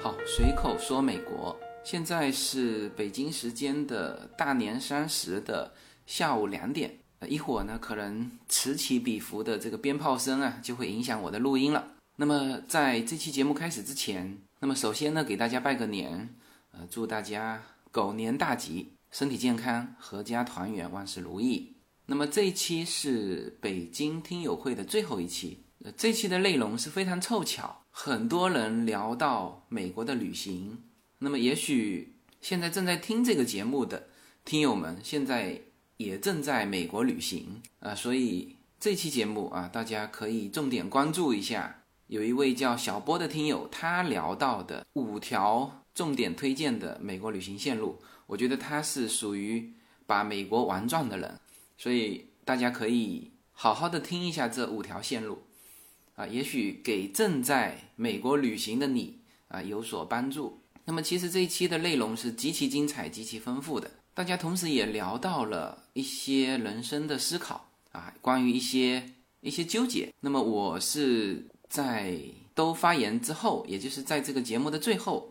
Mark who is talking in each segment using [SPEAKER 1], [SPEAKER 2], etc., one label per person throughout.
[SPEAKER 1] 好，随口说美国。现在是北京时间的大年三十的下午两点，一会儿呢，可能此起彼伏的这个鞭炮声啊，就会影响我的录音了。那么在这期节目开始之前，那么首先呢，给大家拜个年，呃，祝大家狗年大吉，身体健康，阖家团圆，万事如意。那么这一期是北京听友会的最后一期，呃，这期的内容是非常凑巧，很多人聊到美国的旅行。那么，也许现在正在听这个节目的听友们，现在也正在美国旅行啊，所以这期节目啊，大家可以重点关注一下。有一位叫小波的听友，他聊到的五条重点推荐的美国旅行线路，我觉得他是属于把美国玩转的人，所以大家可以好好的听一下这五条线路啊，也许给正在美国旅行的你啊有所帮助。那么其实这一期的内容是极其精彩、极其丰富的，大家同时也聊到了一些人生的思考啊，关于一些一些纠结。那么我是在都发言之后，也就是在这个节目的最后，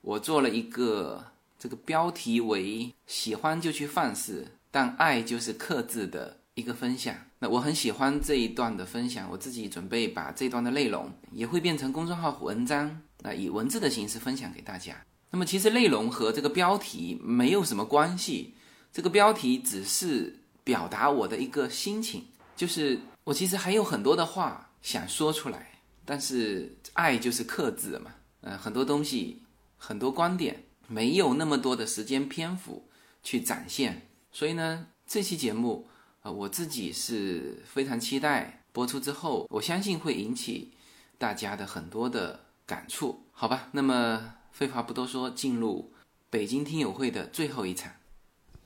[SPEAKER 1] 我做了一个这个标题为“喜欢就去放肆，但爱就是克制”的一个分享。那我很喜欢这一段的分享，我自己准备把这段的内容也会变成公众号文章。那以文字的形式分享给大家。那么其实内容和这个标题没有什么关系，这个标题只是表达我的一个心情，就是我其实还有很多的话想说出来，但是爱就是克制嘛。呃，很多东西，很多观点没有那么多的时间篇幅去展现，所以呢，这期节目啊，我自己是非常期待播出之后，我相信会引起大家的很多的。感触，好吧。那么废话不多说，进入北京听友会的最后一场。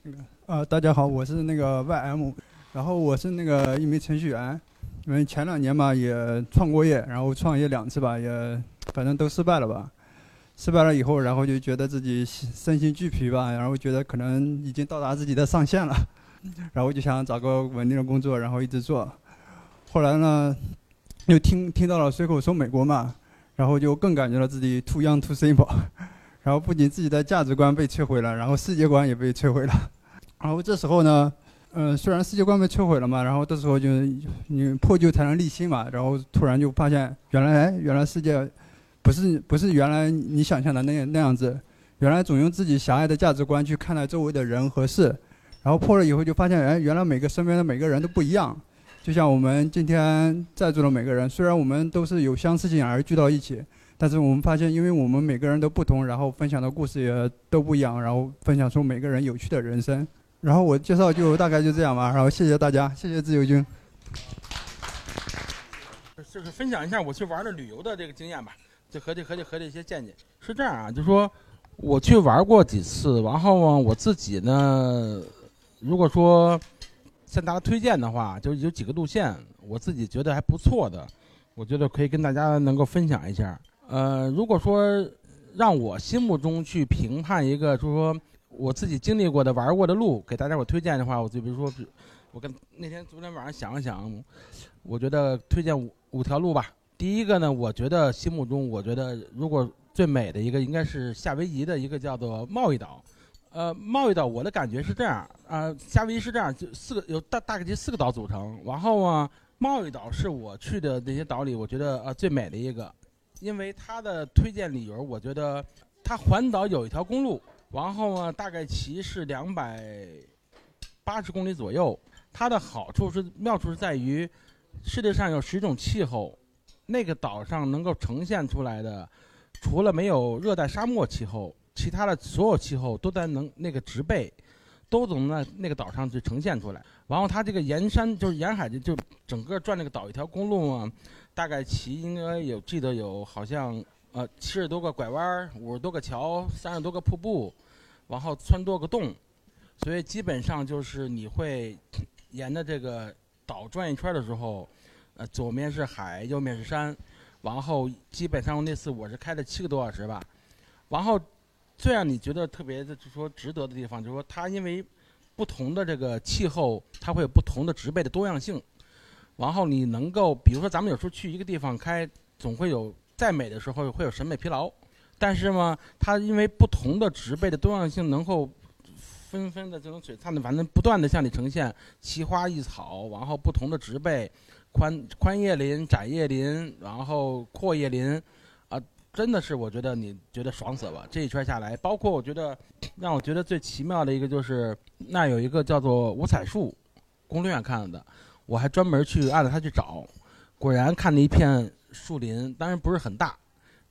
[SPEAKER 2] 那个呃，大家好，我是那个 YM，然后我是那个一名程序员，因为前两年嘛也创过业，然后创业两次吧，也反正都失败了吧。失败了以后，然后就觉得自己身心俱疲吧，然后觉得可能已经到达自己的上限了，然后就想找个稳定的工作，然后一直做。后来呢，又听听到了随口说美国嘛。然后就更感觉到自己 too young too simple，然后不仅自己的价值观被摧毁了，然后世界观也被摧毁了。然后这时候呢，嗯，虽然世界观被摧毁了嘛，然后这时候就你破旧才能立新嘛。然后突然就发现，原来原来世界不是不是原来你想象的那那样子，原来总用自己狭隘的价值观去看待周围的人和事。然后破了以后就发现，哎，原来每个身边的每个人都不一样。就像我们今天在座的每个人，虽然我们都是有相似性而聚到一起，但是我们发现，因为我们每个人都不同，然后分享的故事也都不一样，然后分享出每个人有趣的人生。然后我介绍就大概就这样吧，然后谢谢大家，谢谢自由军。
[SPEAKER 3] 就是分享一下我去玩的旅游的这个经验吧，就和这和这和这些见解是这样啊，就说我去玩过几次，然后我自己呢，如果说。向大家推荐的话，就有几个路线，我自己觉得还不错的，我觉得可以跟大家能够分享一下。呃，如果说让我心目中去评判一个，就是说我自己经历过的、玩过的路，给大家伙推荐的话，我就比如说，我跟那天昨天晚上想了想，我觉得推荐五五条路吧。第一个呢，我觉得心目中，我觉得如果最美的一个应该是夏威夷的一个叫做贸易岛。呃，贸易岛，我的感觉是这样啊，夏威夷是这样，就四个有大大概就四个岛组成。然后啊，贸易岛是我去的那些岛里，我觉得呃最美的一个，因为它的推荐理由，我觉得它环岛有一条公路，然后呢大概骑是两百八十公里左右。它的好处是妙处是在于，世界上有十种气候，那个岛上能够呈现出来的，除了没有热带沙漠气候。其他的所有气候都在能那个植被，都从那那个岛上去呈现出来。然后它这个沿山就是沿海的，就整个转那个岛一条公路嘛，大概骑应该有记得有好像呃七十多个拐弯，五十多个桥，三十多个瀑布，然后穿多个洞，所以基本上就是你会沿着这个岛转一圈的时候，呃左面是海，右面是山，然后基本上那次我是开了七个多小时吧，然后最让你觉得特别的，就是说值得的地方，就是说它因为不同的这个气候，它会有不同的植被的多样性，然后你能够，比如说咱们有时候去一个地方开，总会有再美的时候会有审美疲劳，但是嘛，它因为不同的植被的多样性，能够纷纷的这种璀璨的，反正不断的向你呈现奇花异草，然后不同的植被。宽宽叶林、窄叶林，然后阔叶林，啊，真的是我觉得你觉得爽死了。这一圈下来，包括我觉得让我觉得最奇妙的一个就是那有一个叫做五彩树，攻略上看的，我还专门去按着它去找，果然看了一片树林，当然不是很大，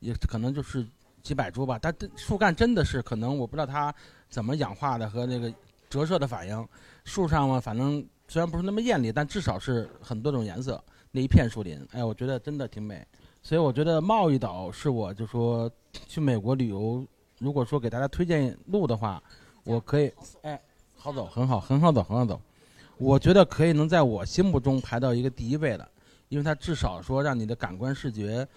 [SPEAKER 3] 也可能就是几百株吧。但树干真的是可能我不知道它怎么氧化的和那个折射的反应，树上嘛，反正。虽然不是那么艳丽，但至少是很多种颜色。那一片树林，哎，我觉得真的挺美。所以我觉得贸易岛是我就说去美国旅游，如果说给大家推荐路的话，我可以，哎，好走，很好，很好走，很好走。我觉得可以能在我心目中排到一个第一位的，因为它至少说让你的感官视觉，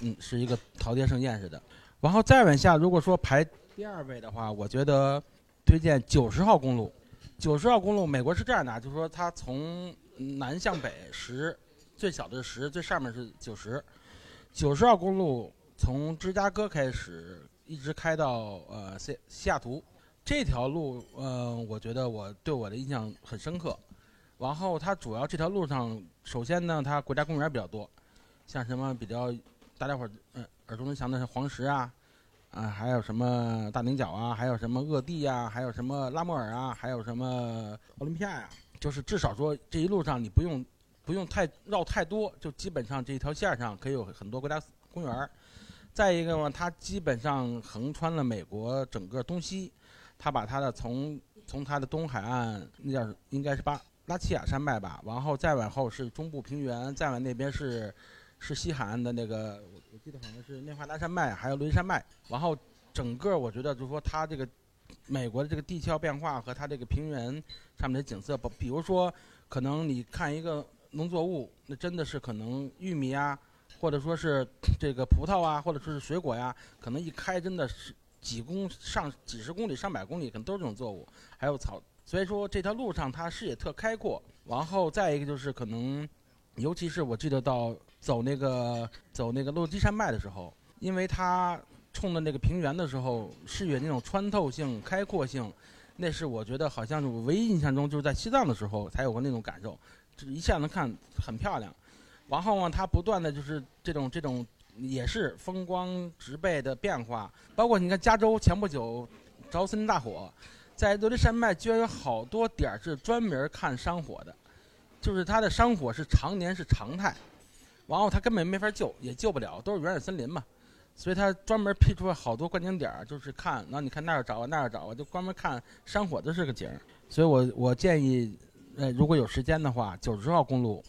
[SPEAKER 3] 嗯，是一个陶碟盛宴似的。然后再往下，如果说排第二位的话，我觉得推荐九十号公路。九十号公路，美国是这样的，就是说它从南向北十，最小的是十，最上面是九十。九十号公路从芝加哥开始，一直开到呃西西雅图，这条路呃，我觉得我对我的印象很深刻。然后它主要这条路上，首先呢，它国家公园比较多，像什么比较大家伙儿嗯耳熟能详的是黄石啊。啊，还有什么大菱角啊，还有什么鄂地啊，还有什么拉莫尔啊，还有什么奥林匹亚呀？就是至少说这一路上你不用不用太绕太多，就基本上这一条线上可以有很多国家公园。再一个嘛，它基本上横穿了美国整个东西，它把它的从从它的东海岸那叫应该是巴拉契亚山脉吧，然后再往后是中部平原，再往那边是是西海岸的那个。我我记得好像是内华达山脉，还有雷山脉，然后整个我觉得就是说它这个美国的这个地壳变化和它这个平原上面的景色，不，比如说可能你看一个农作物，那真的是可能玉米啊，或者说是这个葡萄啊，或者说是水果呀，可能一开真的是几公上几十公里、上百公里，可能都是这种作物，还有草，所以说这条路上它视野特开阔，然后再一个就是可能，尤其是我记得到。走那个走那个落基山脉的时候，因为它冲的那个平原的时候，视野那种穿透性、开阔性，那是我觉得好像是我唯一印象中就是在西藏的时候才有过那种感受，就是一下能看很漂亮。然后呢，它不断的就是这种这种也是风光植被的变化，包括你看加州前不久着森林大火，在落基山脉居然有好多点儿是专门看山火的，就是它的山火是常年是常态。然后他根本没法救，也救不了，都是原始森林嘛，所以他专门辟出了好多观景点儿，就是看，然后你看那儿找啊，那儿找啊，就专门看山火的这个景。所以我我建议，呃，如果有时间的话，九十号公路，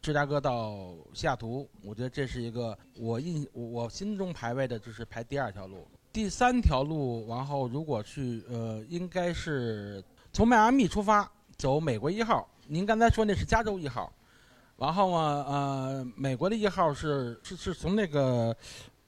[SPEAKER 3] 芝加哥到西雅图，我觉得这是一个我印我心中排位的就是排第二条路，第三条路，然后如果去，呃，应该是从迈阿密出发走美国一号，您刚才说那是加州一号。然后嘛，呃，美国的一号是是是从那个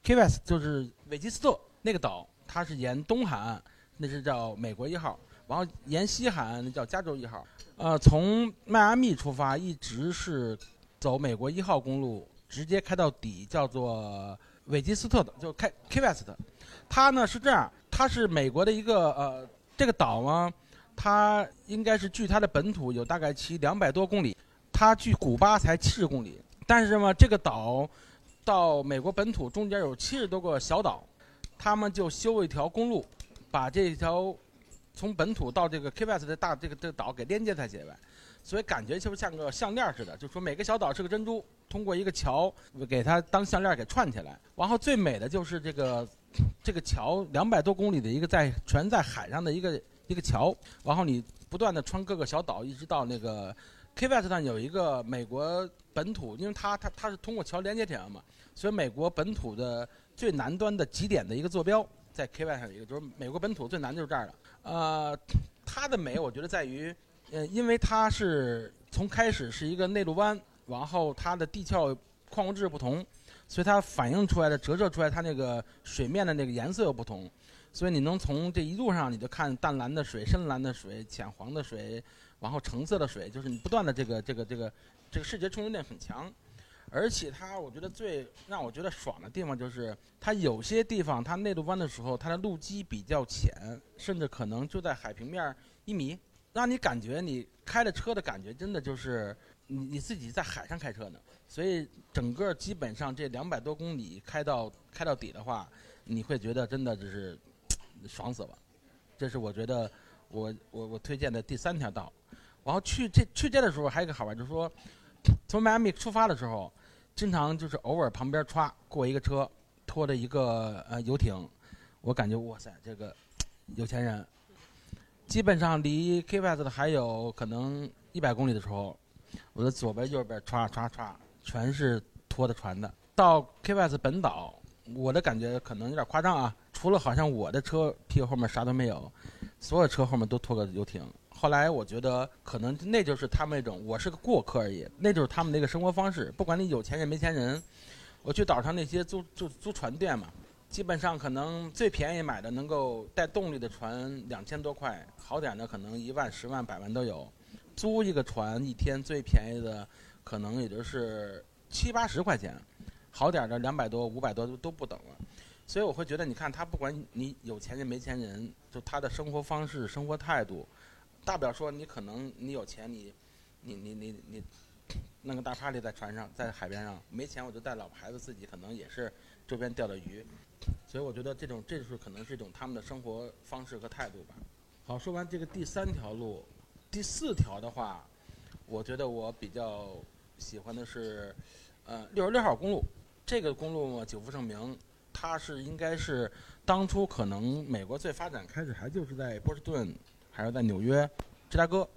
[SPEAKER 3] K West，就是韦吉斯特那个岛，它是沿东海岸，那是叫美国一号。然后沿西海岸那叫加州一号。呃，从迈阿密出发，一直是走美国一号公路，直接开到底，叫做韦吉斯特的，就开 Key West。它呢是这样，它是美国的一个呃这个岛嘛，它应该是距它的本土有大概其两百多公里。它距古巴才七十公里，但是嘛，这个岛到美国本土中间有七十多个小岛，他们就修一条公路，把这条从本土到这个 Keys 的大这个这个岛给连接在起来，所以感觉就是像个项链似的，就说每个小岛是个珍珠，通过一个桥给它当项链给串起来。然后最美的就是这个这个桥两百多公里的一个在全在海上的一个一个桥，然后你不断的穿各个小岛，一直到那个。K West 上有一个美国本土，因为它它它是通过桥连接起来嘛，所以美国本土的最南端的极点的一个坐标在 K West 上有一个，就是美国本土最南就是这儿了。呃，它的美我觉得在于，呃，因为它是从开始是一个内陆湾，然后它的地壳矿物质不同，所以它反映出来的折射出来它那个水面的那个颜色又不同，所以你能从这一路上你就看淡蓝的水、深蓝的水、浅黄的水，然后橙色的水，就是你不断的这个这个这个这个视觉冲击力很强。而且它，我觉得最让我觉得爽的地方就是，它有些地方它内陆湾的时候，它的路基比较浅，甚至可能就在海平面一米，让你感觉你开的车的感觉真的就是你你自己在海上开车呢。所以整个基本上这两百多公里开到开到底的话，你会觉得真的就是爽死了。这是我觉得我我我推荐的第三条道。然后去这去这的时候还有一个好玩，就是说。从迈阿密出发的时候，经常就是偶尔旁边歘过一个车，拖着一个呃游艇，我感觉哇塞，这个有钱人。基本上离 K West 的还有可能一百公里的时候，我的左边右边歘歘歘全是拖的船的。到 KPS 本岛，我的感觉可能有点夸张啊，除了好像我的车屁股后面啥都没有，所有车后面都拖个游艇。后来我觉得可能那就是他们那种，我是个过客而已，那就是他们那个生活方式。不管你有钱人没钱人，我去岛上那些租租租船店嘛，基本上可能最便宜买的能够带动力的船两千多块，好点的可能一万、十万、百万都有。租一个船一天最便宜的可能也就是七八十块钱，好点的两百多、五百多都都不等了。所以我会觉得，你看他不管你有钱人没钱人，就他的生活方式、生活态度。大不了说你可能你有钱你，你你你你，弄个大 party 在船上在海边上，没钱我就带老婆孩子自己可能也是周边钓的鱼，所以我觉得这种这就是可能是一种他们的生活方式和态度吧。好，说完这个第三条路，第四条的话，我觉得我比较喜欢的是，呃，六十六号公路。这个公路嘛，久负盛名，它是应该是当初可能美国最发展开始还就是在波士顿。还是在纽约、芝加哥，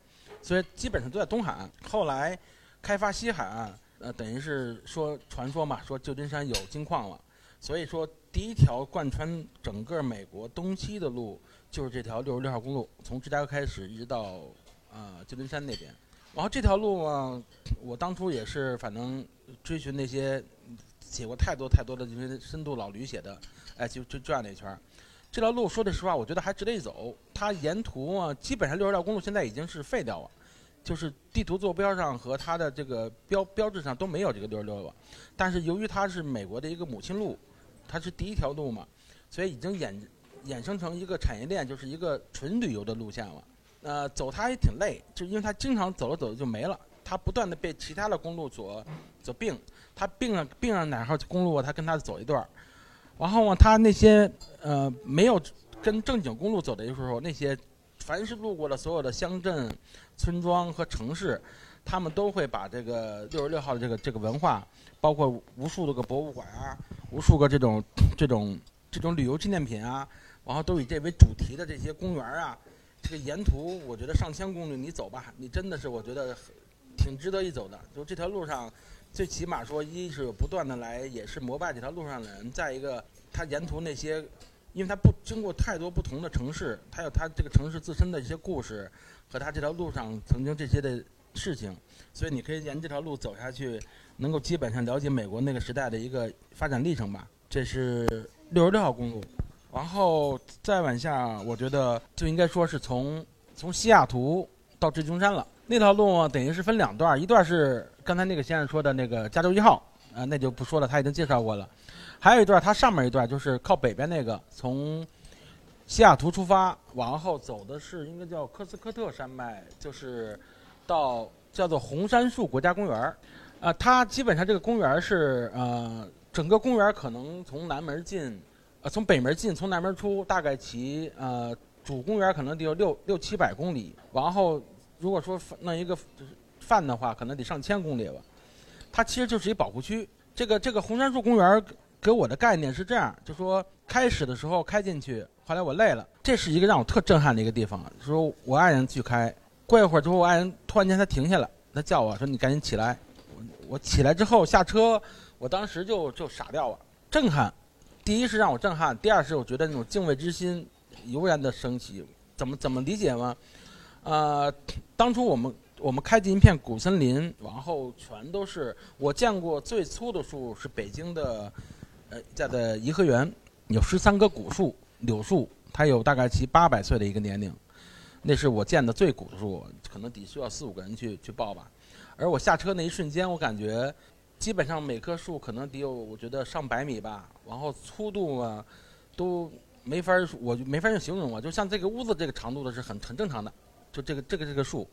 [SPEAKER 3] 所以基本上都在东海岸。后来开发西海岸，呃，等于是说传说嘛，说旧金山有金矿了。所以说，第一条贯穿整个美国东西的路就是这条六十六号公路，从芝加哥开始一直到呃旧金山那边。然后这条路嘛，我当初也是反正追寻那些写过太多太多的这些深度老驴写的，哎，就就转了一圈。这条路说的实话，我觉得还值得一走。它沿途啊，基本上六十条公路现在已经是废掉了，就是地图坐标上和它的这个标标志上都没有这个六十六了。但是由于它是美国的一个母亲路，它是第一条路嘛，所以已经衍衍生成一个产业链，就是一个纯旅游的路线了。呃，走它也挺累，就因为它经常走着走着就没了，它不断的被其他的公路所所并，它并了并上哪号公路，它跟它走一段儿。然后呢，他那些呃没有跟正经公路走的时候，那些凡是路过的所有的乡镇、村庄和城市，他们都会把这个六十六号的这个这个文化，包括无数多个博物馆啊，无数个这种这种这种旅游纪念品啊，然后都以这为主题的这些公园啊，这个沿途我觉得上千公里你走吧，你真的是我觉得挺值得一走的，就这条路上。最起码说，一是不断的来，也是膜拜这条路上的人；再一个，它沿途那些，因为它不经过太多不同的城市，它有它这个城市自身的一些故事，和它这条路上曾经这些的事情，所以你可以沿这条路走下去，能够基本上了解美国那个时代的一个发展历程吧。这是六十六号公路，然后再往下，我觉得就应该说是从从西雅图到旧金山了。那条路等于是分两段，一段是刚才那个先生说的那个加州一号，啊，那就不说了，他已经介绍过了。还有一段，它上面一段就是靠北边那个，从西雅图出发，往后走的是应该叫科斯科特山脉，就是到叫做红杉树国家公园儿。啊，它基本上这个公园是呃，整个公园可能从南门进，从北门进，从南门出，大概骑呃主公园可能得有六六七百公里，然后。如果说弄一个饭的话，可能得上千公里吧。它其实就是一保护区。这个这个红杉树公园给我的概念是这样，就说开始的时候开进去，后来我累了，这是一个让我特震撼的一个地方。说我爱人去开，过一会儿之后，我爱人突然间他停下来，他叫我说：“你赶紧起来。”我起来之后下车，我当时就就傻掉了，震撼。第一是让我震撼，第二是我觉得那种敬畏之心油然的升起。怎么怎么理解吗？呃，当初我们我们开进一片古森林，然后全都是我见过最粗的树是北京的，呃，在的颐和园有十三棵古树，柳树，它有大概其八百岁的一个年龄，那是我见的最古的树，可能得需要四五个人去去抱吧。而我下车那一瞬间，我感觉基本上每棵树可能得有我觉得上百米吧，然后粗度啊都没法，我就没法用形容啊，就像这个屋子这个长度的是很很正常的，就这个这个这个树。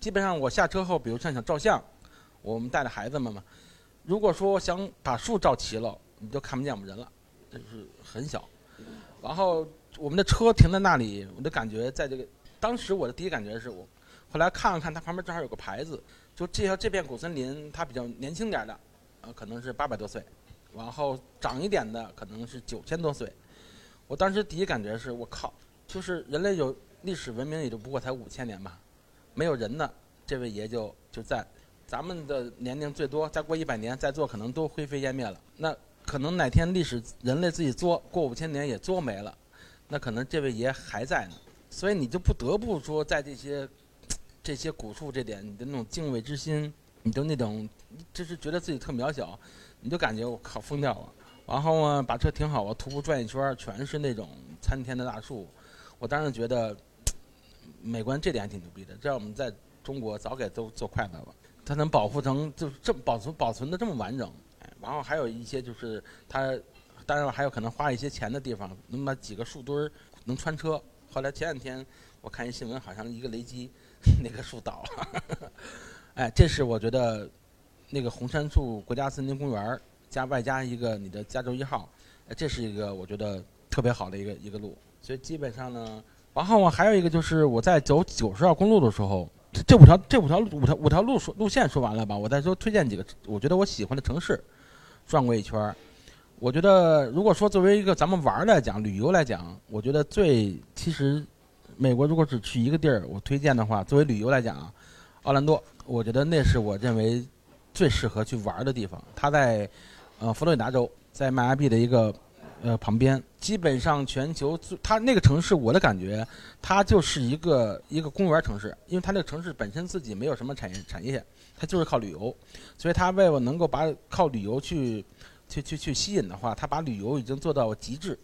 [SPEAKER 3] 基本上我下车后，比如像想照相，我们带着孩子们嘛，如果说想把树照齐了，你就看不见我们人了，就是很小。然后我们的车停在那里，我的感觉在这个当时我的第一感觉是我，后来看了看它旁边正好有个牌子，就这条这片古森林它比较年轻点的，可能是八百多岁，然后长一点的可能是九千多岁。我当时第一感觉是我靠，就是人类有历史文明也就不过才五千年吧。没有人呢，这位爷就就在，咱们的年龄最多再过一百年，在座可能都灰飞烟灭了。那可能哪天历史人类自己作过五千年也作没了，那可能这位爷还在呢。所以你就不得不说，在这些这些古树这点，你的那种敬畏之心，你的那种就是觉得自己特渺小，你就感觉我靠疯掉了。然后呢，把车停好，我徒步转一圈，全是那种参天的大树，我当时觉得。美观这点还挺牛逼的，这样我们在中国早给都做快乐了。它能保护成就这么保存保存的这么完整，然后还有一些就是它，当然还有可能花一些钱的地方，能把几个树墩儿能穿车。后来前两天我看一新闻，好像一个雷击，那棵树倒了。哎，这是我觉得那个红杉树国家森林公园加外加一个你的加州一号，这是一个我觉得特别好的一个一个路。所以基本上呢。然后我还有一个就是我在走九十号公路的时候，这五条这五条五条五条路说路线说完了吧？我再说推荐几个我觉得我喜欢的城市，转过一圈儿。我觉得如果说作为一个咱们玩来讲，旅游来讲，我觉得最其实美国如果只去一个地儿，我推荐的话，作为旅游来讲啊，奥兰多，我觉得那是我认为最适合去玩的地方。它在呃佛罗里达州，在迈阿密的一个。呃，旁边基本上全球最，它那个城市，我的感觉，它就是一个一个公园城市，因为它那个城市本身自己没有什么产业产业，它就是靠旅游，所以它为了能够把靠旅游去去去去吸引的话，它把旅游已经做到极致，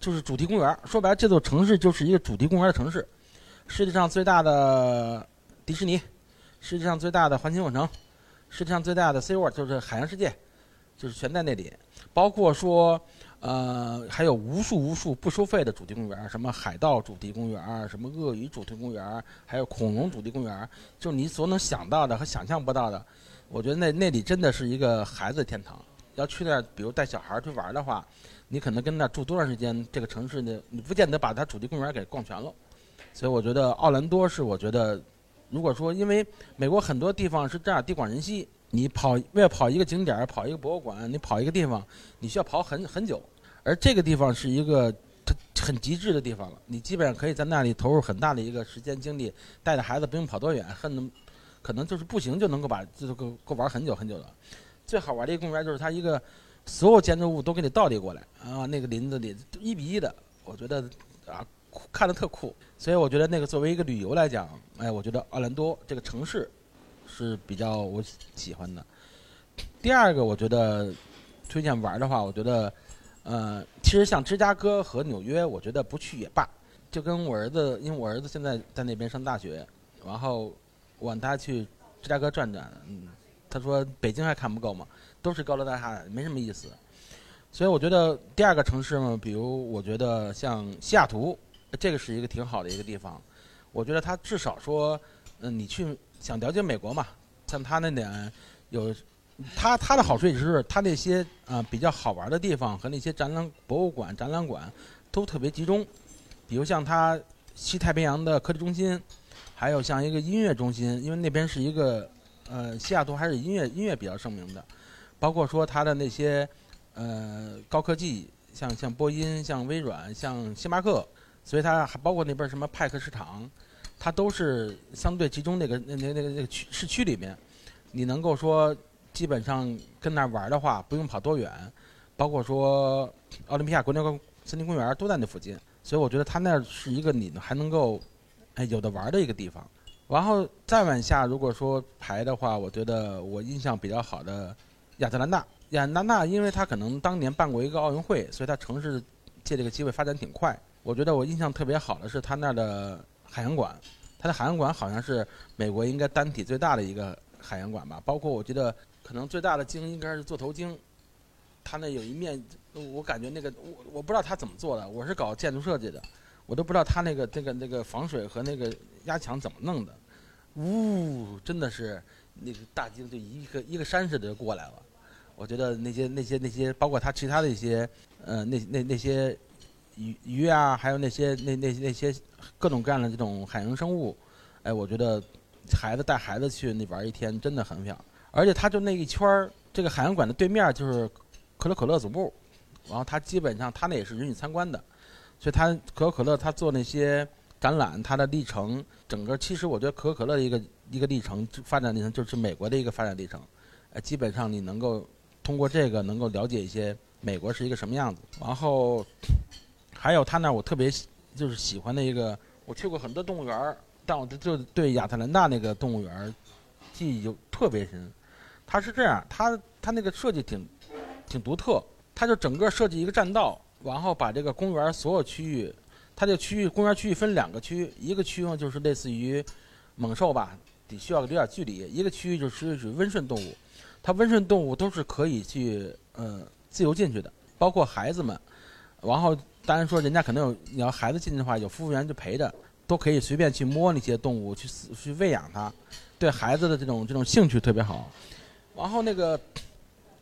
[SPEAKER 3] 就是主题公园。说白了，这座城市就是一个主题公园的城市，世界上最大的迪士尼，世界上最大的环球影城，世界上最大的 Sea World 就是海洋世界，就是全在那里，包括说。呃，还有无数无数不收费的主题公园，什么海盗主题公园，什么鳄鱼主题公园，还有恐龙主题公园，就你所能想到的和想象不到的，我觉得那那里真的是一个孩子天堂。要去那儿，比如带小孩去玩的话，你可能跟那儿住多长时间，这个城市呢，你不见得把它主题公园给逛全了。所以我觉得奥兰多是我觉得，如果说因为美国很多地方是这样地广人稀。你跑为了跑一个景点跑一个博物馆，你跑一个地方，你需要跑很很久。而这个地方是一个很极致的地方了，你基本上可以在那里投入很大的一个时间精力，带着孩子不用跑多远，很可能就是步行就能够把这个够玩很久很久了。最好玩的一个公园就是它一个所有建筑物都给你倒立过来啊，那个林子里一比一的，我觉得啊看的特酷。所以我觉得那个作为一个旅游来讲，哎，我觉得奥兰多这个城市。是比较我喜欢的。第二个，我觉得推荐玩的话，我觉得，呃，其实像芝加哥和纽约，我觉得不去也罢。就跟我儿子，因为我儿子现在在那边上大学，然后我让他去芝加哥转转，嗯，他说北京还看不够嘛，都是高楼大厦，没什么意思。所以我觉得第二个城市嘛，比如我觉得像西雅图，这个是一个挺好的一个地方。我觉得它至少说，嗯，你去。想了解美国嘛？像他那点有，他他的好处也是他那些啊比较好玩的地方和那些展览博物馆、展览馆都特别集中。比如像他西太平洋的科技中心，还有像一个音乐中心，因为那边是一个呃西雅图还是音乐音乐比较盛名的。包括说他的那些呃高科技，像像波音、像微软、像星巴克，所以它还包括那边什么派克市场。它都是相对集中那个那那那个那个区市区里面，你能够说基本上跟那儿玩的话，不用跑多远，包括说奥林匹亚国家森林公园都在那附近，所以我觉得它那是一个你还能够哎有的玩的一个地方。然后再往下，如果说排的话，我觉得我印象比较好的亚特兰大。亚特兰大，因为它可能当年办过一个奥运会，所以它城市借这个机会发展挺快。我觉得我印象特别好的是它那儿的海洋馆，它的海洋馆好像是美国应该单体最大的一个海洋馆吧。包括我觉得可能最大的鲸应该是座头鲸，它那有一面，我感觉那个我我不知道它怎么做的，我是搞建筑设计的，我都不知道它那个那个那个防水和那个压强怎么弄的，呜，真的是那个大鲸就一个一个山似的就过来了。我觉得那些那些那些，包括它其他的一些，呃，那那那些鱼鱼啊，还有那些那那那些各种各样的这种海洋生物，哎，我觉得孩子带孩子去那玩一天真的很漂亮。而且它就那一圈儿，这个海洋馆的对面就是可口可乐总部，然后它基本上它那也是允许参观的，所以它可口可乐它做那些展览，它的历程，整个其实我觉得可口可乐的一个一个历程发展历程就是美国的一个发展历程，哎，基本上你能够。通过这个能够了解一些美国是一个什么样子，然后还有他那我特别就是喜欢的一个，我去过很多动物园但我就对亚特兰大那个动物园记忆就特别深。它是这样，它它那个设计挺挺独特，它就整个设计一个栈道，然后把这个公园所有区域，它这个区域公园区域分两个区，一个区域就是类似于猛兽吧，得需要有点距离；一个区域就是属于温顺动物。它温顺动物都是可以去呃自由进去的，包括孩子们。然后当然说人家可能有，你要孩子进去的话，有服务员就陪着，都可以随便去摸那些动物，去去喂养它。对孩子的这种这种兴趣特别好。然后那个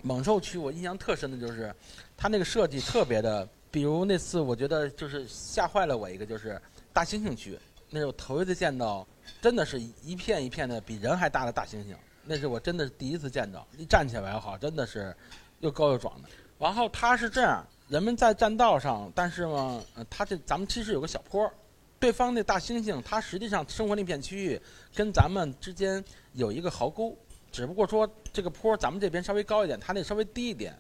[SPEAKER 3] 猛兽区，我印象特深的就是，它那个设计特别的，比如那次我觉得就是吓坏了我一个，就是大猩猩区，那是我头一次见到，真的是一片一片的比人还大的大猩猩。那是我真的是第一次见到，一站起来好，真的是又高又壮的。然后它是这样，人们在栈道上，但是嘛，它这咱们其实有个小坡，对方那大猩猩，它实际上生活那片区域跟咱们之间有一个壕沟，只不过说这个坡咱们这边稍微高一点，它那稍微低一点，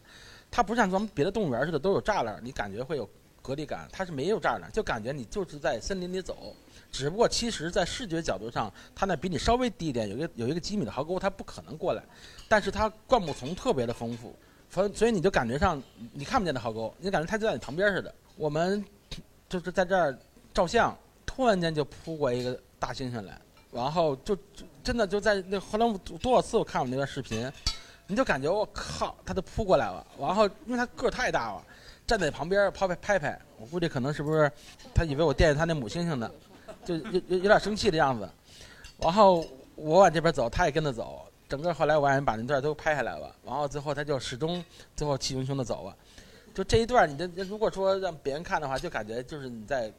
[SPEAKER 3] 它不像咱们别的动物园似的都有栅栏，你感觉会有隔离感，它是没有栅栏，就感觉你就是在森林里走。只不过，其实，在视觉角度上，它那比你稍微低一点，有一个有一个几米的壕沟，它不可能过来。但是它灌木丛特别的丰富，所所以你就感觉上你看不见那壕沟，你感觉它就在你旁边似的。我们就是在这儿照相，突然间就扑过一个大猩猩来，然后就真的就在那后来多少次我看我那段视频，你就感觉我靠，它就扑过来了。然后因为它个儿太大了，站在旁边拍拍拍拍，我估计可能是不是他以为我惦记他那母猩猩呢。就有有有点生气的样子，然后我往这边走，他也跟着走，整个后来我让人把那段都拍下来了，然后最后他就始终最后气汹汹的走了，就这一段，你的如果说让别人看的话，就感觉就是你在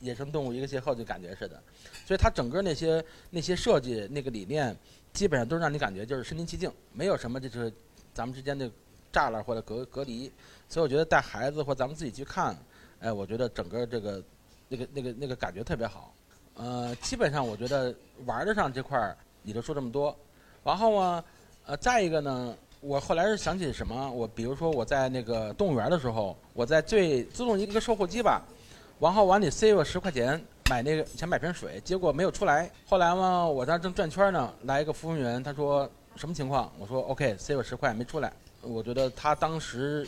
[SPEAKER 3] 野生动物一个邂逅就感觉似的，所以他整个那些那些设计那个理念，基本上都让你感觉就是身临其境，没有什么就是咱们之间的栅栏或者隔隔离，所以我觉得带孩子或咱们自己去看，哎，我觉得整个这个那个那个那个感觉特别好。呃，基本上我觉得玩的上这块儿，你就说这么多，然后呢，呃，再一个呢，我后来是想起什么？我比如说我在那个动物园的时候，我在最自动一个售货机吧，然后往里塞个十块钱买那个想买瓶水，结果没有出来。后来嘛，我在正转圈呢，来一个服务员，他说什么情况？我说 OK，塞我十块没出来。我觉得他当时，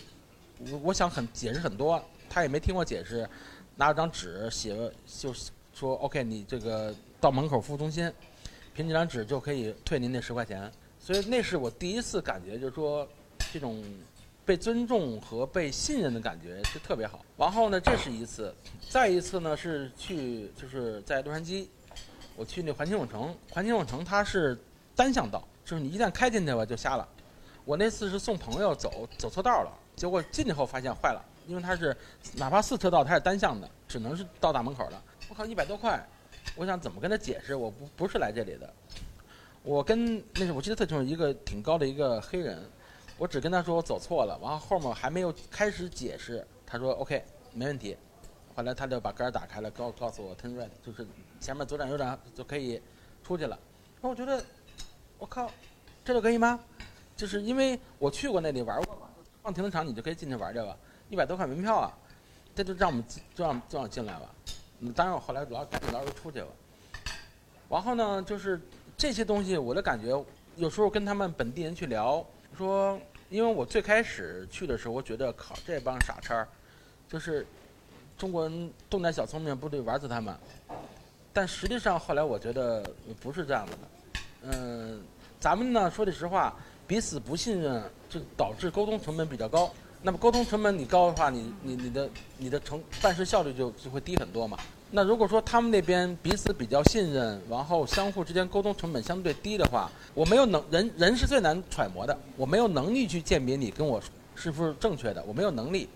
[SPEAKER 3] 我我想很解释很多，他也没听我解释，拿了张纸写了就。说 OK，你这个到门口服务中心，凭这张纸就可以退您那十块钱。所以那是我第一次感觉，就是说这种被尊重和被信任的感觉是特别好。然后呢，这是一次，再一次呢是去就是在洛杉矶，我去那环球影城。环球影城它是单向道，就是你一旦开进去了就瞎了。我那次是送朋友走走错道了，结果进去后发现坏了，因为它是哪怕四车道它是单向的，只能是到大门口的。我靠，一百多块！我想怎么跟他解释？我不不是来这里的。我跟那是我记得特清楚，一个挺高的一个黑人。我只跟他说我走错了，然后后面还没有开始解释，他说 OK 没问题。后来他就把杆打开了，告告诉我 turn right，就是前面左转右转就可以出去了。那我觉得我靠，这就可以吗？就是因为我去过那里玩过嘛，放停车场你就可以进去玩去了，一百多块门票啊，这就让我们就让就让我进来了。当然，我后来老赶紧老又出去了。然后呢，就是这些东西，我的感觉有时候跟他们本地人去聊，说，因为我最开始去的时候，我觉得靠这帮傻叉，就是中国人动点小聪明不得玩死他们。但实际上后来我觉得不是这样的，嗯，咱们呢说句实话，彼此不信任，就导致沟通成本比较高。那么沟通成本你高的话，你你你的你的成办事效率就就会低很多嘛。那如果说他们那边彼此比较信任，然后相互之间沟通成本相对低的话，我没有能人人是最难揣摩的，我没有能力去鉴别你跟我是不是正确的，我没有能力。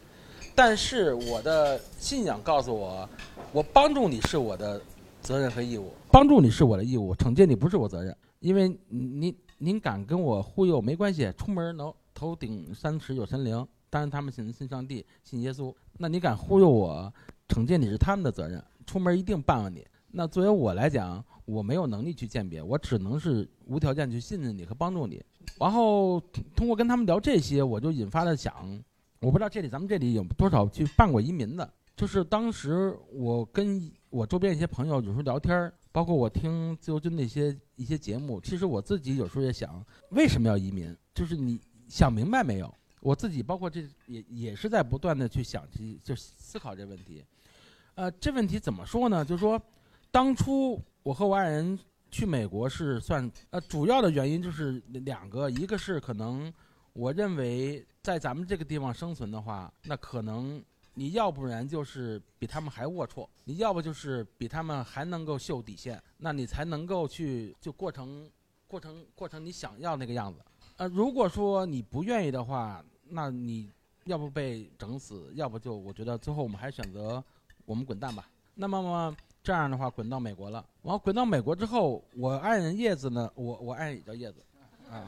[SPEAKER 3] 但是我的信仰告诉我，我帮助你是我的责任和义务，帮助你是我的义务，惩戒你不是我责任，因为您您敢跟我忽悠没关系，出门能头顶三尺有神灵。当然，他们信信上帝，信耶稣。那你敢忽悠我，惩戒你是他们的责任。出门一定办了你。那作为我来讲，我没有能力去鉴别，我只能是无条件去信任你和帮助你。然后通过跟他们聊这些，我就引发了想，我不知道这里咱们这里有多少去办过移民的。就是当时我跟我周边一些朋友有时候聊天，包括我听自由军那些一些节目，其实我自己有时候也想，为什么要移民？就是你想明白没有？我自己包括这也也是在不断的去想去就思考这问题，呃，这问题怎么说呢？就是说，当初我和我爱人去美国是算呃主要的原因就是两个，一个是可能我认为在咱们这个地方生存的话，那可能你要不然就是比他们还龌龊，你要不就是比他们还能够秀底线，那你才能够去就过成过成过成你想要那个样子。呃，如果说你不愿意的话，那你要不被整死，要不就我觉得最后我们还是选择我们滚蛋吧。那么么这样的话，滚到美国了。然后滚到美国之后，我爱人叶子呢，我我爱人也叫叶子，啊，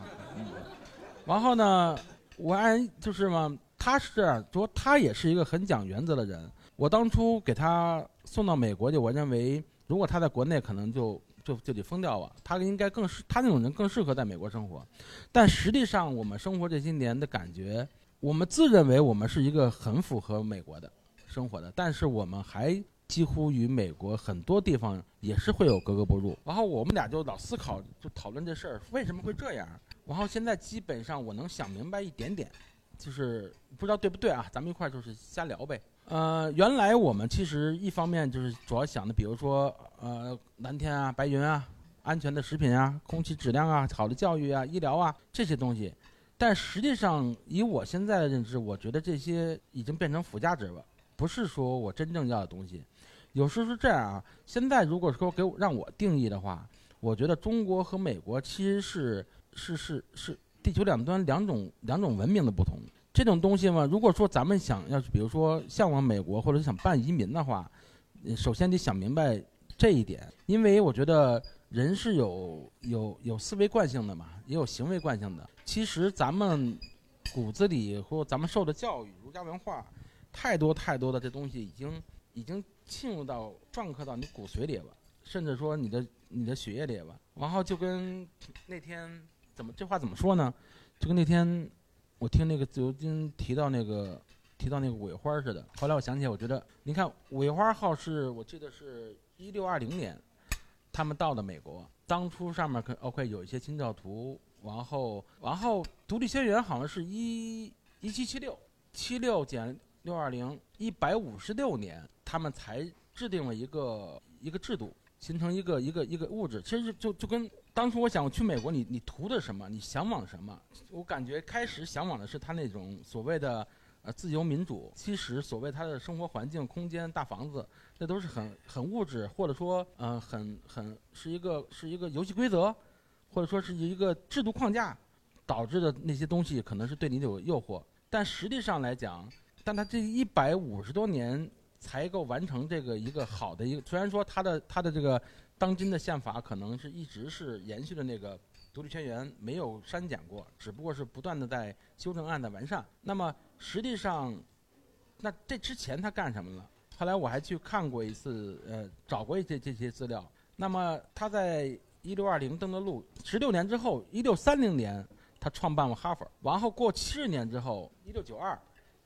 [SPEAKER 3] 然后呢，我爱人就是嘛，他是这样说，他也是一个很讲原则的人。我当初给他送到美国去，我认为如果他在国内可能就就就得疯掉了。他应该更适，他那种人更适合在美国生活。但实际上，我们生活这些年的感觉。我们自认为我们是一个很符合美国的生活的，但是我们还几乎与美国很多地方也是会有格格不入。然后我们俩就老思考，就讨论这事儿为什么会这样。然后现在基本上我能想明白一点点，就是不知道对不对啊？咱们一块儿就是瞎聊呗。呃，原来我们其实一方面就是主要想的，比如说呃蓝天啊、白云啊、安全的食品啊、空气质量啊、好的教育啊、医疗啊这些东西。但实际上，以我现在的认知，我觉得这些已经变成附加值了，不是说我真正要的东西。有时候是这样啊，现在如果说给我让我定义的话，我觉得中国和美国其实是是是是地球两端两种两种文明的不同。这种东西嘛，如果说咱们想要，比如说向往美国或者想办移民的话，首先得想明白这一点，因为我觉得。人是有有有思维惯性的嘛，也有行为惯性的。其实咱们骨子里或咱们受的教育、儒家文化，太多太多的这东西已经已经浸入到、篆刻到你骨髓里了，甚至说你的你的血液里了。然后就跟那天怎么这话怎么说呢？就跟那天我听那个自由军提到那个提到那个尾花似的。后来我想起来，我觉得你看尾花号是我记得是一六二零年。他们到的美国，当初上面可 OK 有一些清教徒，然后然后独立宣言好像是一一七七六七六减六二零一百五十六年，他们才制定了一个一个制度，形成一个一个一个物质。其实就就跟当初我想去美国，你你图的什么？你向往什么？我感觉开始向往的是他那种所谓的呃自由民主，其实所谓他的生活环境、空间、大房子。那都是很很物质，或者说，嗯，很很是一个是一个游戏规则，或者说是一个制度框架导致的那些东西，可能是对你有诱惑。但实际上来讲，但他这一百五十多年才够完成这个一个好的一个。虽然说他的他的这个当今的宪法可能是一直是延续的那个独立宣言，没有删减过，只不过是不断的在修正案的完善。那么实际上，那这之前他干什么了？后来我还去看过一次，呃，找过一些这些资料。那么他在一六二零登的陆，十六年之后，一六三零年他创办了哈佛。然后过七十年之后，一六九二，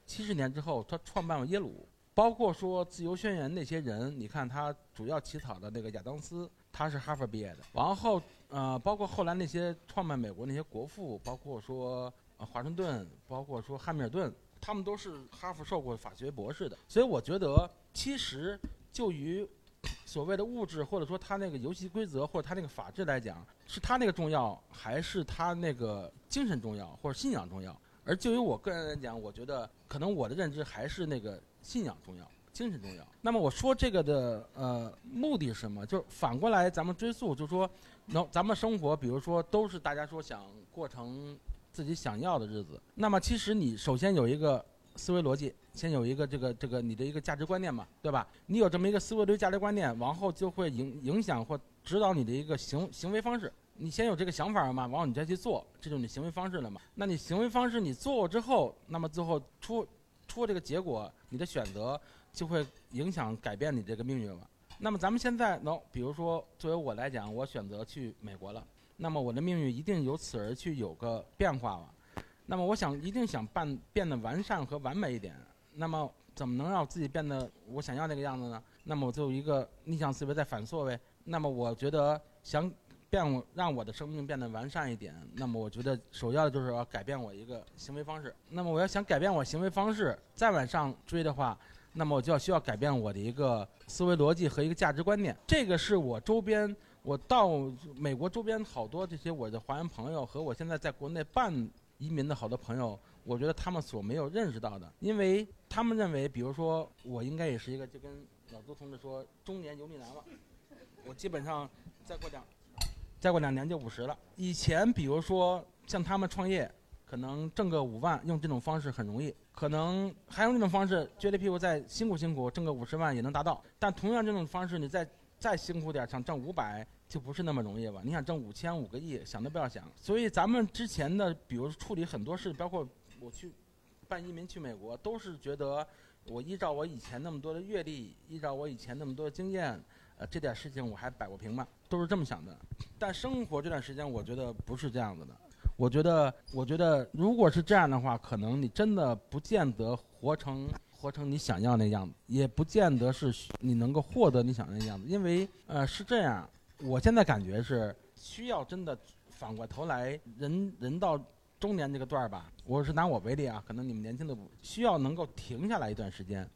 [SPEAKER 3] 七十年之后他创办了耶鲁。包括说自由宣言那些人，你看他主要起草的那个亚当斯，他是哈佛毕业的。然后呃，包括后来那些创办美国那些国父，包括说华盛顿，包括说汉密尔顿，他们都是哈佛受过法学博士的。所以我觉得，其实就于 所谓的物质，或者说他那个游戏规则，或者他那个法治来讲，是他那个重要，还是他那个精神重要，或者信仰重要？而就于我个人来讲，我觉得可能我的认知还是那个信仰重要，精神重要。那么我说这个的呃目的是什么？就是反过来咱们追溯，就说，能咱们生活，比如说都是大家说想过成自己想要的日子。那么其实你首先有一个思维逻辑，先有一个这个这个你的一个价值观念嘛，对吧？你有这么一个思维逻辑价值观念，往后就会影影响或指导你的一个行行为方式。你先有这个想法嘛，然后你再去做，这就是你行为方式了嘛。那你行为方式你做之后，那么最后出出这个结果，你的选择就会影响改变你这个命运了。那么咱们现在能，比如说作为我来讲，我选择去美国了，那么我的命运一定由此而去有个变化了。那么我想一定想办变得完善和完美一点。那么怎么能让自己变得我想要那个样子呢？那么我就一个逆向思维在反溯呗。那么我觉得想。变让我的生命变得完善一点，那么我觉得首要的就是要改变我一个行为方式。那么我要想改变我行为方式，再往上追的话，那么我就要需要改变我的一个思维逻辑和一个价值观念。这个是我周边，我到美国周边好多这些我的华人朋友和我现在在国内办移民的好多朋友，我觉得他们所没有认识到的，因为他们认为，比如说我应该也是一个就跟老周同志说中年油腻男了，我基本上再过两。再过两年就五十了。以前比如说像他们创业，可能挣个五万，用这种方式很容易。可能还用这种方式，撅着屁股再辛苦辛苦，挣个五十万也能达到。但同样这种方式，你再再辛苦点，想挣五百就不是那么容易了。你想挣五千五个亿，想都不要想。所以咱们之前的，比如处理很多事，包括我去办移民去美国，都是觉得我依照我以前那么多的阅历，依照我以前那么多的经验。呃这点事情我还摆过平吗？都是这么想的。但生活这段时间，我觉得不是这样子的。我觉得，我觉得，如果是这样的话，可能你真的不见得活成活成你想要那样子，也不见得是你能够获得你想要那样子。因为，呃，是这样。我现在感觉是需要真的反过头来，人人到中年这个段儿吧。我是拿我为例啊，可能你们年轻的需要能够停下来一段时间，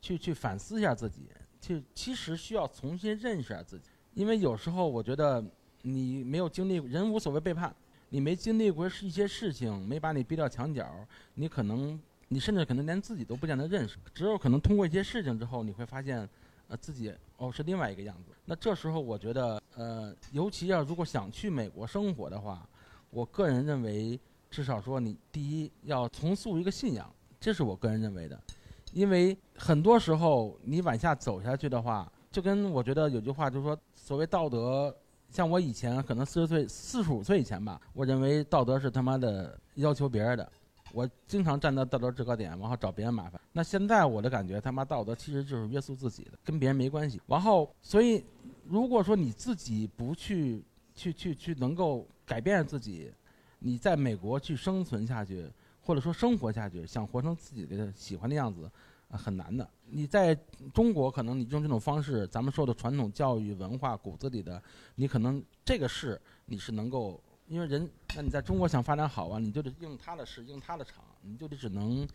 [SPEAKER 3] 去去反思一下自己。去其实需要重新认识下自己，因为有时候我觉得你没有经历，人无所谓背叛，你没经历过一些事情，没把你逼到墙角，你可能，你甚至可能连自己都不见得认识。只有可能通过一些事情之后，你会发现，呃，自己哦是另外一个样子。那这时候我觉得，呃，尤其要如果想去美国生活的话，我个人认为，至少说你第一要重塑一个信仰，这是我个人认为的。因为很多时候你往下走下去的话，就跟我觉得有句话就是说，所谓道德，像我以前可能四十岁、四十五岁以前吧，我认为道德是他妈的要求别人的，我经常站在道德制高点，然后找别人麻烦。那现在我的感觉，他妈道德其实就是约束自己的，跟别人没关系。然后，所以如果说你自己不去、去、去、去能够改变自己，你在美国去生存下去。或者说生活下去，想活成自己的喜欢的样子，很难的。你在中国，可能你用这种方式，咱们说的传统教育文化骨子里的，你可能这个事你是能够，因为人，那你在中国想发展好啊，你就得用他的事，用他的场，你就得只能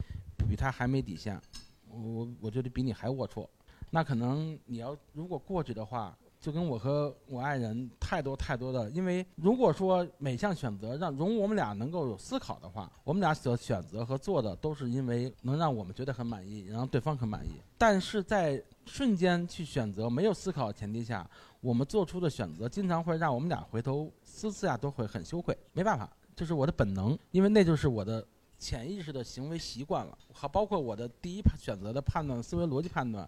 [SPEAKER 3] 比他还没底线，我我觉得比你还龌龊。那可能你要如果过去的话。就跟我和我爱人太多太多的，因为如果说每项选择让容我们俩能够有思考的话，我们俩所选择和做的都是因为能让我们觉得很满意，让对方很满意。但是在瞬间去选择没有思考的前提下，我们做出的选择经常会让我们俩回头思思下都会很羞愧。没办法，这是我的本能，因为那就是我的潜意识的行为习惯了，还包括我的第一选择的判断思维逻辑判断。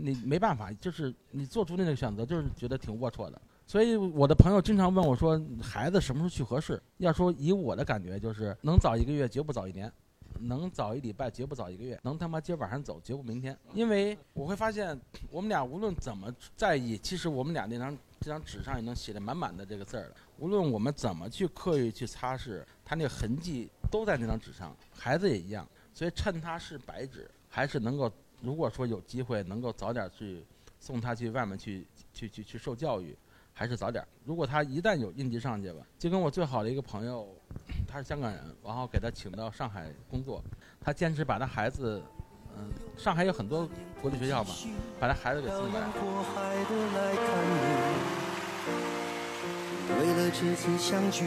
[SPEAKER 3] 你没办法，就是你做出那个选择，就是觉得挺龌龊的。所以我的朋友经常问我说：“孩子什么时候去合适？”要说以我的感觉，就是能早一个月绝不早一年，能早一礼拜绝不早一个月，能他妈今儿晚上走绝不明天。因为我会发现，我们俩无论怎么在意，其实我们俩那张这张纸上也能写的满满的这个字儿了。无论我们怎么去刻意去擦拭，他那个痕迹都在那张纸上。孩子也一样，所以趁他是白纸，还是能够。如果说有机会能够早点去送他去外面去去去去受教育，还是早点。如果他一旦有应急上去吧，就跟我最好的一个朋友，他是香港人，然后给他请到上海工作，他坚持把他孩子，嗯，上海有很多国际学校嘛，把他孩子给送过来。
[SPEAKER 1] 为了这次相聚，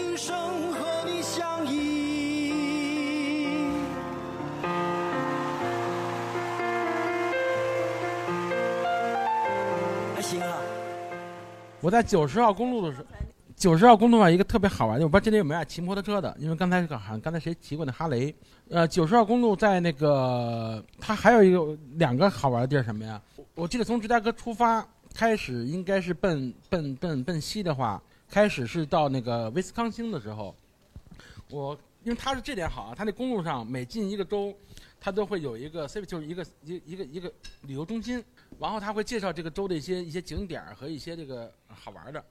[SPEAKER 3] 我在九十号公路的时候，九十号公路上一个特别好玩的，我不知道这里有没有爱骑摩托车的，因为刚才好像刚才谁骑过那哈雷，呃，九十号公路在那个它还有一个两个好玩的地儿什么呀？我记得从芝加哥出发开始，应该是奔奔奔奔西的话，开始是到那个威斯康星的时候，我因为它是这点好啊，它那公路上每进一个州，它都会有一个 C 就是一个一一个一个旅游中心。然后他会介绍这个州的一些一些景点和一些这个好玩的。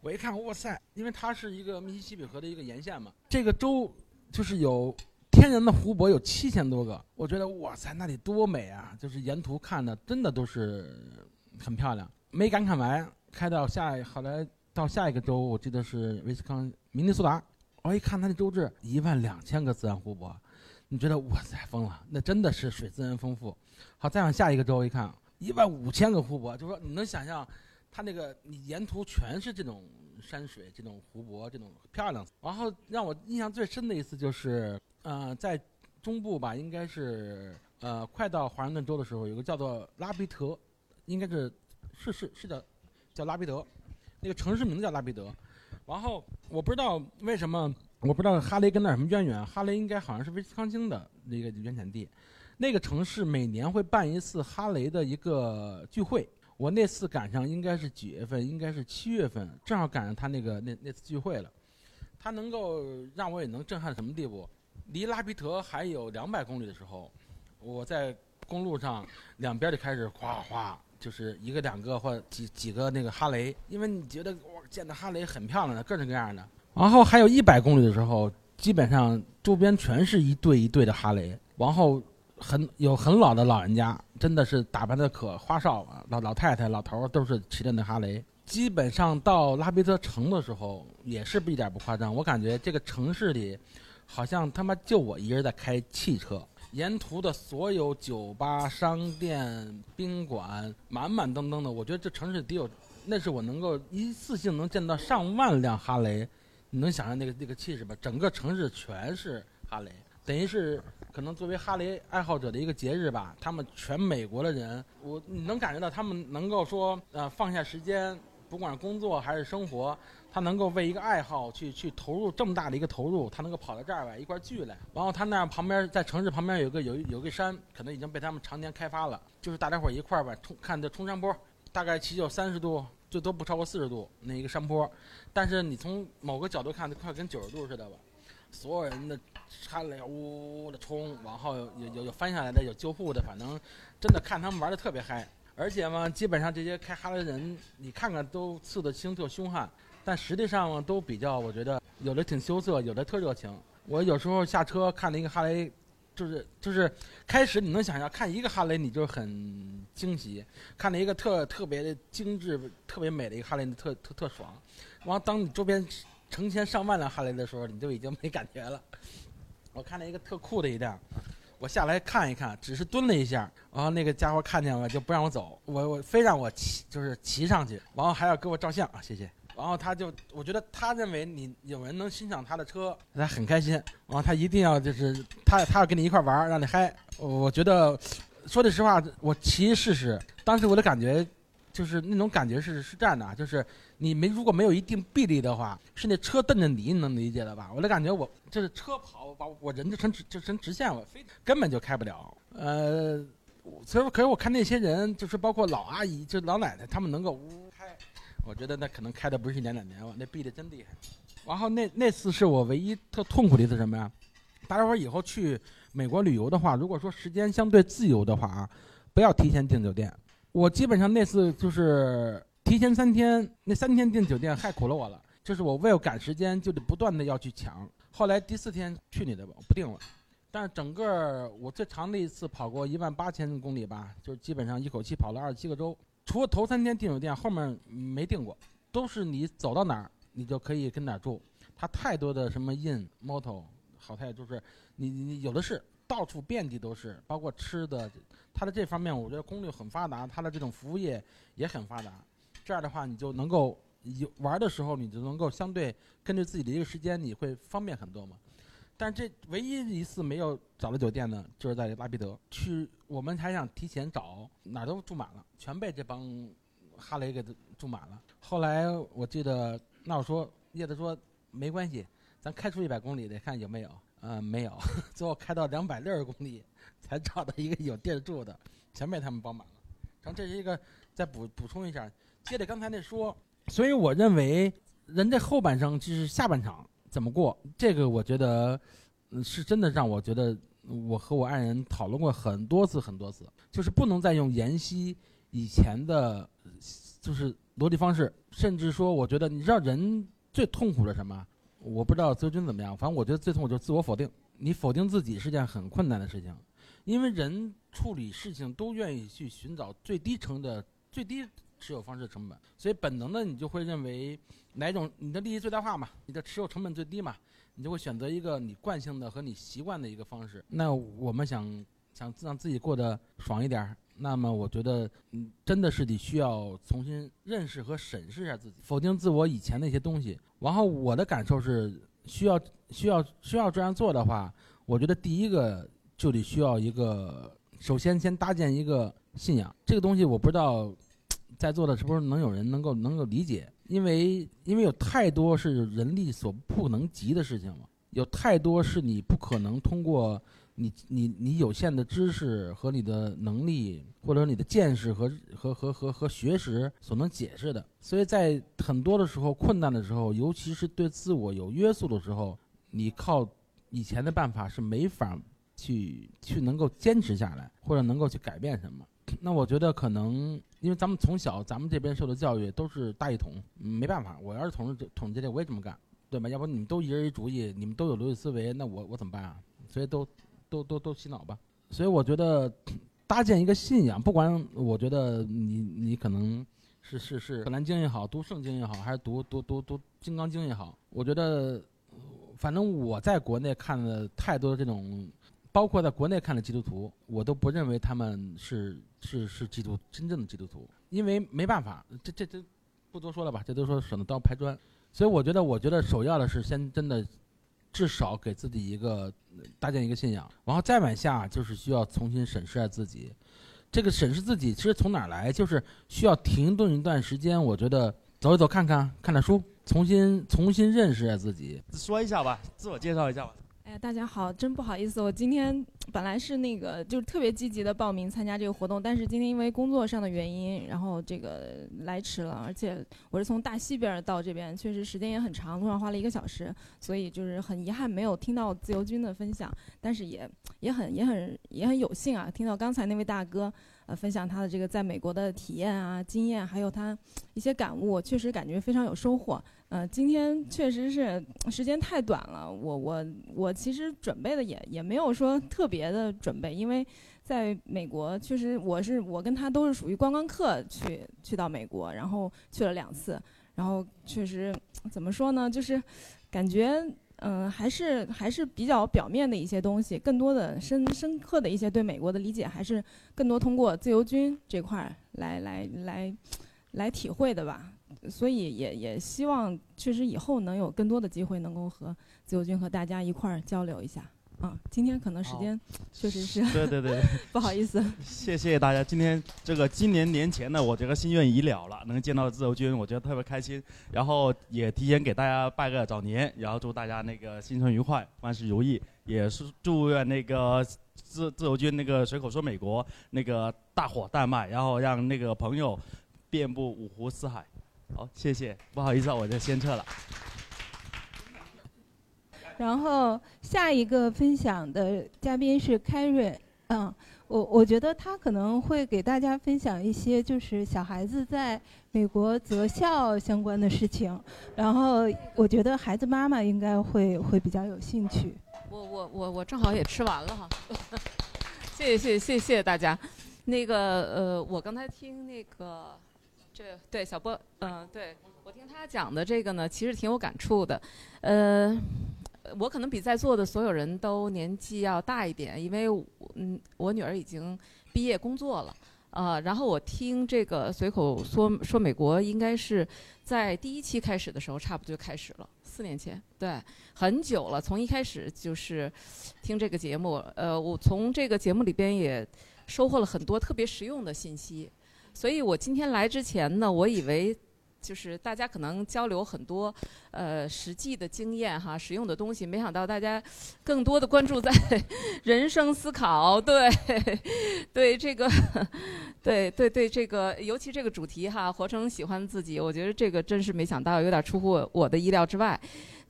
[SPEAKER 3] 我一看，哇塞！因为它是一个密西西比河的一个沿线嘛，这个州就是有天然的湖泊有七千多个。我觉得哇塞，那里多美啊！就是沿途看的真的都是很漂亮。没感慨完，开到下后来到下一个州，我记得是威斯康明尼苏达。我一看它的州志，一万两千个自然湖泊，你觉得哇塞疯了？那真的是水资源丰富。好，再往下一个州一看。一万五千个湖泊，就说你能想象，它那个你沿途全是这种山水、这种湖泊、这种漂亮。然后让我印象最深的一次就是，呃，在中部吧，应该是呃快到华盛顿州的时候，有个叫做拉比德，应该是是是是叫叫拉比德，那个城市名字叫拉比德。然后我不知道为什么，我不知道哈雷跟那什么渊源，哈雷应该好像是威斯康星的那个原产地。那个城市每年会办一次哈雷的一个聚会，我那次赶上应该是几月份？应该是七月份，正好赶上他那个那那次聚会了。他能够让我也能震撼什么地步？离拉皮特还有两百公里的时候，我在公路上两边就开始哗哗，就是一个两个或几几个那个哈雷，因为你觉得哇，见到哈雷很漂亮的，各种各样的。然后还有一百公里的时候，基本上周边全是一对一对的哈雷，然后。很有很老的老人家，真的是打扮的可花哨了。老老太太、老头都是骑着那哈雷。基本上到拉比特城的时候，也是一点不夸张。我感觉这个城市里，好像他妈就我一个人在开汽车。沿途的所有酒吧、商店、宾馆，满满登登的。我觉得这城市得有，那是我能够一次性能见到上万辆哈雷。你能想象那个那个气势吧？整个城市全是哈雷，等于是。可能作为哈雷爱好者的一个节日吧，他们全美国的人，我你能感觉到他们能够说，呃，放下时间，不管是工作还是生活，他能够为一个爱好去去投入这么大的一个投入，他能够跑到这儿来一块聚来。然后他那旁边在城市旁边有个有有个山，可能已经被他们常年开发了，就是大家伙一块儿吧冲看这冲山坡，大概起有三十度，最多不超过四十度那一个山坡，但是你从某个角度看，快跟九十度似的吧。所有人的哈雷呜呜的冲，往后有有有翻下来的，有救护的，反正真的看他们玩的特别嗨。而且嘛，基本上这些开哈雷的人，你看看都刺的清特凶悍，但实际上，都比较，我觉得有的挺羞涩，有的特热情。我有时候下车看了一个哈雷，就是就是开始你能想象看一个哈雷你就很惊喜，看了一个特特别的精致、特别美的一个哈雷，你特特特爽。完后当你周边。成千上万辆哈雷的时候，你就已经没感觉了。我看了一个特酷的一辆，我下来看一看，只是蹲了一下，然后那个家伙看见我就不让我走，我我非让我骑，就是骑上去，然后还要给我照相啊，谢谢。然后他就，我觉得他认为你有人能欣赏他的车，他很开心。然后他一定要就是他他要跟你一块玩，让你嗨。我觉得说句实话，我骑试试，当时我的感觉就是那种感觉是是这样的，就是你没如果没有一定臂力的话，是那车蹬着你，你能理解的吧？我的感觉我就是车跑把我人就成直就成直线了，飞根本就开不了。呃，所以可是我看那些人，就是包括老阿姨，就老奶奶，他们能够呜呜开。我觉得那可能开的不是一年两年了，那臂力真厉害。然后那那次是我唯一特痛苦的一次什么呀？大家伙以后去美国旅游的话，如果说时间相对自由的话啊，不要提前订酒店。我基本上那次就是提前三天，那三天订酒店害苦了我了。就是我为了赶时间，就得不断的要去抢。后来第四天去你的吧，我不订了。但是整个我最长的一次跑过一万八千公里吧，就是基本上一口气跑了二十七个州。除了头三天订酒店，后面没订过，都是你走到哪儿，你就可以跟哪儿住。它太多的什么 in motel 好太就是你你有的是，到处遍地都是，包括吃的，它的这方面我觉得功率很发达，它的这种服务业也很发达。这样的话，你就能够有玩的时候，你就能够相对根据自己的一个时间，你会方便很多嘛。但这唯一一次没有找到酒店呢，就是在拉皮德去，我们还想提前找，哪儿都住满了，全被这帮哈雷给住满了。后来我记得，那我说叶子说没关系，咱开出一百公里得看有没有，嗯，没有，最后开到两百六十公里才找到一个有地儿住的，全被他们包满了。然后这是一个再补补充一下，接着刚才那说，所以我认为人这后半生就是下半场。怎么过？这个我觉得，是真的让我觉得，我和我爱人讨论过很多次很多次，就是不能再用妍希以前的，就是逻辑方式，甚至说，我觉得你知道人最痛苦的什么？我不知道泽军怎么样，反正我觉得最痛苦就是自我否定。你否定自己是件很困难的事情，因为人处理事情都愿意去寻找最低成的最低。持有方式成本，所以本能的你就会认为哪种你的利益最大化嘛，你的持有成本最低嘛，你就会选择一个你惯性的和你习惯的一个方式。那我们想想让自己过得爽一点，那么我觉得嗯真的是得需要重新认识和审视一下自己，否定自我以前那些东西。然后我的感受是需要需要需要这样做的话，我觉得第一个就得需要一个，首先先搭建一个信仰，这个东西我不知道。在座的是不是能有人能够能够理解？因为因为有太多是人力所不能及的事情了，有太多是你不可能通过你你你有限的知识和你的能力，或者说你的见识和和和和和学识所能解释的。所以在很多的时候困难的时候，尤其是对自我有约束的时候，你靠以前的办法是没法去去能够坚持下来，或者能够去改变什么。那我觉得可能，因为咱们从小咱们这边受的教育都是大一统，没办法，我要是统治统治这，我也这么干，对吧？要不你们都一人一主意，你们都有逻辑思维，那我我怎么办啊？所以都都都都洗脑吧。所以我觉得搭建一个信仰，不管我觉得你你可能是是是《可兰经》也好，读圣经也好，还是读读读读《金刚经》也好，我觉得反正我在国内看了太多的这种。包括在国内看的基督徒，我都不认为他们是是是基督真正的基督徒，因为没办法，这这这不多说了吧，这都说省得刀拍砖，所以我觉得，我觉得首要的是先真的至少给自己一个搭建一个信仰，然后再往下就是需要重新审视下自己。这个审视自己其实从哪儿来，就是需要停顿一段时间，我觉得走一走看看看点书，重新重新认识下自己。
[SPEAKER 4] 说一下吧，自我介绍一下吧。
[SPEAKER 5] 哎，大家好，真不好意思，我今天本来是那个就是特别积极的报名参加这个活动，但是今天因为工作上的原因，然后这个来迟了，而且我是从大西边到这边，确实时间也很长，路上花了一个小时，所以就是很遗憾没有听到自由军的分享，但是也也很也很也很有幸啊，听到刚才那位大哥。呃，分享他的这个在美国的体验啊、经验，还有他一些感悟，确实感觉非常有收获。呃，今天确实是时间太短了，我我我其实准备的也也没有说特别的准备，因为在美国确实我是我跟他都是属于观光客去去到美国，然后去了两次，然后确实怎么说呢，就是感觉。嗯，还是还是比较表面的一些东西，更多的深深刻的一些对美国的理解，还是更多通过自由军这块儿来来来来体会的吧。所以也也希望确实以后能有更多的机会能够和自由军和大家一块儿交流一下。啊，今天可能时间确实是
[SPEAKER 4] 对对对，
[SPEAKER 5] 不好意思。
[SPEAKER 4] 谢谢大家，今天这个今年年前呢，我这个心愿已了了，能见到自由军，我觉得特别开心。然后也提前给大家拜个早年，然后祝大家那个新春愉快，万事如意。也是祝愿那个自自由军那个随口说美国那个大火大卖，然后让那个朋友遍布五湖四海。好，谢谢，不好意思，啊，我就先撤了。
[SPEAKER 6] 然后下一个分享的嘉宾是凯瑞，嗯，我我觉得他可能会给大家分享一些就是小孩子在美国择校相关的事情，然后我觉得孩子妈妈应该会会比较有兴趣。
[SPEAKER 7] 我我我我正好也吃完了哈，谢谢谢谢谢谢大家，那个呃我刚才听那个这对小波嗯对我听他讲的这个呢，其实挺有感触的，呃。我可能比在座的所有人都年纪要大一点，因为嗯，我女儿已经毕业工作了，呃，然后我听这个随口说说美国，应该是在第一期开始的时候，差不多就开始了，四年前，对，很久了，从一开始就是听这个节目，呃，我从这个节目里边也收获了很多特别实用的信息，所以我今天来之前呢，我以为。就是大家可能交流很多，呃，实际的经验哈，实用的东西。没想到大家更多的关注在 人生思考，对，对这个，对对对这个，尤其这个主题哈，活成喜欢自己，我觉得这个真是没想到，有点出乎我的意料之外。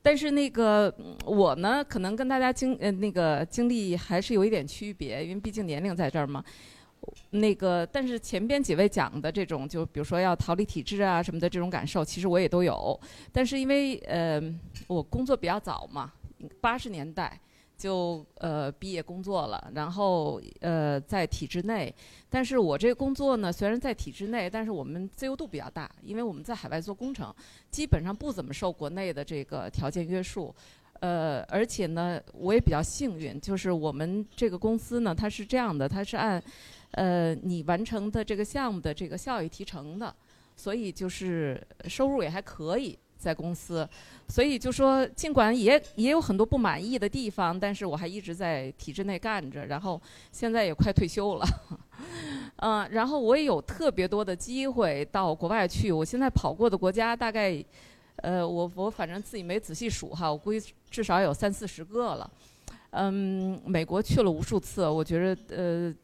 [SPEAKER 7] 但是那个我呢，可能跟大家经呃那个经历还是有一点区别，因为毕竟年龄在这儿嘛。那个，但是前边几位讲的这种，就比如说要逃离体制啊什么的这种感受，其实我也都有。但是因为呃，我工作比较早嘛，八十年代就呃毕业工作了，然后呃在体制内。但是我这个工作呢，虽然在体制内，但是我们自由度比较大，因为我们在海外做工程，基本上不怎么受国内的这个条件约束。呃，而且呢，我也比较幸运，就是我们这个公司呢，它是这样的，它是按。呃，你完成的这个项目的这个效益提成的，所以就是收入也还可以在公司，所以就说尽管也也有很多不满意的地方，但是我还一直在体制内干着，然后现在也快退休了，嗯，然后我也有特别多的机会到国外去，我现在跑过的国家大概，呃，我我反正自己没仔细数哈，我估计至少有三四十个了，嗯，美国去了无数次，我觉得呃。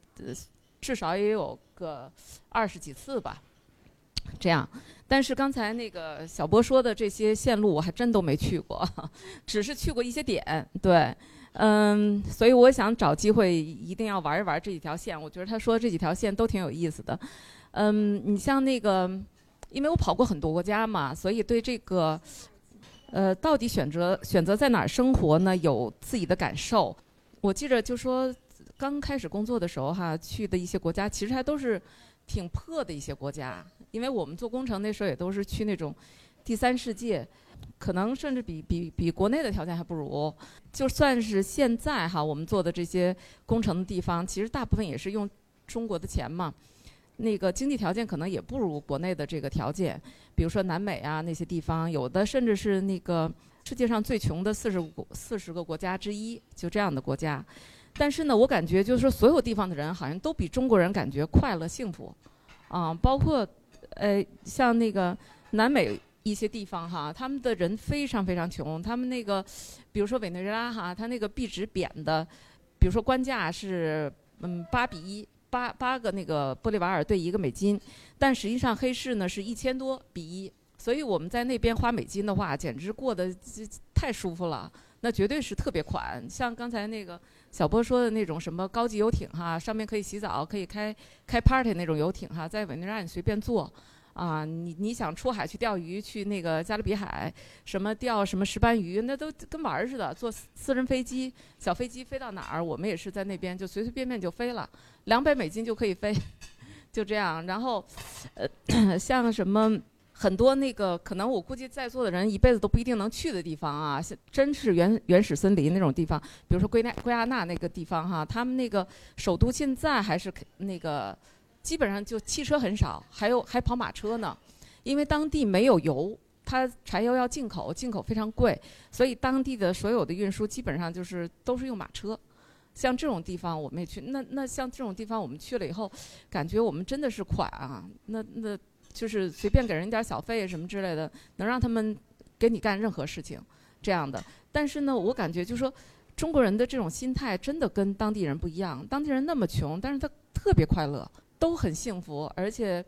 [SPEAKER 7] 至少也有个二十几次吧，这样。但是刚才那个小波说的这些线路，我还真都没去过，只是去过一些点。对，嗯，所以我想找机会一定要玩一玩这几条线。我觉得他说这几条线都挺有意思的。嗯，你像那个，因为我跑过很多国家嘛，所以对这个，呃，到底选择选择在哪儿生活呢，有自己的感受。我记着就说。刚开始工作的时候，哈，去的一些国家其实还都是挺破的一些国家，因为我们做工程那时候也都是去那种第三世界，可能甚至比比比国内的条件还不如。就算是现在哈，我们做的这些工程的地方，其实大部分也是用中国的钱嘛，那个经济条件可能也不如国内的这个条件。比如说南美啊那些地方，有的甚至是那个世界上最穷的四十五四十个国家之一，就这样的国家。但是呢，我感觉就是说，所有地方的人好像都比中国人感觉快乐幸福，啊，包括，呃，像那个南美一些地方哈，他们的人非常非常穷，他们那个，比如说委内瑞拉哈，他那个币值贬的，比如说官价是嗯八比一，八八个那个玻利瓦尔兑一个美金，但实际上黑市呢是一千多比一，所以我们在那边花美金的话，简直过得太舒服了，那绝对是特别款，像刚才那个。小波说的那种什么高级游艇哈，上面可以洗澡，可以开开 party 那种游艇哈，在委内瑞拉你随便坐，啊，你你想出海去钓鱼，去那个加勒比海，什么钓什么石斑鱼，那都跟玩儿似的。坐私人飞机，小飞机飞到哪儿，我们也是在那边就随随便便就飞了，两百美金就可以飞，就这样。然后，呃，像什么。很多那个可能我估计在座的人一辈子都不一定能去的地方啊，真是原原始森林那种地方，比如说圭纳圭亚那那个地方哈，他们那个首都现在还是那个基本上就汽车很少，还有还跑马车呢，因为当地没有油，它柴油要进口，进口非常贵，所以当地的所有的运输基本上就是都是用马车。像这种地方我们也去，那那像这种地方我们去了以后，感觉我们真的是款啊，那那就是随便给人点小费什么之类的，能让他们给你干任何事情这样的。但是呢，我感觉就说。中国人的这种心态真的跟当地人不一样。当地人那么穷，但是他特别快乐，都很幸福，而且，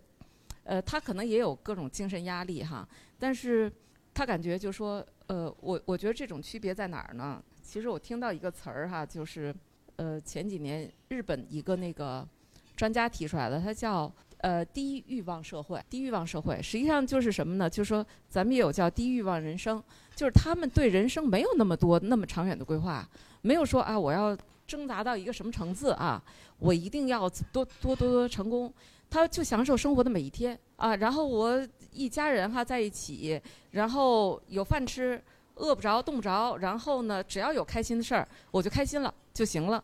[SPEAKER 7] 呃，他可能也有各种精神压力哈。但是，他感觉就说，呃，我我觉得这种区别在哪儿呢？其实我听到一个词儿哈，就是呃前几年日本一个那个专家提出来的，他叫呃低欲望社会。低欲望社会实际上就是什么呢？就是说咱们也有叫低欲望人生。就是他们对人生没有那么多那么长远的规划，没有说啊我要挣扎到一个什么层次啊，我一定要多多多多成功，他就享受生活的每一天啊，然后我一家人哈在一起，然后有饭吃，饿不着冻不着，然后呢只要有开心的事儿我就开心了就行了。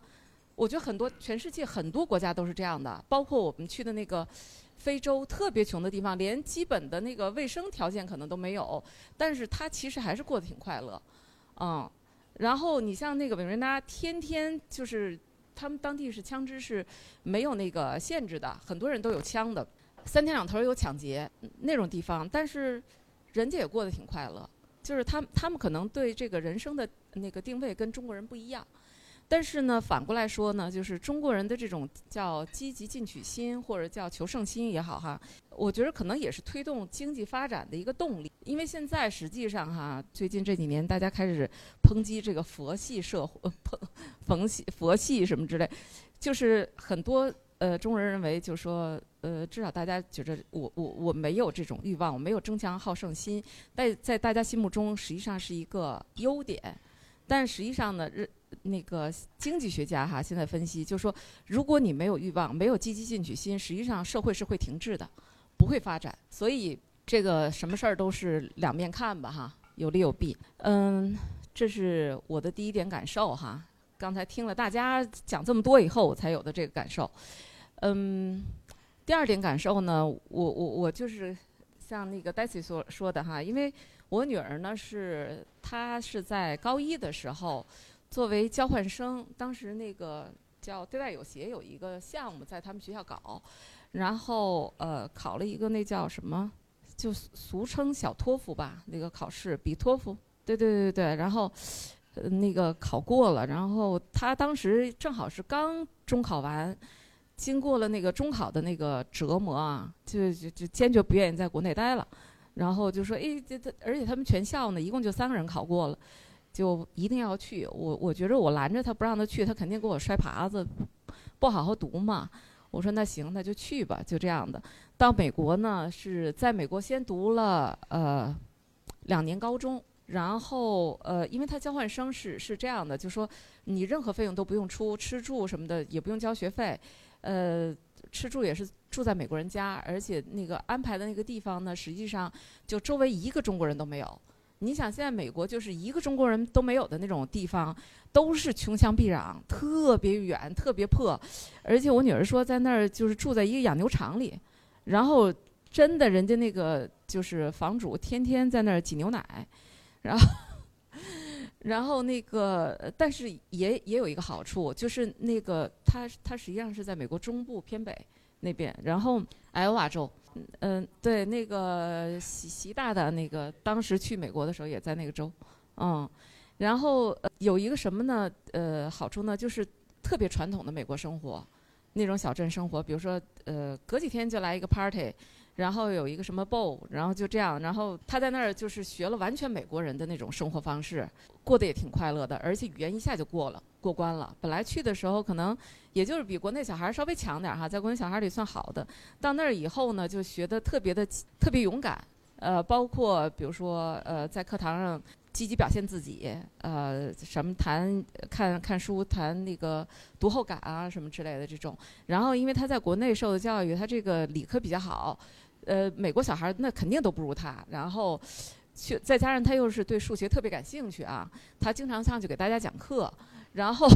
[SPEAKER 7] 我觉得很多全世界很多国家都是这样的，包括我们去的那个。非洲特别穷的地方，连基本的那个卫生条件可能都没有，但是他其实还是过得挺快乐，嗯。然后你像那个委内瑞拉，天天就是他们当地是枪支是没有那个限制的，很多人都有枪的，三天两头有抢劫那种地方，但是人家也过得挺快乐，就是他他们可能对这个人生的那个定位跟中国人不一样。但是呢，反过来说呢，就是中国人的这种叫积极进取心，或者叫求胜心也好哈，我觉得可能也是推动经济发展的一个动力。因为现在实际上哈，最近这几年大家开始抨击这个佛系社会，抨佛系佛系什么之类，就是很多呃中国人认为，就是说呃，至少大家觉得我我我没有这种欲望，我没有争强好胜心，在在大家心目中实际上是一个优点，但实际上呢，日。那个经济学家哈，现在分析就说，如果你没有欲望，没有积极进取心，实际上社会是会停滞的，不会发展。所以这个什么事儿都是两面看吧哈，有利有弊。嗯，这是我的第一点感受哈。刚才听了大家讲这么多以后，我才有的这个感受。嗯，第二点感受呢，我我我就是像那个 Daisy 所说的哈，因为我女儿呢是她是在高一的时候。作为交换生，当时那个叫对外有协有一个项目在他们学校搞，然后呃考了一个那叫什么，就俗称小托福吧，那个考试比托福，对对对对，然后呃那个考过了，然后他当时正好是刚中考完，经过了那个中考的那个折磨啊，就就就坚决不愿意在国内待了，然后就说哎这这，而且他们全校呢一共就三个人考过了。就一定要去，我我觉着我拦着他不让他去，他肯定给我摔耙子，不好好读嘛。我说那行，那就去吧，就这样的。到美国呢，是在美国先读了呃两年高中，然后呃，因为他交换生是是这样的，就说你任何费用都不用出，吃住什么的也不用交学费，呃，吃住也是住在美国人家，而且那个安排的那个地方呢，实际上就周围一个中国人都没有。你想，现在美国就是一个中国人都没有的那种地方，都是穷乡僻壤，特别远，特别破。而且我女儿说，在那儿就是住在一个养牛场里，然后真的，人家那个就是房主天天在那儿挤牛奶，然后，然后那个，但是也也有一个好处，就是那个他他实际上是在美国中部偏北那边，然后艾奥瓦州。嗯对，那个习习大大那个当时去美国的时候也在那个州，嗯，然后有一个什么呢？呃，好处呢就是特别传统的美国生活，那种小镇生活，比如说呃，隔几天就来一个 party。然后有一个什么 bow，然后就这样，然后他在那儿就是学了完全美国人的那种生活方式，过得也挺快乐的，而且语言一下就过了过关了。本来去的时候可能也就是比国内小孩稍微强点儿哈，在国内小孩里算好的。到那儿以后呢，就学的特别的特别勇敢，呃，包括比如说呃，在课堂上积极表现自己，呃，什么谈看看书谈那个读后感啊什么之类的这种。然后因为他在国内受的教育，他这个理科比较好。呃，美国小孩那肯定都不如他，然后，去再加上他又是对数学特别感兴趣啊，他经常上去给大家讲课，然后，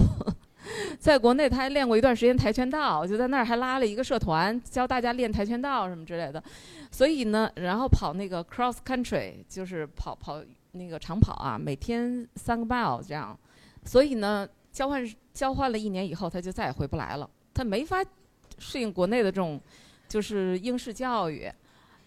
[SPEAKER 7] 在国内他还练过一段时间跆拳道，就在那儿还拉了一个社团，教大家练跆拳道什么之类的。所以呢，然后跑那个 cross country，就是跑跑那个长跑啊，每天三个 mile 这样。所以呢，交换交换了一年以后，他就再也回不来了，他没法适应国内的这种就是英式教育。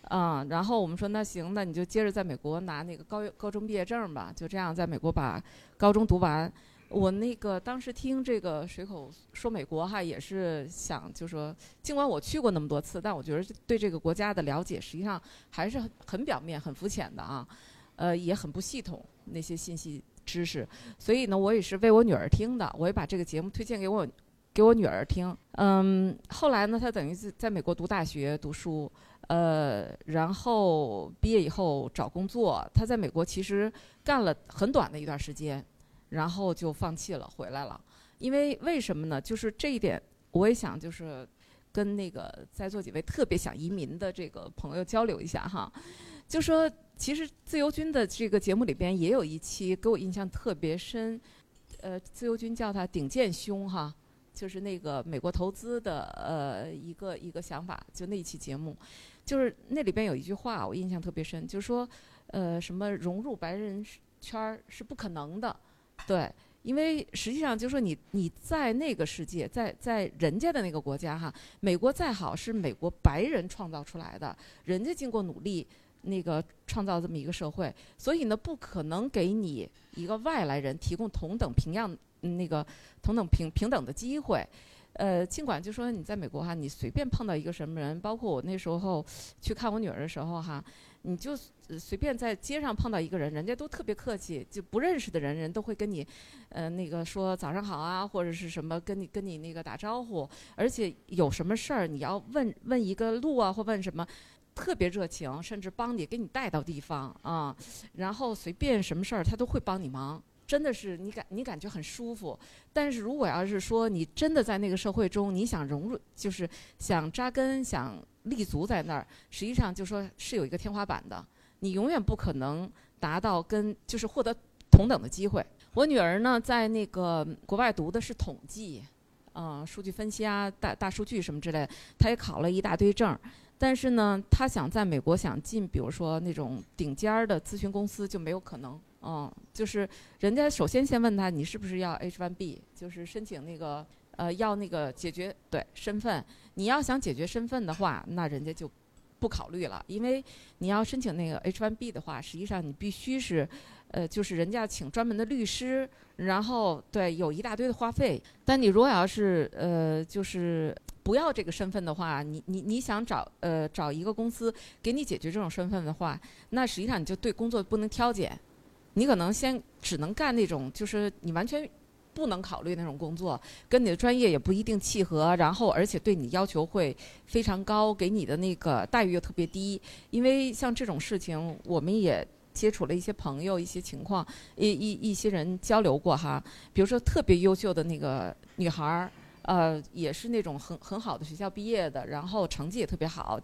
[SPEAKER 7] 啊、然后我们说那行，那你就接着在美国拿那个高高中毕业证吧，就这样在美国把高中读完。我那个当时听这个水口说美国哈，也是想就说，尽管我去过那么多次，但我觉得对这个国家的了解实际上还是很很表面、很肤浅的啊，呃，也很不系统那些信息知识。所以呢，我也是为我女儿听的，我也把这个节目推荐给我给我女儿听。嗯，后来呢，她等于是在美国读大学读书，呃，然后毕业以后找工作。她在美国其实干了很短的一段时间，然后就放弃了，回来了。因为为什么呢？就是这一点，我也想就是跟那个在座几位特别想移民的这个朋友交流一下哈，就说其实自由军的这个节目里边也有一期给我印象特别深，呃，自由军叫他顶剑兄哈，就是那个美国投资的呃一个一个想法，就那一期节目，就是那里边有一句话我印象特别深，就是说呃什么融入白人圈儿是不可能的，对。因为实际上就是说你你在那个世界，在在人家的那个国家哈，美国再好是美国白人创造出来的，人家经过努力那个创造这么一个社会，所以呢不可能给你一个外来人提供同等平样那个同等平平等的机会。呃，尽管就说你在美国哈，你随便碰到一个什么人，包括我那时候去看我女儿的时候哈，你就随便在街上碰到一个人，人家都特别客气，就不认识的人，人都会跟你，呃，那个说早上好啊，或者是什么跟你跟你那个打招呼，而且有什么事儿你要问问一个路啊，或问什么。特别热情，甚至帮你给你带到地方啊，然后随便什么事儿他都会帮你忙，真的是你感你感觉很舒服。但是如果要是说你真的在那个社会中，你想融入，就是想扎根、想立足在那儿，实际上就说是有一个天花板的，你永远不可能达到跟就是获得同等的机会。我女儿呢，在那个国外读的是统计，啊、数据分析啊，大大数据什么之类的，她也考了一大堆证儿。但是呢，她想在美国想进，比如说那种顶尖儿的咨询公司就没有可能。嗯，就是人家首先先问他你是不是要 H1B，就是申请那个呃要那个解决对身份。你要想解决身份的话，那人家就不考虑了，因为你要申请那个 H1B 的话，实际上你必须是呃就是人家请专门的律师，然后对有一大堆的花费。但你如果要是呃就是不要这个身份的话，你你你想找呃找一个公司给你解决这种身份的话，那实际上你就对工作不能挑拣，你可能先只能干那种就是你完全不能考虑那种工作，跟你的专业也不一定契合，然后而且对你要求会非常高，给你的那个待遇又特别低。因为像这种事情，我们也接触了一些朋友、一些情况，一一一些人交流过哈。比如说特别优秀的那个女孩儿，呃，也是那种很很好的学校毕业的，然后成绩也特别好，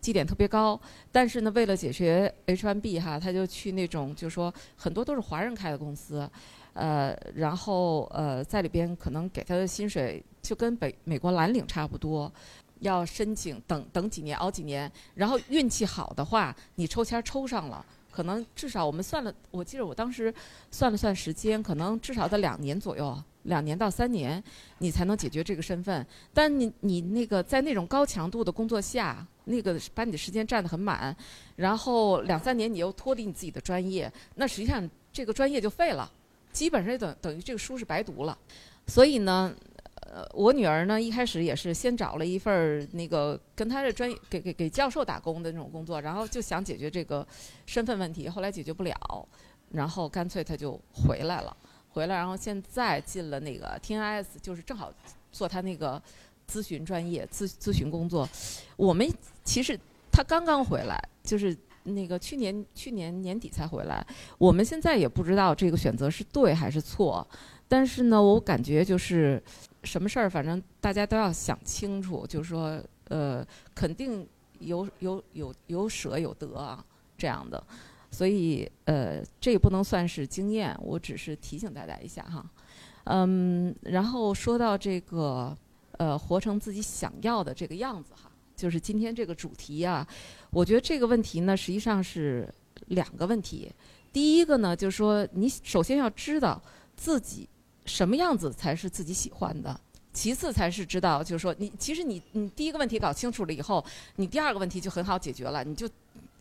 [SPEAKER 7] 绩点特别高。但是呢，为了解决 H1B 哈，他就去那种就是说很多都是华人开的公司。呃，然后呃，在里边可能给他的薪水就跟北美国蓝领差不多，要申请等等几年熬几年，然后运气好的话，你抽签抽上了，可能至少我们算了，我记得我当时算了算时间，可能至少得两年左右，两年到三年，你才能解决这个身份。但你你那个在那种高强度的工作下，那个把你的时间占得很满，然后两三年你又脱离你自己的专业，那实际上这个专业就废了。基本上等等于这个书是白读了，所以呢，呃，我女儿呢一开始也是先找了一份儿那个跟她的专业给给给教授打工的那种工作，然后就想解决这个身份问题，后来解决不了，然后干脆她就回来了，回来然后现在进了那个 TNS，就是正好做他那个咨询专业咨咨询工作。我们其实他刚刚回来，就是。那个去年去年年底才回来，我们现在也不知道这个选择是对还是错，但是呢，我感觉就是什么事儿，反正大家都要想清楚，就是说，呃，肯定有有有有舍有得啊，这样的，所以呃，这也不能算是经验，我只是提醒大家一下哈。嗯，然后说到这个，呃，活成自己想要的这个样子哈，就是今天这个主题啊，我觉得这个问题呢，实际上是两个问题。第一个呢，就是说你首先要知道自己什么样子才是自己喜欢的，其次才是知道，就是说你其实你你第一个问题搞清楚了以后，你第二个问题就很好解决了，你就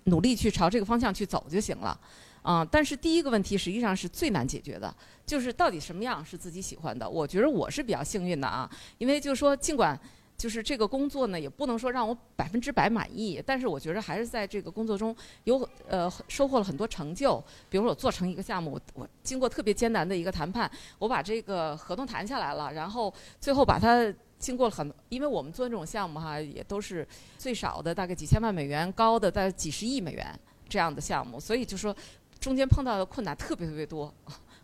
[SPEAKER 7] 努力去朝这个方向去走就行了。啊、但是第一个问题实际上是最难解决的，就是到底什么样是自己喜欢的。我觉得我是比较幸运的啊，因为就是说，尽管就是这个工作呢，也不能说让我百分之百满意，但是我觉得还是在这个工作中有呃收获了很多成就。比如说我做成一个项目，我我经过特别艰难的一个谈判，我把这个合同谈下来了，然后最后把它。经过了很，因为我们做这种项目哈，也都是最少的大概几千万美元，高的在几十亿美元这样的项目，所以就说中间碰到的困难特别特别多，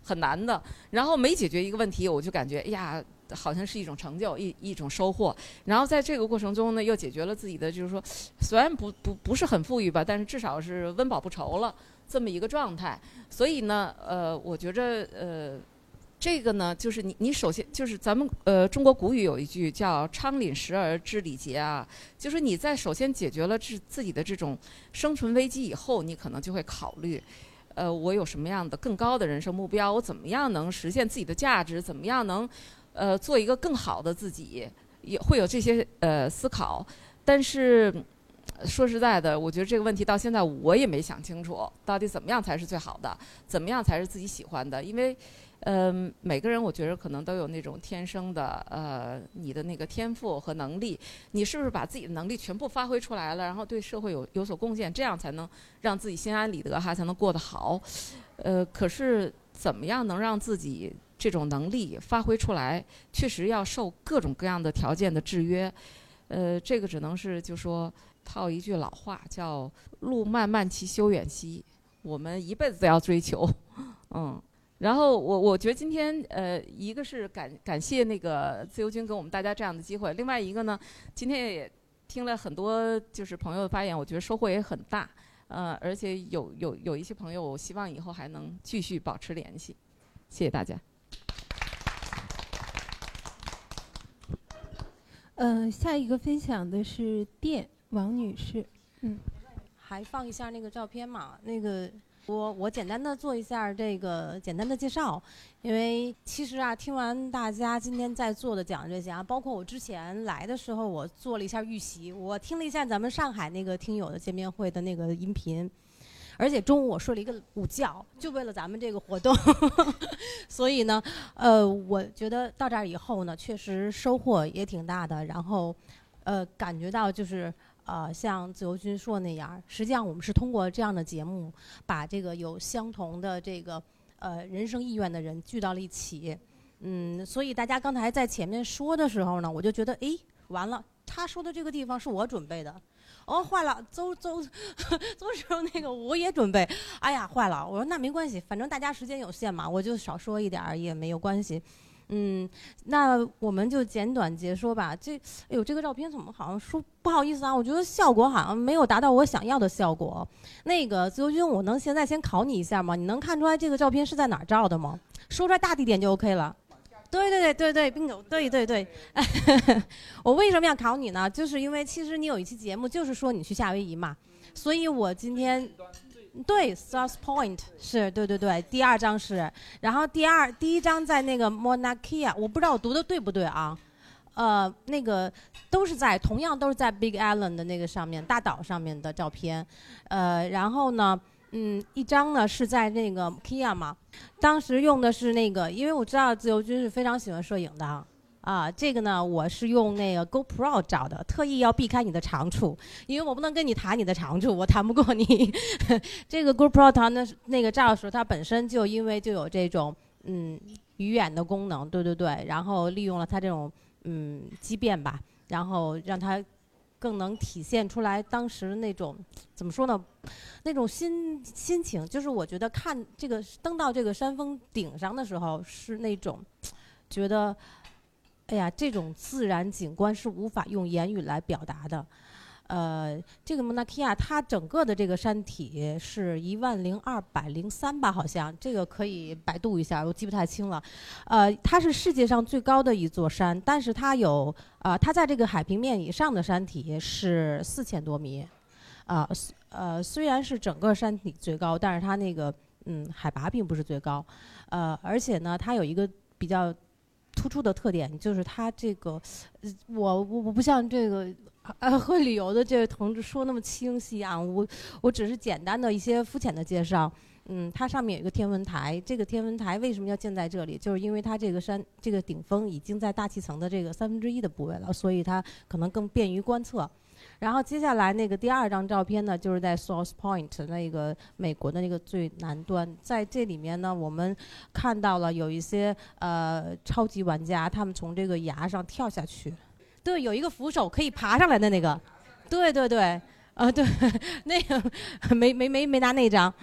[SPEAKER 7] 很难的。然后每解决一个问题，我就感觉哎呀，好像是一种成就，一一种收获。然后在这个过程中呢，又解决了自己的，就是说，虽然不不不是很富裕吧，但是至少是温饱不愁了这么一个状态。所以呢，呃，我觉着呃。这个呢，就是你，你首先就是咱们呃，中国古语有一句叫“昌廪实而知礼节”啊，就是你在首先解决了自自己的这种生存危机以后，你可能就会考虑，呃，我有什么样的更高的人生目标？我怎么样能实现自己的价值？怎么样能呃做一个更好的自己？也会有这些呃思考，但是。说实在的，我觉得这个问题到现在我也没想清楚，到底怎么样才是最好的，怎么样才是自己喜欢的？因为，嗯、每个人我觉得可能都有那种天生的呃你的那个天赋和能力，你是不是把自己的能力全部发挥出来了，然后对社会有有所贡献，这样才能让自己心安理得哈，才能过得好。呃，可是怎么样能让自己这种能力发挥出来，确实要受各种各样的条件的制约。呃，这个只能是就说套一句老话，叫“路漫漫其修远兮”，我们一辈子都要追求，嗯。然后我我觉得今天呃，一个是感感谢那个自由军给我们大家这样的机会，另外一个呢，今天也听了很多就是朋友的发言，我觉得收获也很大，呃，而且有有有一些朋友，我希望以后还能继续保持联系，谢谢大家。
[SPEAKER 6] 呃，下一个分享的是电王女士。
[SPEAKER 8] 嗯还放一下那个照片嘛？那个我我简单的做一下这个简单的介绍，因为其实啊，听完大家今天在座的讲这些啊，包括我之前来的时候，我做了一下预习，我听了一下咱们上海那个听友的见面会的那个音频。而且中午我睡了一个午觉，就为了咱们这个活动，所以呢，呃，我觉得到这儿以后呢，确实收获也挺大的。然后，呃，感觉到就是呃，像自由军说那样，实际上我们是通过这样的节目，把这个有相同的这个呃人生意愿的人聚到了一起。嗯，所以大家刚才在前面说的时候呢，我就觉得，诶，完了，他说的这个地方是我准备的。哦，坏了，周周周时候那个我也准备，哎呀，坏了！我说那没关系，反正大家时间有限嘛，我就少说一点儿也没有关系。嗯，那我们就简短截说吧。这，哎呦，这个照片怎么好像说不好意思啊？我觉得效果好像没有达到我想要的效果。那个自由军，我能现在先考你一下吗？你能看出来这个照片是在哪儿照的吗？说出来大地点就 OK 了。对对对对对，bingo，对对对。我为什么要考你呢？就是因为其实你有一期节目就是说你去夏威夷嘛，所以我今天对 South Point 是对对对，第二张是，然后第二第一张在那个 Mauna Kea，我不知道我读的对不对啊？呃，那个都是在同样都是在 Big Island 的那个上面大岛上面的照片，呃，然后呢，嗯，一张呢是在那个 Kia 嘛，当时用的是那个，因为我知道自由军是非常喜欢摄影的啊。啊，这个呢，我是用那个 GoPro 找的，特意要避开你的长处，因为我不能跟你谈你的长处，我谈不过你。这个 GoPro 它那那个照的时候，它本身就因为就有这种嗯鱼眼的功能，对对对，然后利用了它这种嗯畸变吧，然后让它更能体现出来当时那种怎么说呢，那种心心情，就是我觉得看这个登到这个山峰顶上的时候，是那种觉得。哎呀，这种自然景观是无法用言语来表达的，呃，这个蒙纳基亚它整个的这个山体是一万零二百零三吧，好像这个可以百度一下，我记不太清了。呃，它是世界上最高的一座山，但是它有啊，它在这个海平面以上的山体是四千多米，啊，呃，虽然是整个山体最高，但是它那个嗯海拔并不是最高，呃，而且呢，它有一个比较突出的特点，就是它这个，我我我不像这个。呃，会旅游的这位同志说那么清晰啊，我我只是简单的一些肤浅的介绍。嗯，它上面有一个天文台，这个天文台为什么要建在这里？就是因为它这个山这个顶峰已经在大气层的这个三分之一的部位了，所以它可能更便于观测。然后接下来那个第二张照片呢，就是在 Source Point 那个美国的那个最南端，在这里面呢，我们看到了有一些呃超级玩家，他们从这个崖上跳下去。对，有一个扶手可以爬上来的那个，对对对，呃对，那个没没没没拿那张，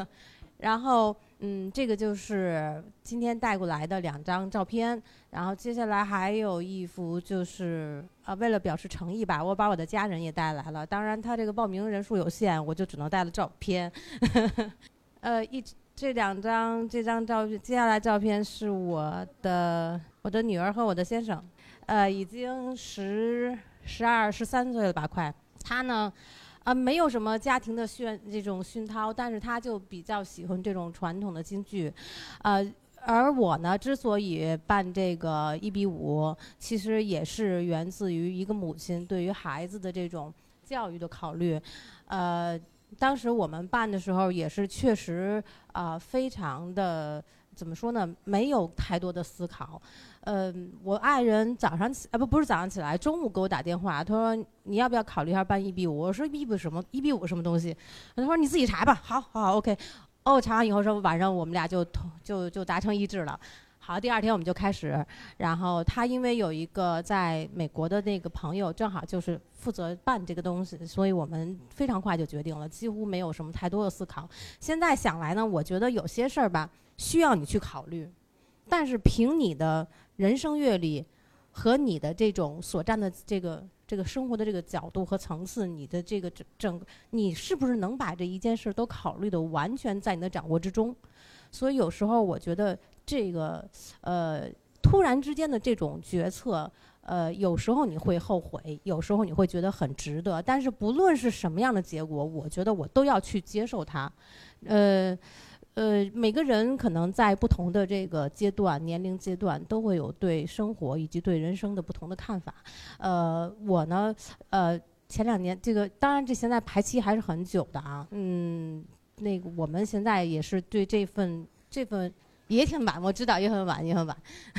[SPEAKER 8] 然后嗯，这个就是今天带过来的两张照片，然后接下来还有一幅就是啊，为了表示诚意吧，我把我的家人也带来了，当然他这个报名人数有限，我就只能带了照片，呃一这两张这张照片，接下来照片是我的我的女儿和我的先生。呃，已经十十二十三岁了吧？快，他呢，呃，没有什么家庭的熏这种熏陶，但是他就比较喜欢这种传统的京剧，呃，而我呢，之所以办这个一比五，其实也是源自于一个母亲对于孩子的这种教育的考虑，呃，当时我们办的时候也是确实啊，非常的怎么说呢？没有太多的思考。嗯，我爱人早上起啊不不是早上起来，中午给我打电话，他说你要不要考虑一下办一比五？我说一比五什么？一比五什么东西？他说你自己查吧。好，好，OK。哦，查完以后说晚上我们俩就同就就达成一致了。好，第二天我们就开始。然后他因为有一个在美国的那个朋友，正好就是负责办这个东西，所以我们非常快就决定了，几乎没有什么太多的思考。现在想来呢，我觉得有些事儿吧需要你去考虑，但是凭你的。人生阅历和你的这种所占的这个这个生活的这个角度和层次，你的这个整整，你是不是能把这一件事都考虑的完全在你的掌握之中？所以有时候我觉得这个呃突然之间的这种决策，呃有时候你会后悔，有时候你会觉得很值得。但是不论是什么样的结果，我觉得我都要去接受它，呃。呃，每个人可能在不同的这个阶段、年龄阶段，都会有对生活以及对人生的不同的看法。呃，我呢，呃，前两年这个，当然这现在排期还是很久的啊。嗯，那个我们现在也是对这份这份也挺晚，我知道也很晚，也很晚。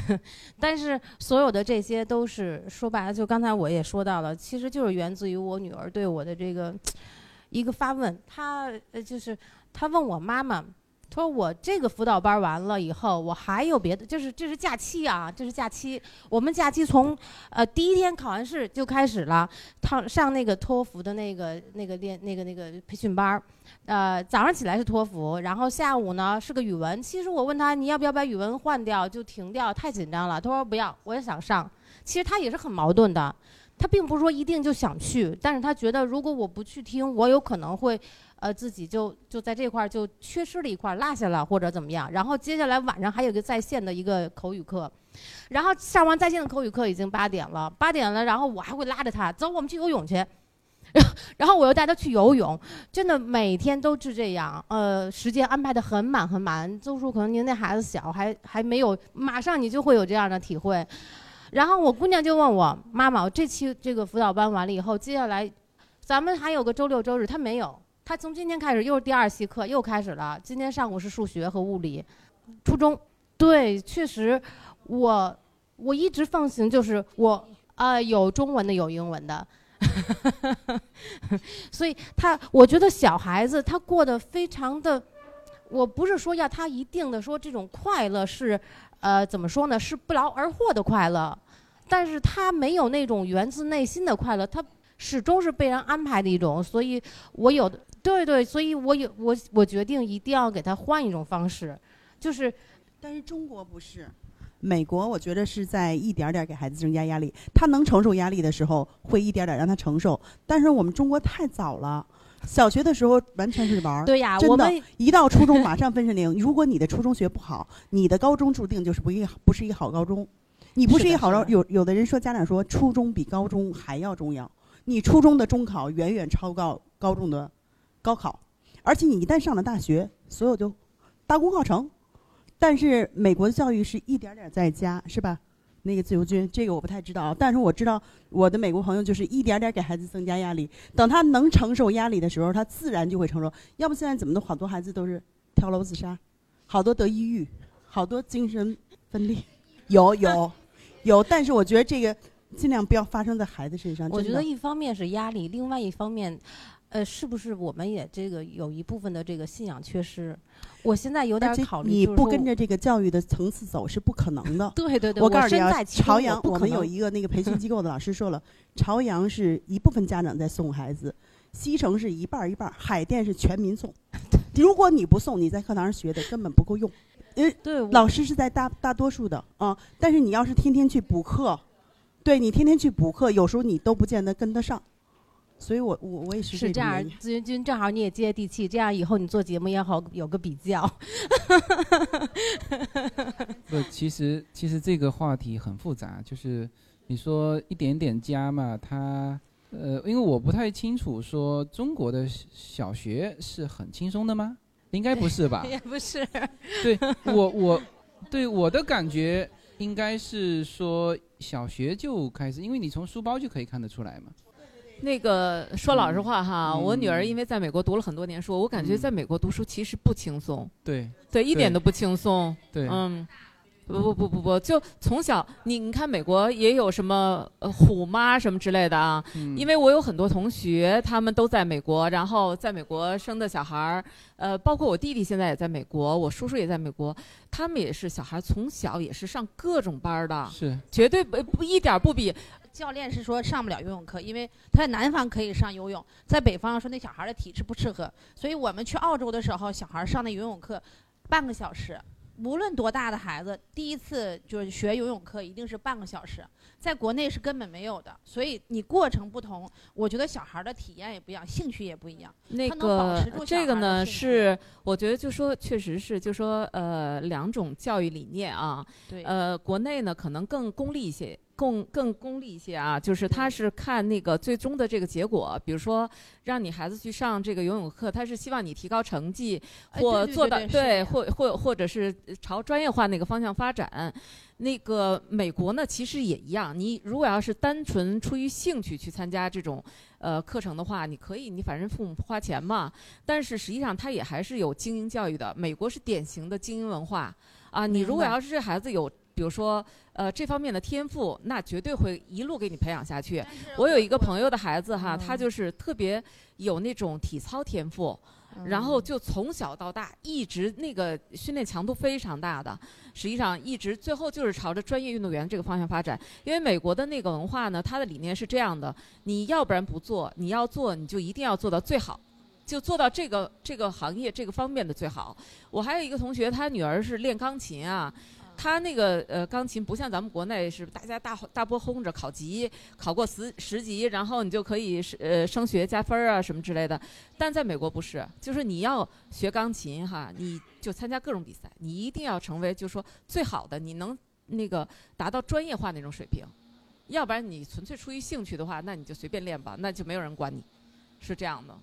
[SPEAKER 8] 但是所有的这些都是说白了，就刚才我也说到了，其实就是源自于我女儿对我的这个一个发问。她呃，就是她问我妈妈。他说：“我这个辅导班完了以后，我还有别的，就是这是假期啊，这是假期。我们假期从呃第一天考完试就开始了，上上那个托福的那个那个练那个那个培训班儿。呃，早上起来是托福，然后下午呢是个语文。其实我问他你要不要把语文换掉，就停掉，太紧张了。他说不要，我也想上。其实他也是很矛盾的，他并不是说一定就想去，但是他觉得如果我不去听，我有可能会。”呃，自己就就在这块儿就缺失了一块儿，落下了或者怎么样。然后接下来晚上还有个在线的一个口语课，然后上完在线的口语课已经八点了，八点了，然后我还会拉着他走，我们去游泳去。然后我又带他去游泳，真的每天都是这样。呃，时间安排的很满很满。周叔可能您那孩子小，还还没有，马上你就会有这样的体会。然后我姑娘就问我妈妈，这期这个辅导班完了以后，接下来咱们还有个周六周日，他没有。他从今天开始又是第二期课，又开始了。今天上午是数学和物理，初中。对，确实，我我一直放行，就是我啊，有中文的，有英文的。所以他，我觉得小孩子他过得非常的，我不是说要他一定的说这种快乐是，呃，怎么说呢？是不劳而获的快乐，但是他没有那种源自内心的快乐，他始终是被人安排的一种。所以我有的。对对，所以我有我我决定一定要给他换一种方式，就是，
[SPEAKER 9] 但是中国不是，
[SPEAKER 10] 美国我觉得是在一点点给孩子增加压力，他能承受压力的时候，会一点点让他承受。但是我们中国太早了，小学的时候完全是玩儿。
[SPEAKER 8] 对呀，
[SPEAKER 10] 真的
[SPEAKER 8] 我，
[SPEAKER 10] 一到初中马上分水岭。如果你的初中学不好，你的高中注定就是不一不是一个好高中。你不是一个好高，有有的人说家长说初中比高中还要重要，你初中的中考远远超高高中的高考，而且你一旦上了大学，所有就大功告成。但是美国的教育是一点点在加，是吧？那个自由军，这个我不太知道，但是我知道我的美国朋友就是一点点给孩子增加压力，等他能承受压力的时候，他自然就会承受。要不现在怎么都好多孩子都是跳楼自杀，好多得抑郁，好多精神分裂，有有有，但是我觉得这个尽量不要发生在孩子身上。
[SPEAKER 8] 我觉得一方面是压力，另外一方面，呃，是不是我们也这个有一部分的这个信仰缺失？我现在有点考虑，
[SPEAKER 10] 你不跟着这个教育的层次走是不可能的。
[SPEAKER 8] 对对对，
[SPEAKER 10] 我告诉你啊朝阳
[SPEAKER 8] 我不可
[SPEAKER 10] 们有一个那个培训 机构的老师说了，朝阳是一部分家长在送孩子，西城是一半儿一半儿，海淀是全民送。如果你不送，你在课堂上学的根本不够用。因为
[SPEAKER 8] 对
[SPEAKER 10] 老师是在大大多数的啊，但是你要是天天去补课，对你天天去补课，有时候你都不见得跟得上。所以我我我也是
[SPEAKER 8] 是这样
[SPEAKER 10] 这种原因，
[SPEAKER 8] 资源君正好你也接地气，这样以后你做节目也好有个比较。
[SPEAKER 1] 不，其实其实这个话题很复杂，就是你说一点点加嘛，它呃，因为我不太清楚说中国的小学是很轻松的吗？应该不是吧？
[SPEAKER 8] 也不是，
[SPEAKER 1] 对我我对我的感觉应该是说小学就开始，因为你从书包就可以看得出来嘛。
[SPEAKER 7] 那个说老实话哈，
[SPEAKER 1] 嗯
[SPEAKER 7] 我女儿因为在美国读了很多年书，我感觉
[SPEAKER 1] 嗯。
[SPEAKER 7] 在美国读书其实不轻松，
[SPEAKER 1] 对。
[SPEAKER 7] 对，一点都不轻松。
[SPEAKER 1] 对，
[SPEAKER 7] 嗯，不不不不不，就从小你你看美国也有什么呃虎妈什么之类的啊，
[SPEAKER 1] 嗯。
[SPEAKER 7] 因为我有很多同学，他们都在美国，然后在美国生的小孩儿，呃，包括我弟弟现在也在美国，我叔叔也在美国，他们也是小孩儿从小也是上各种班儿的，
[SPEAKER 1] 是。
[SPEAKER 7] 绝对不不一点儿不比
[SPEAKER 11] 教练是说上不了游泳课，因为他在南方可以上游泳，在北方说那小孩的体质不适合，所以我们去澳洲的时候，小孩上的游泳课半个小时，无论多大的孩子，第一次就是学游泳课一定是半个小时，在国内是根本没有的，所以你过程不同，我觉得小孩的体验也不一样，兴趣也不一样。
[SPEAKER 7] 那个这个呢是，我觉得就说确实是，就说呃两种教育理念啊，
[SPEAKER 11] 对，
[SPEAKER 7] 呃国内呢可能更功利一些，更更功利一些啊，就是他是看那个最终的这个结果，比如说让你孩子去上这个游泳课，他是希望你提高成绩，
[SPEAKER 11] 哎
[SPEAKER 7] 或做到
[SPEAKER 11] 对
[SPEAKER 7] 或或或者是朝专业化那个方向发展。那个美国呢，其实也一样。你如果要是单纯出于兴趣去参加这种呃课程的话，你可以，你反正父母花钱嘛。但是实际上，它也还是有精英教育的。美国是典型的精英文化啊。你如果要是这孩子有，比如说呃这方面的天赋，那绝对会一路给你培养下去。我有一个朋友的孩子哈，他
[SPEAKER 11] 嗯
[SPEAKER 7] 就是特别有那种体操天赋。然后就从小到大一直那个训练强度非常大的，实际上一直最后就是朝着专业运动员这个方向发展。因为美国的那个文化呢，它的理念是这样的：你要不然不做，你要做你就一定要做到最好，就做到这个这个行业这个方面的最好。我还有一个同学，他女儿是练钢琴啊。他那个呃钢琴不像咱们国内是大家大大波轰着考级，考过十十级，然后你就可以是呃升学加分儿啊什么之类的。但在美国不是，就是你要学钢琴哈，你就参加各种比赛，你一定要成为就是说最好的，你能那个达到专业化那种水平。要不然你纯粹出于兴趣的话，那你就随便练吧，那就没有人管你，是这样的。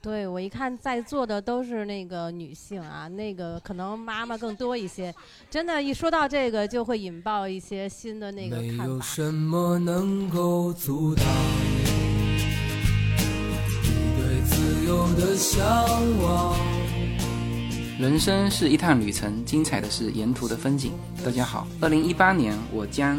[SPEAKER 8] 对我一看在座的都是那个女性啊，那个可能妈妈更多一些。真的，一说到这个，就会引爆一些新的那个
[SPEAKER 12] 没有
[SPEAKER 8] 看法。
[SPEAKER 12] 什么能够阻挡你对自由的向往。
[SPEAKER 1] 人生是一趟旅程，精彩的是沿途的风景。大家好，二零一八年我将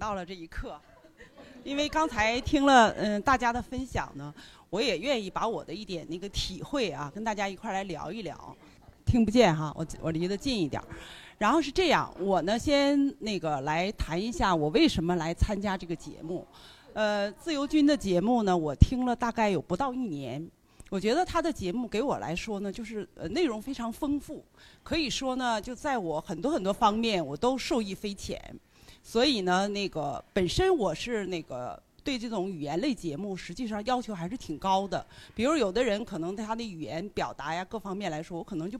[SPEAKER 9] 到了这一刻，因为刚才听了嗯大家的分享呢，我也愿意把我的一点那个体会啊，跟大家一块儿来聊一聊。听不见哈，我我离得近一点儿。然后是这样，我呢先那个来谈一下我为什么来参加这个节目。呃，自由军的节目呢，我听了大概有不到一年。我觉得他的节目给我来说呢，就是呃内容非常丰富，可以说呢，就在我很多很多方面我都受益匪浅。所以呢，那个本身我是那个对这种语言类节目，实际上要求还是挺高的。比如有的人可能他的语言表达呀各方面来说，我可能就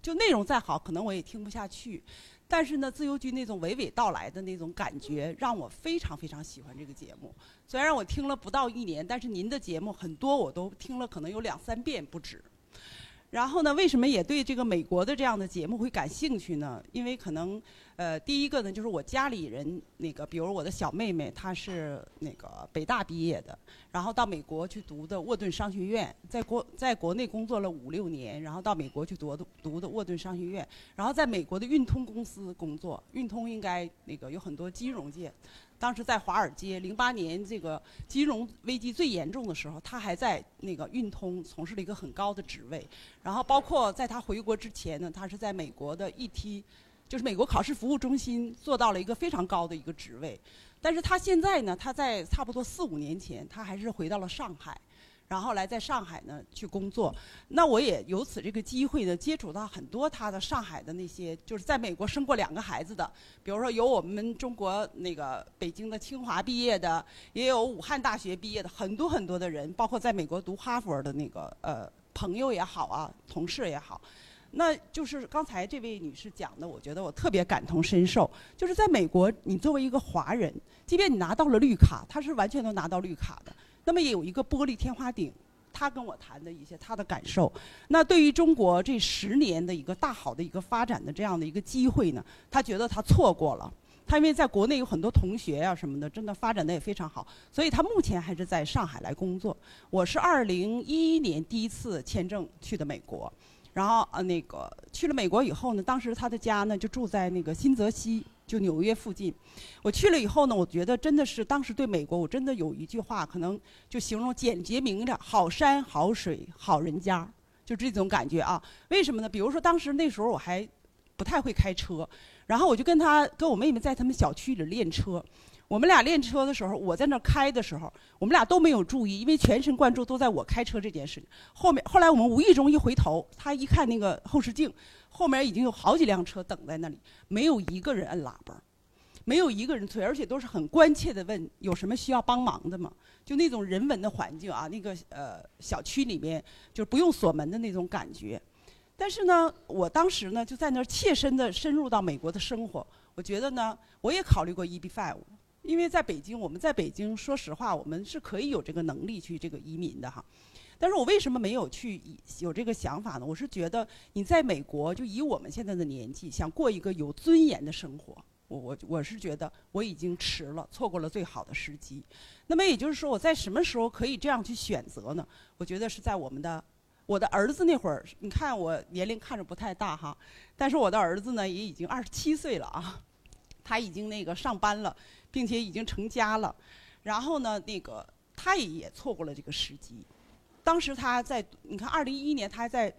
[SPEAKER 9] 就内容再好，可能我也听不下去。但是呢，自由军那种娓娓道来的那种感觉，让我非常非常喜欢这个节目。虽然我听了不到一年，但是您的节目很多我都听了，可能有两三遍不止。然后呢，为什么也对这个美国的这样的节目会感兴趣呢？因为可能，呃，第一个呢，就是我家里人那个，比如我的小妹妹，她是那个北大毕业的，然后到美国去读的沃顿商学院，在国在国内工作了五六年，然后到美国去读的读的沃顿商学院，然后在美国的运通公司工作，运通应该那个有很多金融界。当时在华尔街，零八年这个金融危机最严重的时候，他还在那个运通从事了一个很高的职位。然后包括在他回国之前呢，他是在美国的 ET，就是美国考试服务中心做到了一个非常高的一个职位。但是他现在呢，他在差不多四五年前，他还是回到了上海。然后来在上海呢去工作，那我也由此这个机会呢接触到很多他的上海的那些就是在美国生过两个孩子的，比如说有我们中国那个北京的清华毕业的，也有武汉大学毕业的，很多很多的人，包括在美国读哈佛的那个呃朋友也好啊，同事也好，那就是刚才这位女士讲的，我觉得我特别感同身受，就是在美国，你作为一个华人，即便你拿到了绿卡，他是完全都拿到绿卡的。那么也有一个玻璃天花顶，他跟我谈的一些他的感受。那对于中国这十年的一个大好的一个发展的这样的一个机会呢，他觉得他错过了。他因为在国内有很多同学啊什么的，真的发展的也非常好，所以他目前还是在上海来工作。我是二零一一年第一次签证去的美国，然后呃那个去了美国以后呢，当时他的家呢就住在那个新泽西。就纽约附近，我去了以后呢，我觉得真的是当时对美国，我真的有一句话，可能就形容简洁明了：好山好水好人家，就这种感觉啊。为什么呢？比如说当时那时候我还不太会开车，然后我就跟他跟我妹妹在他们小区里练车。我们俩练车的时候，我在那开的时候，我们俩都没有注意，因为全神贯注都在我开车这件事。后面后来我们无意中一回头，他一看那个后视镜。后面已经有好几辆车等在那里，没有一个人摁喇叭，没有一个人催，而且都是很关切的问有什么需要帮忙的吗？就那种人文的环境啊，那个呃小区里面就不用锁门的那种感觉。但是呢，我当时呢就在那儿切身的深入到美国的生活，我觉得呢我也考虑过 EB-5，因为在北京，我们在北京说实话，我们是可以有这个能力去这个移民的哈。但是我为什么没有去有这个想法呢？我是觉得你在美国，就以我们现在的年纪，想过一个有尊严的生活，我我我是觉得我已经迟了，错过了最好的时机。那么也就是说，我在什么时候可以这样去选择呢？我觉得是在我们的我的儿子那会儿。你看我年龄看着不太大哈，但是我的儿子呢也已经二十七岁了啊，他已经那个上班了，并且已经成家了。然后呢，那个他也也错过了这个时机。当时他在，你看，二零一一年他还在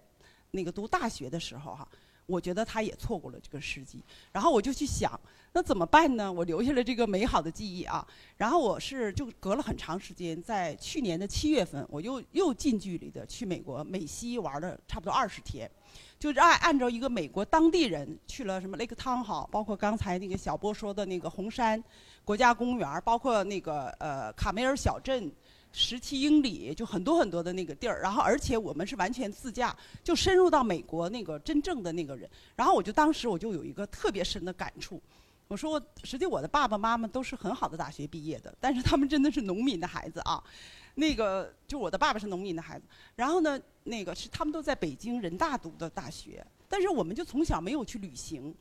[SPEAKER 9] 那个读大学的时候哈，我觉得他也错过了这个时机。然后我就去想，那怎么办呢？我留下了这个美好的记忆啊。然后我是就隔了很长时间，在去年的七月份，我又又近距离的去美国美西玩了差不多二十天，就是按按照一个美国当地人去了什么 Lake Town 好，包括刚才那个小波说的那个红山国家公园，包括那个呃卡梅尔小镇。十七英里，就很多很多的那个地儿。然后而且我们是完全自驾，就深入到美国那个真正的那个人。然后我就当时我就有一个特别深的感触，我说实际我的爸爸妈妈都是很好的大学毕业的，但是他们真的是农民的孩子啊。那个就我的爸爸是农民的孩子，然后呢，那个是他们都在北京人大读的大学，但是我们就从小没有去旅行。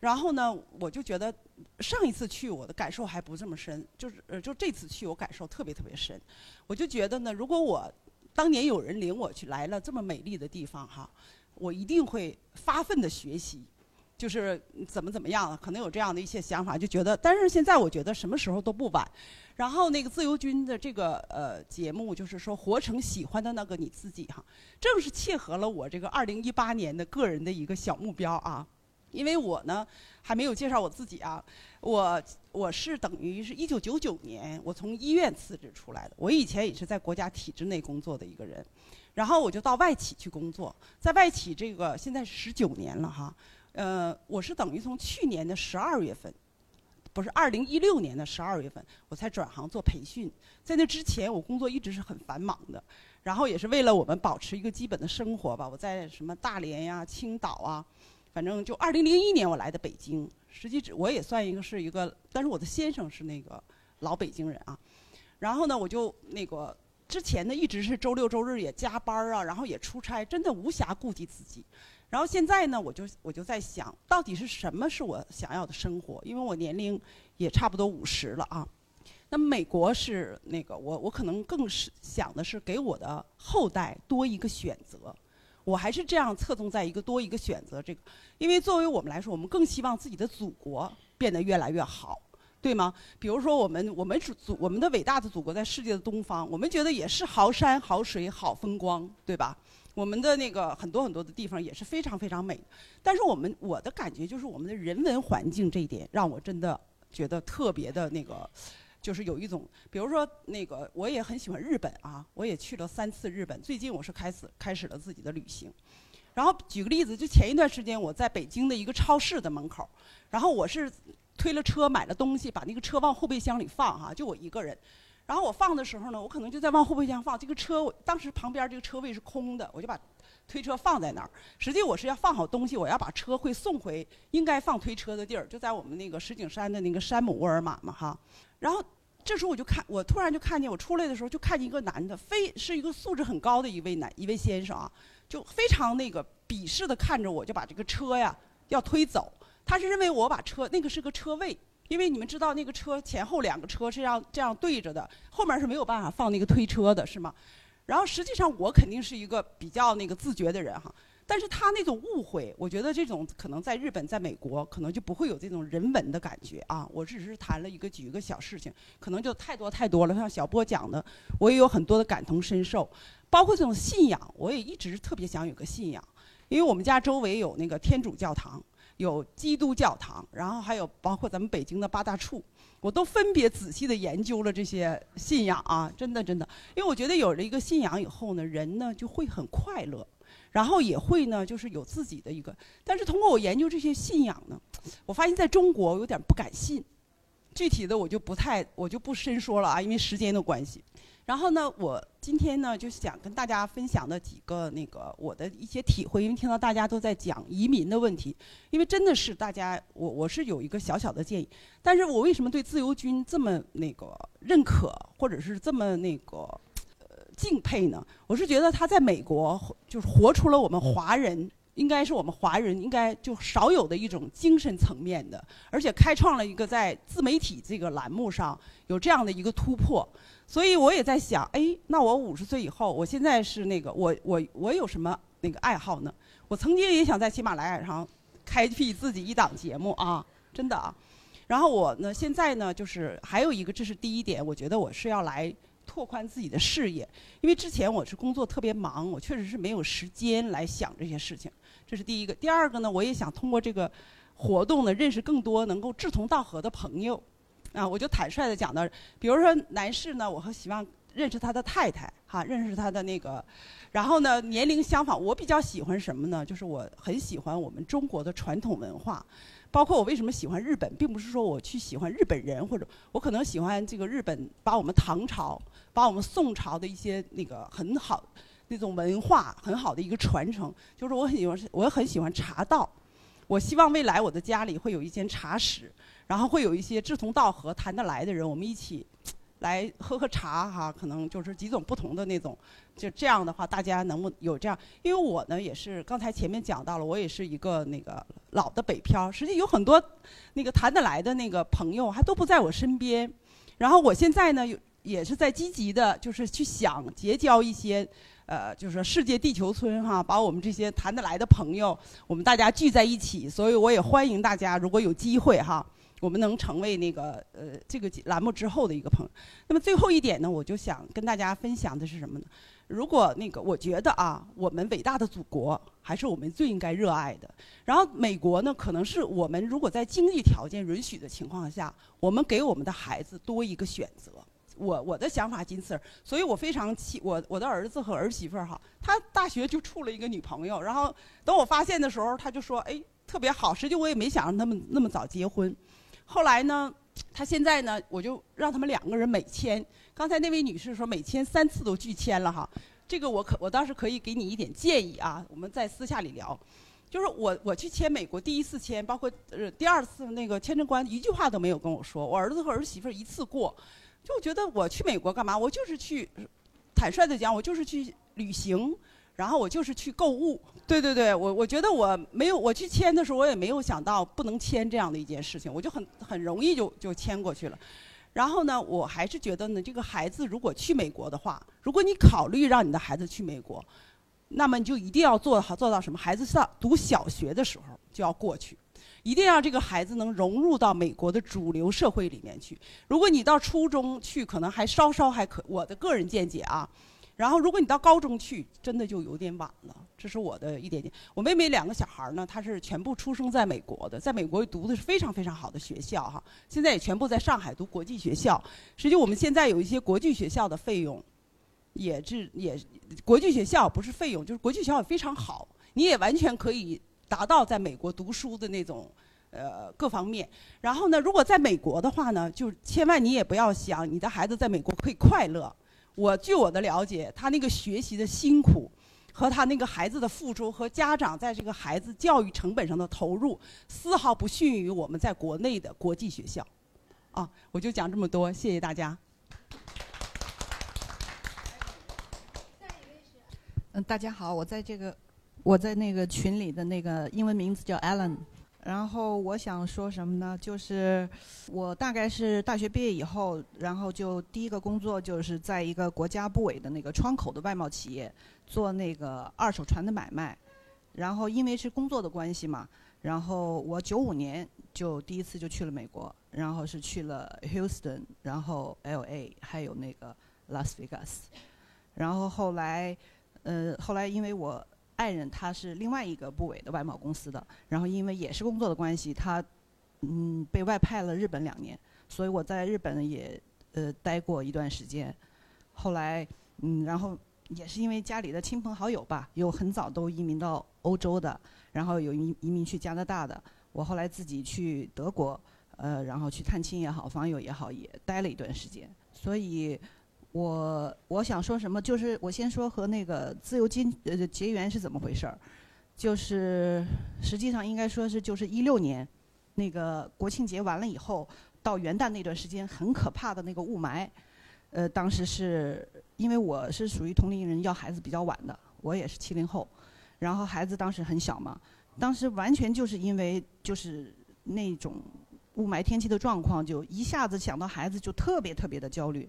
[SPEAKER 9] 然后呢，我就觉得上一次去我的感受还不这么深，就是呃，就这次去我感受特别特别深。我就觉得呢，如果我当年有人领我去来了这么美丽的地方哈，我一定会发奋的学习，就是怎么怎么样，可能有这样的一些想法，就觉得。但是现在我觉得什么时候都不晚。然后那个自由军的这个呃节目，就是说活成喜欢的那个你自己哈，正是切合了我这个二零一八年的个人的一个小目标啊。因为我呢还没有介绍我自己啊，我我是等于是一九九九年我从医院辞职出来的。我以前也是在国家体制内工作的一个人，然后我就到外企去工作，在外企这个现在是十九年了哈，呃，我是等于从去年的十二月份，不是二零一六年的十二月份，我才转行做培训。在那之前，我工作一直是很繁忙的，然后也是为了我们保持一个基本的生活吧。我在什么大连呀、青岛啊。反正就二零零一年我来的北京，实际我也算一个是一个，但是我的先生是那个老北京人啊。然后呢，我就那个之前呢一直是周六周日也加班啊，然后也出差，真的无暇顾及自己。然后现在呢，我就我就在想到底是什么是我想要的生活？因为我年龄也差不多五十了啊。那么美国是那个我我可能更是想的是给我的后代多一个选择。我还是这样侧重在一个多一个选择这个，因为作为我们来说，我们更希望自己的祖国变得越来越好，对吗？比如说我们我们祖祖我们的伟大的祖国在世界的东方，我们觉得也是好山好水好风光，对吧？我们的那个很多很多的地方也是非常非常美，但是我们我的感觉就是我们的人文环境这一点让我真的觉得特别的那个。就是有一种，比如说那个，我也很喜欢日本啊，我也去了三次日本。最近我是开始开始了自己的旅行，然后举个例子，就前一段时间我在北京的一个超市的门口，然后我是推了车买了东西，把那个车往后备箱里放哈，就我一个人。然后我放的时候呢，我可能就在往后备箱放，这个车我当时旁边这个车位是空的，我就把推车放在那儿。实际我是要放好东西，我要把车会送回应该放推车的地儿，就在我们那个石景山的那个山姆沃尔玛嘛哈。然后这时候我就看，我突然就看见我出来的时候就看见一个男的，非是一个素质很高的一位男一位先生啊，就非常那个鄙视的看着我，就把这个车呀要推走。他是认为我把车那个是个车位，因为你们知道那个车前后两个车是要这样对着的，后面是没有办法放那个推车的，是吗？然后实际上我肯定是一个比较那个自觉的人哈。但是他那种误会，我觉得这种可能在日本、在美国，可能就不会有这种人文的感觉啊。我只是谈了一个举一个小事情，可能就太多太多了。像小波讲的，我也有很多的感同身受，包括这种信仰，我也一直特别想有个信仰，因为我们家周围有那个天主教堂，有基督教堂，然后还有包括咱们北京的八大处，我都分别仔细的研究了这些信仰啊，真的真的，因为我觉得有了一个信仰以后呢，人呢就会很快乐。然后也会呢，就是有自己的一个，但是通过我研究这些信仰呢，我发现在中国有点不敢信，具体的我就不太，我就不深说了啊，因为时间的关系。然后呢，我今天呢就是想跟大家分享的几个那个我的一些体会，因为听到大家都在讲移民的问题，因为真的是大家，我我是有一个小小的建议，但是我为什么对自由军这么那个认可，或者是这么那个？敬佩呢，我是觉得他在美国就是活出了我们华人，应该是我们华人应该就少有的一种精神层面的，而且开创了一个在自媒体这个栏目上有这样的一个突破。所以我也在想，哎，那我五十岁以后，我现在是那个我我我有什么那个爱好呢？我曾经也想在喜马拉雅上开辟自己一档节目啊，真的啊。然后我呢，现在呢，就是还有一个，这是第一点，我觉得我是要来。拓宽自己的事业，因为之前我是工作特别忙，我确实是没有时间来想这些事情。这是第一个。第二个呢，我也想通过这个活动呢，认识更多能够志同道合的朋友。啊，我就坦率的讲到，比如说男士呢，我很希望认识他的太太，哈，认识他的那个，然后呢，年龄相仿。我比较喜欢什么呢？就是我很喜欢我们中国的传统文化，包括我为什么喜欢日本，并不是说我去喜欢日本人，或者我可能喜欢这个日本，把我们唐朝、把我们宋朝的一些那个很好那种文化很好的一个传承。就是我很喜欢，我很喜欢茶道。我希望未来我的家里会有一间茶室。然后会有一些志同道合、谈得来的人，我们一起来喝喝茶哈。可能就是几种不同的那种，就这样的话，大家能不有这样？因为我呢也是刚才前面讲到了，我也是一个那个老的北漂，实际有很多那个谈得来的那个朋友还都不在我身边。然后我现在呢有也是在积极的，就是去想结交一些。呃，就是说世界地球村哈，把我们这些谈得来的朋友，我们大家聚在一起，所以我也欢迎大家，如果有机会哈。我们能成为那个呃这个栏目之后的一个朋友。那么最后一点呢，我就想跟大家分享的是什么呢？如果那个我觉得啊，我们伟大的祖国还是我们最应该热爱的。然后美国呢，可能是我们如果在经济条件允许的情况下，我们给我们的孩子多一个选择。我我的想法仅此。所以我非常气我我的儿子和儿媳妇儿哈，他大学就处了一个女朋友，然后等我发现的时候，他就说哎特别好。实际我也没想让他们那么早结婚。后来呢，他现在呢，我就让他们两个人每签。刚才那位女士说每签三次都拒签了哈，这个我可我倒是可以给你一点建议啊，我们在私下里聊。就是我我去签美国第一次签，包括呃第二次那个签证官一句话都没有跟我说，我儿子和儿媳妇一次过，就觉得我去美国干嘛？我就是去，坦率的讲，我就是去旅行。然后我就是去购物，对对对，我我觉得我没有我去签的时候，我也没有想到不能签这样的一件事情，我就很很容易就就签过去了。然后呢，我还是觉得呢，这个孩子如果去美国的话，如果你考虑让你的孩子去美国，那么你就一定要做好做到什么？孩子上读小学的时候就要过去，一定要这个孩子能融入到美国的主流社会里面去。如果你到初中去，可能还稍稍还可，我的个人见解啊。然后，如果你到高中去，真的就有点晚了。这是我的一点点。我妹妹两个小孩呢，她是全部出生在美国的，在美国读的是非常非常好的学校哈。现在也全部在上海读国际学校。实际我们现在有一些国际学校的费用，也是也国际学校不是费用，就是国际学校也非常好，你也完全可以达到在美国读书的那种呃各方面。然后呢，如果在美国的话呢，就千万你也不要想你的孩子在美国可以快乐。我据我的了解，他那个学习的辛苦，和他那个孩子的付出，和家长在这个孩子教育成本上的投入，丝毫不逊于我们在国内的国际学校。啊，我就讲这么多，谢谢大家。
[SPEAKER 13] 嗯，大家好，我在这个，我在那个群里的那个英文名字叫 Alan。然后我想说什么呢？就是我大概是大学毕业以后，然后就第一个工作就是在一个国家部委的那个窗口的外贸企业做那个二手船的买卖。然后因为是工作的关系嘛，然后我九五年就第一次就去了美国，然后是去了 Houston，然后 L.A. 还有那个 Las Vegas。然后后来，呃，后来因为我。爱人他是另外一个部委的外贸公司的，然后因为也是工作的关系，他嗯被外派了日本两年，所以我在日本也呃待过一段时间。后来嗯，然后也是因为家里的亲朋好友吧，有很早都移民到欧洲的，然后有移移民去加拿大的。我后来自己去德国，呃，然后去探亲也好，访友也好，也待了一段时间，所以。我我想说什么，就是我先说和那个自由金呃结缘是怎么回事儿，就是实际上应该说是就是一六年，那个国庆节完了以后，到元旦那段时间很可怕的那个雾霾，呃，当时是因为我是属于同龄人要孩子比较晚的，我也是七零后，然后孩子当时很小嘛，当时完全就是因为就是那种雾霾天气的状况，就一下子想到孩子就特别特别的焦虑。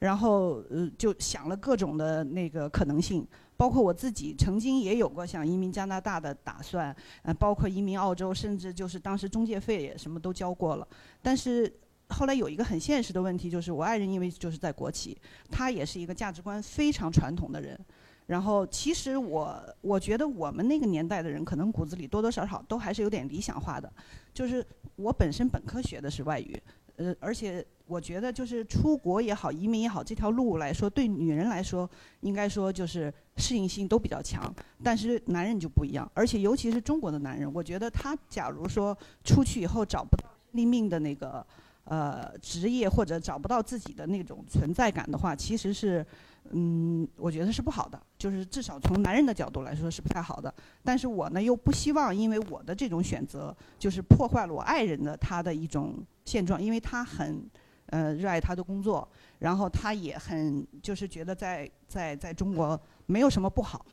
[SPEAKER 13] 然后呃，就想了各种的那个可能性，包括我自己曾经也有过想移民加拿大的打算，呃，包括移民澳洲，甚至就是当时中介费也什么都交过了。但是后来有一个很现实的问题，就是我爱人因为就是在国企，他也是一个价值观非常传统的人。然后其实我我觉得我们那个年代的人，可能骨子里多多少少都还是有点理想化的。就是我本身本科学的是外语。呃，而且我觉得就是出国也好，移民也好，这条路来说，对女人来说，应该说就是适应性都比较强，但是男人就不一样，而且尤其是中国的男人，我觉得他假如说出去以后找不到立命的那个呃职业，或者找不到自己的那种存在感的话，其实是。嗯，我觉得是不好的，就是至少从男人的角度来说是不太好的。但是我呢又不希望因为我的这种选择，就是破坏了我爱人的他的一种现状，因为他很，呃，热爱他的工作，然后他也很就是觉得在在在中国没有什么不好，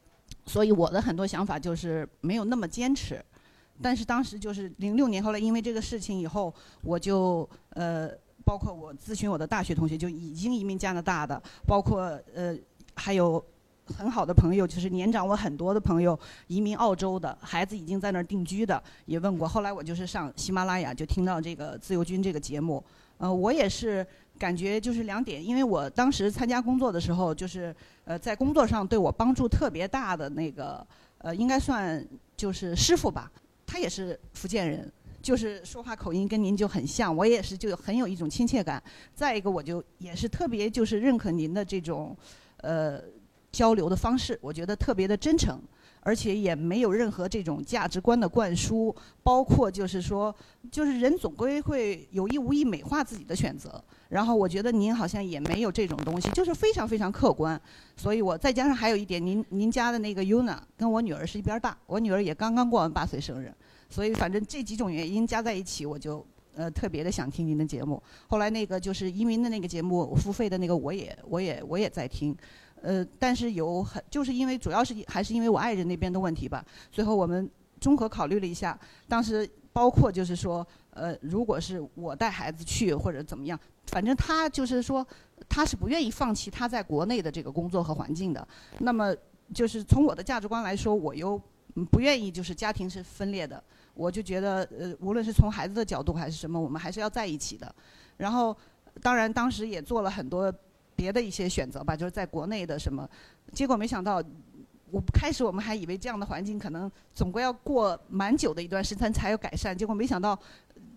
[SPEAKER 13] 所以我的很多想法就是没有那么坚持。但是当时就是零六年后来因为这个事情以后，我就呃。包括我咨询我的大学同学就已经移民加拿大的，包括呃还有很好的朋友，就是年长我很多的朋友移民澳洲的孩子已经在那儿定居的，也问过。后来我就是上喜马拉雅就听到这个自由军这个节目，呃，我也是感觉就是两点，因为我当时参加工作的时候，就是呃在工作上对我帮助特别大的那个呃应该算就是师傅吧，他也是福建人。就是说话口音跟您就很像，我也是就很有一种亲切感。再一个，我就也是特别就是认可您的这种，呃，交流的方式，我觉得特别的真诚，而且也没有任何这种价值观的灌输。包括就是说，就是人总归会有意无意美化自己的选择。然后我觉得您好像也没有这种东西，就是非常非常客观。所以我再加上还有一点，您您家的那个 Yuna 跟我女儿是一边大，我女儿也刚刚过完八岁生日。所以，反正这几种原因加在一起，我就呃特别的想听您的节目。后来那个就是移民的那个节目，付费的那个，我也我也我也在听。呃，但是有很就是因为主要是还是因为我爱人那边的问题吧。最后我们综合考虑了一下，当时包括就是说，呃，如果是我带孩子去或者怎么样，反正他就是说他是不愿意放弃他在国内的这个工作和环境的。那么就是从我的价值观来说，我又不愿意就是家庭是分裂的。我就觉得，呃，无论是从孩子的角度还是什么，我们还是要在一起的。然后，当然当时也做了很多别的一些选择吧，就是在国内的什么，结果没想到，我开始我们还以为这样的环境可能总归要过蛮久的一段时间才有改善，结果没想到，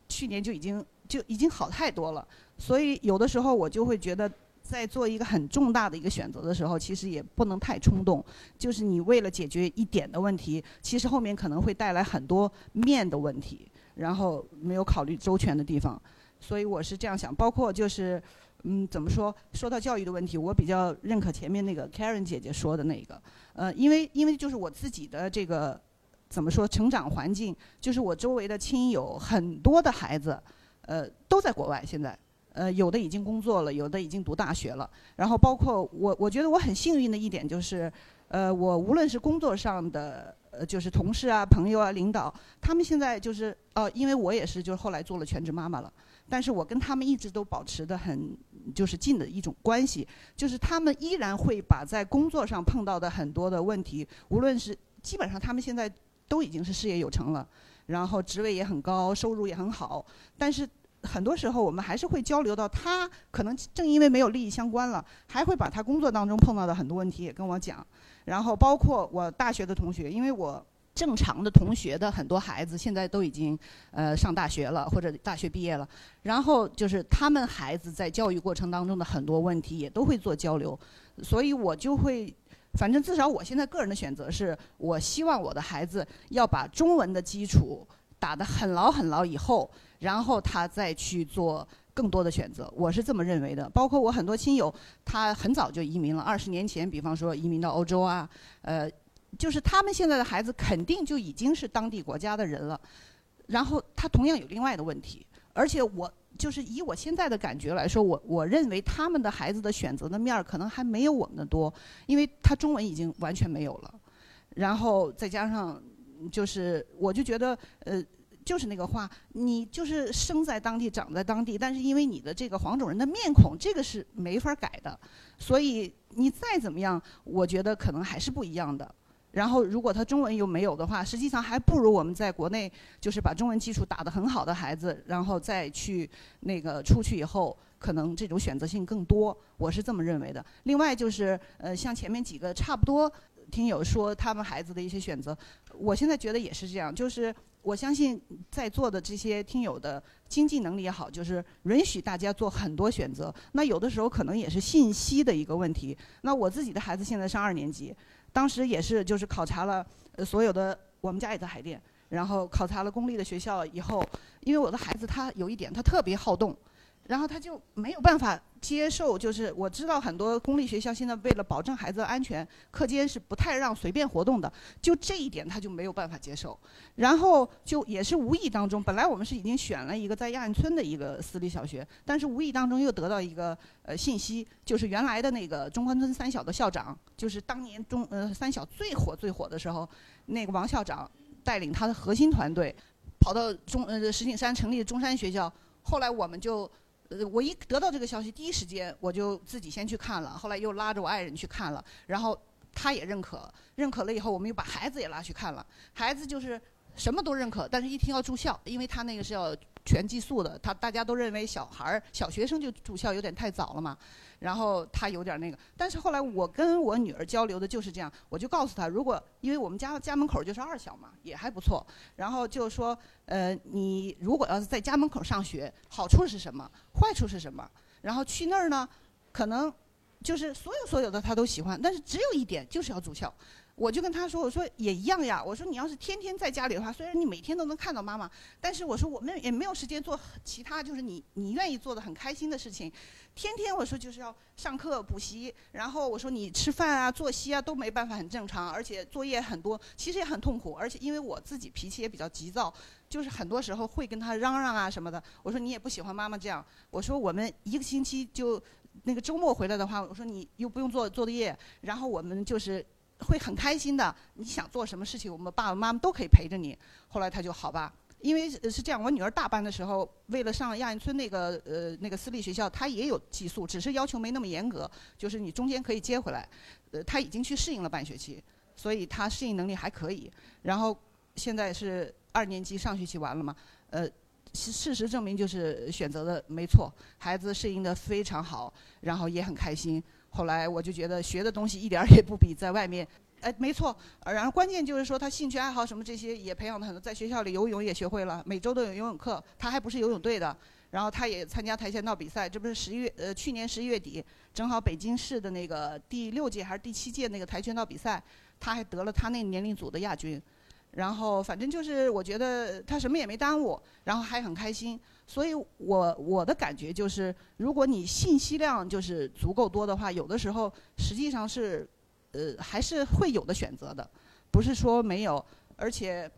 [SPEAKER 13] 去年就已经就已经好太多了。所以有的时候我就会觉得。在做一个很重大的一个选择的时候，其实也不能太冲动。就是你为了解决一点的问题，其实后面可能会带来很多面的问题，然后没有考虑周全的地方。所以我是这样想。包括就是，嗯，怎么说？说到教育的问题，我比较认可前面那个 Karen 姐姐说的那个。呃，因为因为就是我自己的这个怎么说成长环境，就是我周围的亲友很多的孩子，呃，都在国外现在。呃，有的已经工作了，有的已经读大学了。然后包括我，我觉得我很幸运的一点就是，呃，我无论是工作上的，呃，就是同事啊、朋友啊、领导，他们现在就是，呃，因为我也是，就是后来做了全职妈妈了，但是我跟他们一直都保持的很，就是近的一种关系，就是他们依然会把在工作上碰到的很多的问题，无论是基本上他们现在都已经是事业有成了，然后职位也很高，收入也很好，但是。很多时候，我们还是会交流到他可能正因为没有利益相关了，还会把他工作当中碰到的很多问题也跟我讲。然后包括我大学的同学，因为我正常的同学的很多孩子现在都已经呃上大学了或者大学毕业了，然后就是他们孩子在教育过程当中的很多问题也都会做交流，所以我就会，反正至少我现在个人的选择是，我希望我的孩子要把中文的基础打得很牢很牢以后。然后他再去做更多的选择，我是这么认为的。包括我很多亲友，他很早就移民了，二十年前，比方说移民到欧洲啊，呃，就是他们现在的孩子肯定就已经是当地国家的人了。然后他同样有另外的问题，而且我就是以我现在的感觉来说，我我认为他们的孩子的选择的面儿可能还没有我们的多，因为他中文已经完全没有了，然后再加上就是我就觉得呃。就是那个话，你就是生在当地，长在当地，但是因为你的这个黄种人的面孔，这个是没法改的，所以你再怎么样，我觉得可能还是不一样的。然后，如果他中文又没有的话，实际上还不如我们在国内，就是把中文基础打得很好的孩子，然后再去那个出去以后，可能这种选择性更多。我是这么认为的。另外就是，呃，像前面几个差不多。听友说他们孩子的一些选择，我现在觉得也是这样，就是我相信在座的这些听友的经济能力也好，就是允许大家做很多选择。那有的时候可能也是信息的一个问题。那我自己的孩子现在上二年级，当时也是就是考察了所有的，我们家也在海淀，然后考察了公立的学校以后，因为我的孩子他有一点他特别好动。然后他就没有办法接受，就是我知道很多公立学校现在为了保证孩子的安全，课间是不太让随便活动的，就这一点他就没有办法接受。然后就也是无意当中，本来我们是已经选了一个在亚运村的一个私立小学，但是无意当中又得到一个呃信息，就是原来的那个中关村三小的校长，就是当年中呃三小最火最火的时候，那个王校长带领他的核心团队跑到中呃石景山成立中山学校，后来我们就。我一得到这个消息，第一时间我就自己先去看了，后来又拉着我爱人去看了，然后他也认可，认可了以后，我们又把孩子也拉去看了。孩子就是什么都认可，但是一听要住校，因为他那个是要全寄宿的，他大家都认为小孩儿、小学生就住校有点太早了嘛。然后他有点那个，但是后来我跟我女儿交流的就是这样，我就告诉她，如果因为我们家家门口就是二小嘛，也还不错。然后就说，呃，你如果要是在家门口上学，好处是什么？坏处是什么？然后去那儿呢，可能就是所有所有的他都喜欢，但是只有一点就是要住校。我就跟他说：“我说也一样呀。我说你要是天天在家里的话，虽然你每天都能看到妈妈，但是我说我们也没有时间做其他，就是你你愿意做的很开心的事情。天天我说就是要上课补习，然后我说你吃饭啊、作息啊都没办法很正常，而且作业很多，其实也很痛苦。而且因为我自己脾气也比较急躁，就是很多时候会跟他嚷嚷啊什么的。我说你也不喜欢妈妈这样。我说我们一个星期就那个周末回来的话，我说你又不用做作业，然后我们就是。”会很开心的，你想做什么事情，我们爸爸妈妈都可以陪着你。后来他就好吧，因为是这样，我女儿大班的时候，为了上亚运村那个呃那个私立学校，她也有寄宿，只是要求没那么严格，就是你中间可以接回来。呃，她已经去适应了半学期，所以她适应能力还可以。然后现在是二年级上学期完了嘛，呃，事实证明就是选择的没错，孩子适应的非常好，然后也很开心。后来我就觉得学的东西一点儿也不比在外面，哎，没错。然后关键就是说他兴趣爱好什么这些也培养的很多，在学校里游泳也学会了，每周都有游泳课。他还不是游泳队的，然后他也参加跆拳道比赛。这不是十一月呃去年十一月底，正好北京市的那个第六届还是第七届那个跆拳道比赛，他还得了他那年龄组的亚军。然后反正就是我觉得他什么也没耽误，然后还很开心。所以我我的感觉就是，如果你信息量就是足够多的话，有的时候实际上是，呃，还是会有的选择的，不是说没有。而且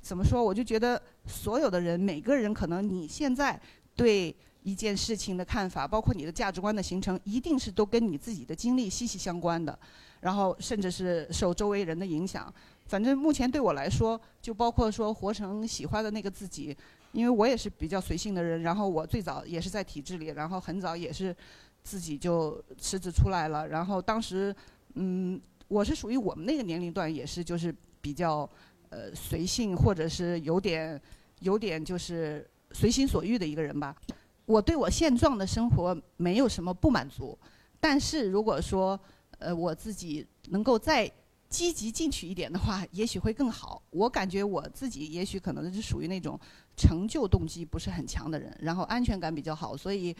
[SPEAKER 13] 怎么说，我就觉得所有的人，每个人可能你现在对一件事情的看法，包括你的价值观的形成，一定是都跟你自己的经历息息相关的，然后甚至是受周围人的影响。反正目前对我来说，就包括说活成喜欢的那个自己。因为我也是比较随性的人，然后我最早也是在体制里，然后很早也是自己就辞职出来了。然后当时，嗯，我是属于我们那个年龄段，也是就是比较呃随性，或者是有点有点就是随心所欲的一个人吧。我对我现状的生活没有什么不满足，但是如果说呃我自己能够再积极进取一点的话，也许会更好。我感觉我自己也许可能是属于那种。成就动机不是很强的人，然后安全感比较好，所以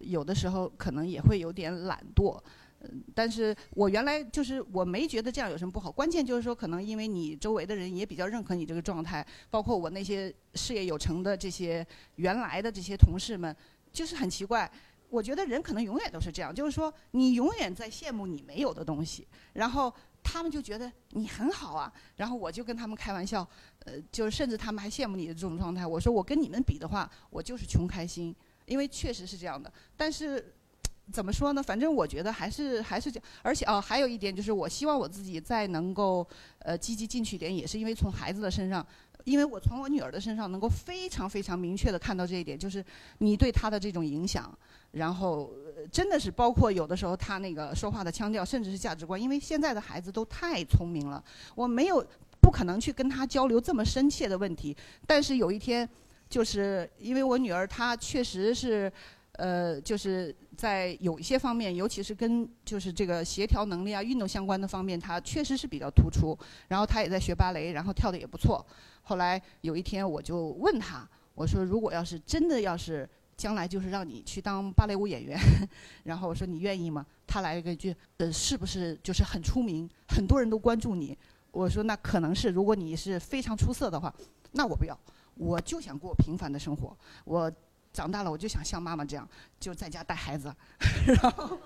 [SPEAKER 13] 有的时候可能也会有点懒惰。嗯，但是我原来就是我没觉得这样有什么不好，关键就是说可能因为你周围的人也比较认可你这个状态，包括我那些事业有成的这些原来的这些同事们，就是很奇怪。我觉得人可能永远都是这样，就是说你永远在羡慕你没有的东西，然后。他们就觉得你很好啊，然后我就跟他们开玩笑，呃，就是甚至他们还羡慕你的这种状态。我说我跟你们比的话，我就是穷开心，因为确实是这样的。但是 怎么说呢？反正我觉得还是还是这样。而且哦，还有一点就是，我希望我自己再能够呃积极进取一点，也是因为从孩子的身上，因为我从我女儿的身上能够非常非常明确的看到这一点，就是你对她的这种影响。然后真的是包括有的时候她那个说话的腔调，甚至是价值观，因为现在的孩子都太聪明了，我没有不可能去跟她交流这么深切的问题。但是有一天，就是因为我女儿她确实是，呃，就是在有一些方面，尤其是跟就是这个协调能力啊、运动相关的方面，他确实是比较突出。然后他也在学芭蕾，然后跳的也不错。后来有一天我就问他，我说如果要是真的要是将来就是让你去当芭蕾舞演员，然后我说你愿意吗？他来了一句，呃，是不是就是很出名，很多人都关注你？我说那可能是，如果你是非常出色的话，那我不要，我就想过平凡的生活。我长大了，我就想像妈妈这样，就在家带孩子，然后，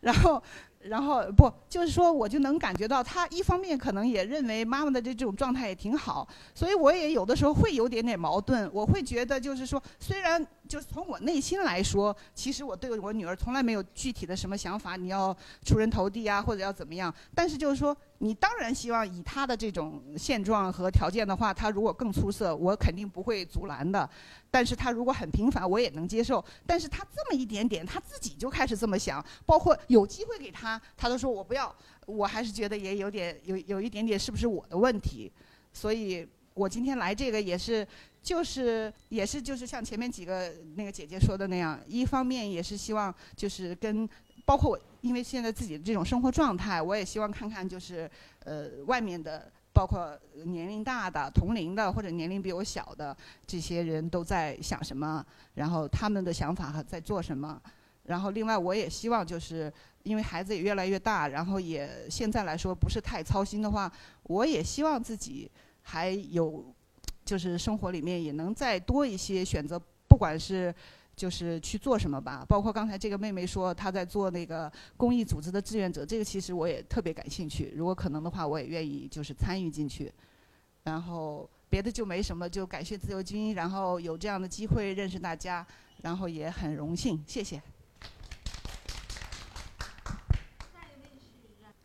[SPEAKER 13] 然后。然后不，就是说，我就能感觉到他一方面可能也认为妈妈的这这种状态也挺好，所以我也有的时候会有点点矛盾。我会觉得就是说，虽然就是从我内心来说，其实我对我女儿从来没有具体的什么想法，你要出人头地啊，或者要怎么样。但是就是说，你当然希望以她的这种现状和条件的话，她如果更出色，我肯定不会阻拦的。但是她如果很平凡，我也能接受。但是她这么一点点，她自己就开始这么想，包括有机会给她。他都说我不要，我还是觉得也有点有有一点点是不是我的问题，所以我今天来这个也是就是也是就是像前面几个那个姐姐说的那样，一方面也是希望就是跟包括我，因为现在自己的这种生活状态，我也希望看看就是呃外面的包括年龄大的、同龄的或者年龄比我小的这些人都在想什么，然后他们的想法和在做什么。然后，另外我也希望，就是因为孩子也越来越大，然后也现在来说不是太操心的话，我也希望自己还有，就是生活里面也能再多一些选择，不管是就是去做什么吧。包括刚才这个妹妹说她在做那个公益组织的志愿者，这个其实我也特别感兴趣。如果可能的话，我也愿意就是参与进去。然后别的就没什么，就感谢自由军，然后有这样的机会认识大家，然后也很荣幸，谢谢。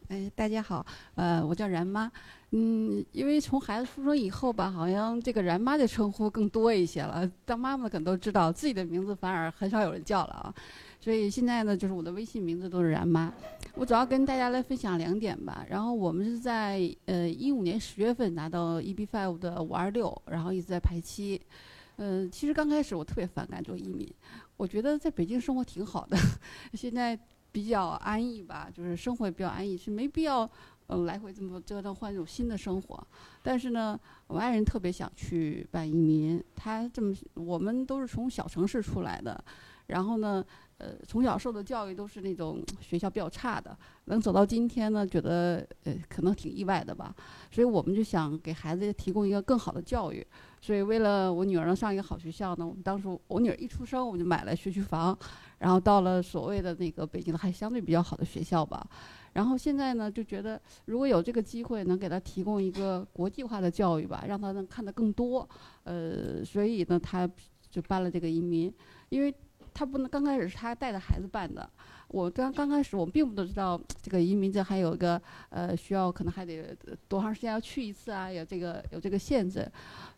[SPEAKER 14] 哎，大家好，呃，我叫然妈，嗯，因为从孩子出生以后吧，好像这个然妈的称呼更多一些了。当妈妈的可能都知道自己的名字，反而很少有人叫了啊。所以现在呢，就是我的微信名字都是然妈。我主要跟大家来分享两点吧。然后我们是在呃一五年十月份拿到 EB5 的五二六，然后一直在排期。嗯，其实刚开始我特别反感做移民，我觉得在北京生活挺好的，现在。比较安逸吧，就是生活也比较安逸，是没必要，嗯，来回这么折腾换一种新的生活。但是呢，我爱人特别想去办移民，他这么，我们都是从小城市出来的，然后呢，呃，从小受的教育都是那种学校比较差的，能走到今天呢，觉得呃可能挺意外的吧。所以我们就想给孩子提供一个更好的教育。所以为了我女儿能上一个好学校呢，我们当时我女儿一出生，我们就买了学区房，然后到了所谓的那个北京的还相对比较好的学校吧。然后现在呢，就觉得如果有这个机会，能给她提供一个国际化的教育吧，让她能看得更多。呃，所以呢，她就办了这个移民，因为她不能刚开始是她带着孩子办的。我刚刚开始，我们并不都知道这个移民证还有个呃需要，可能还得多长时间要去一次啊，有这个有这个限制。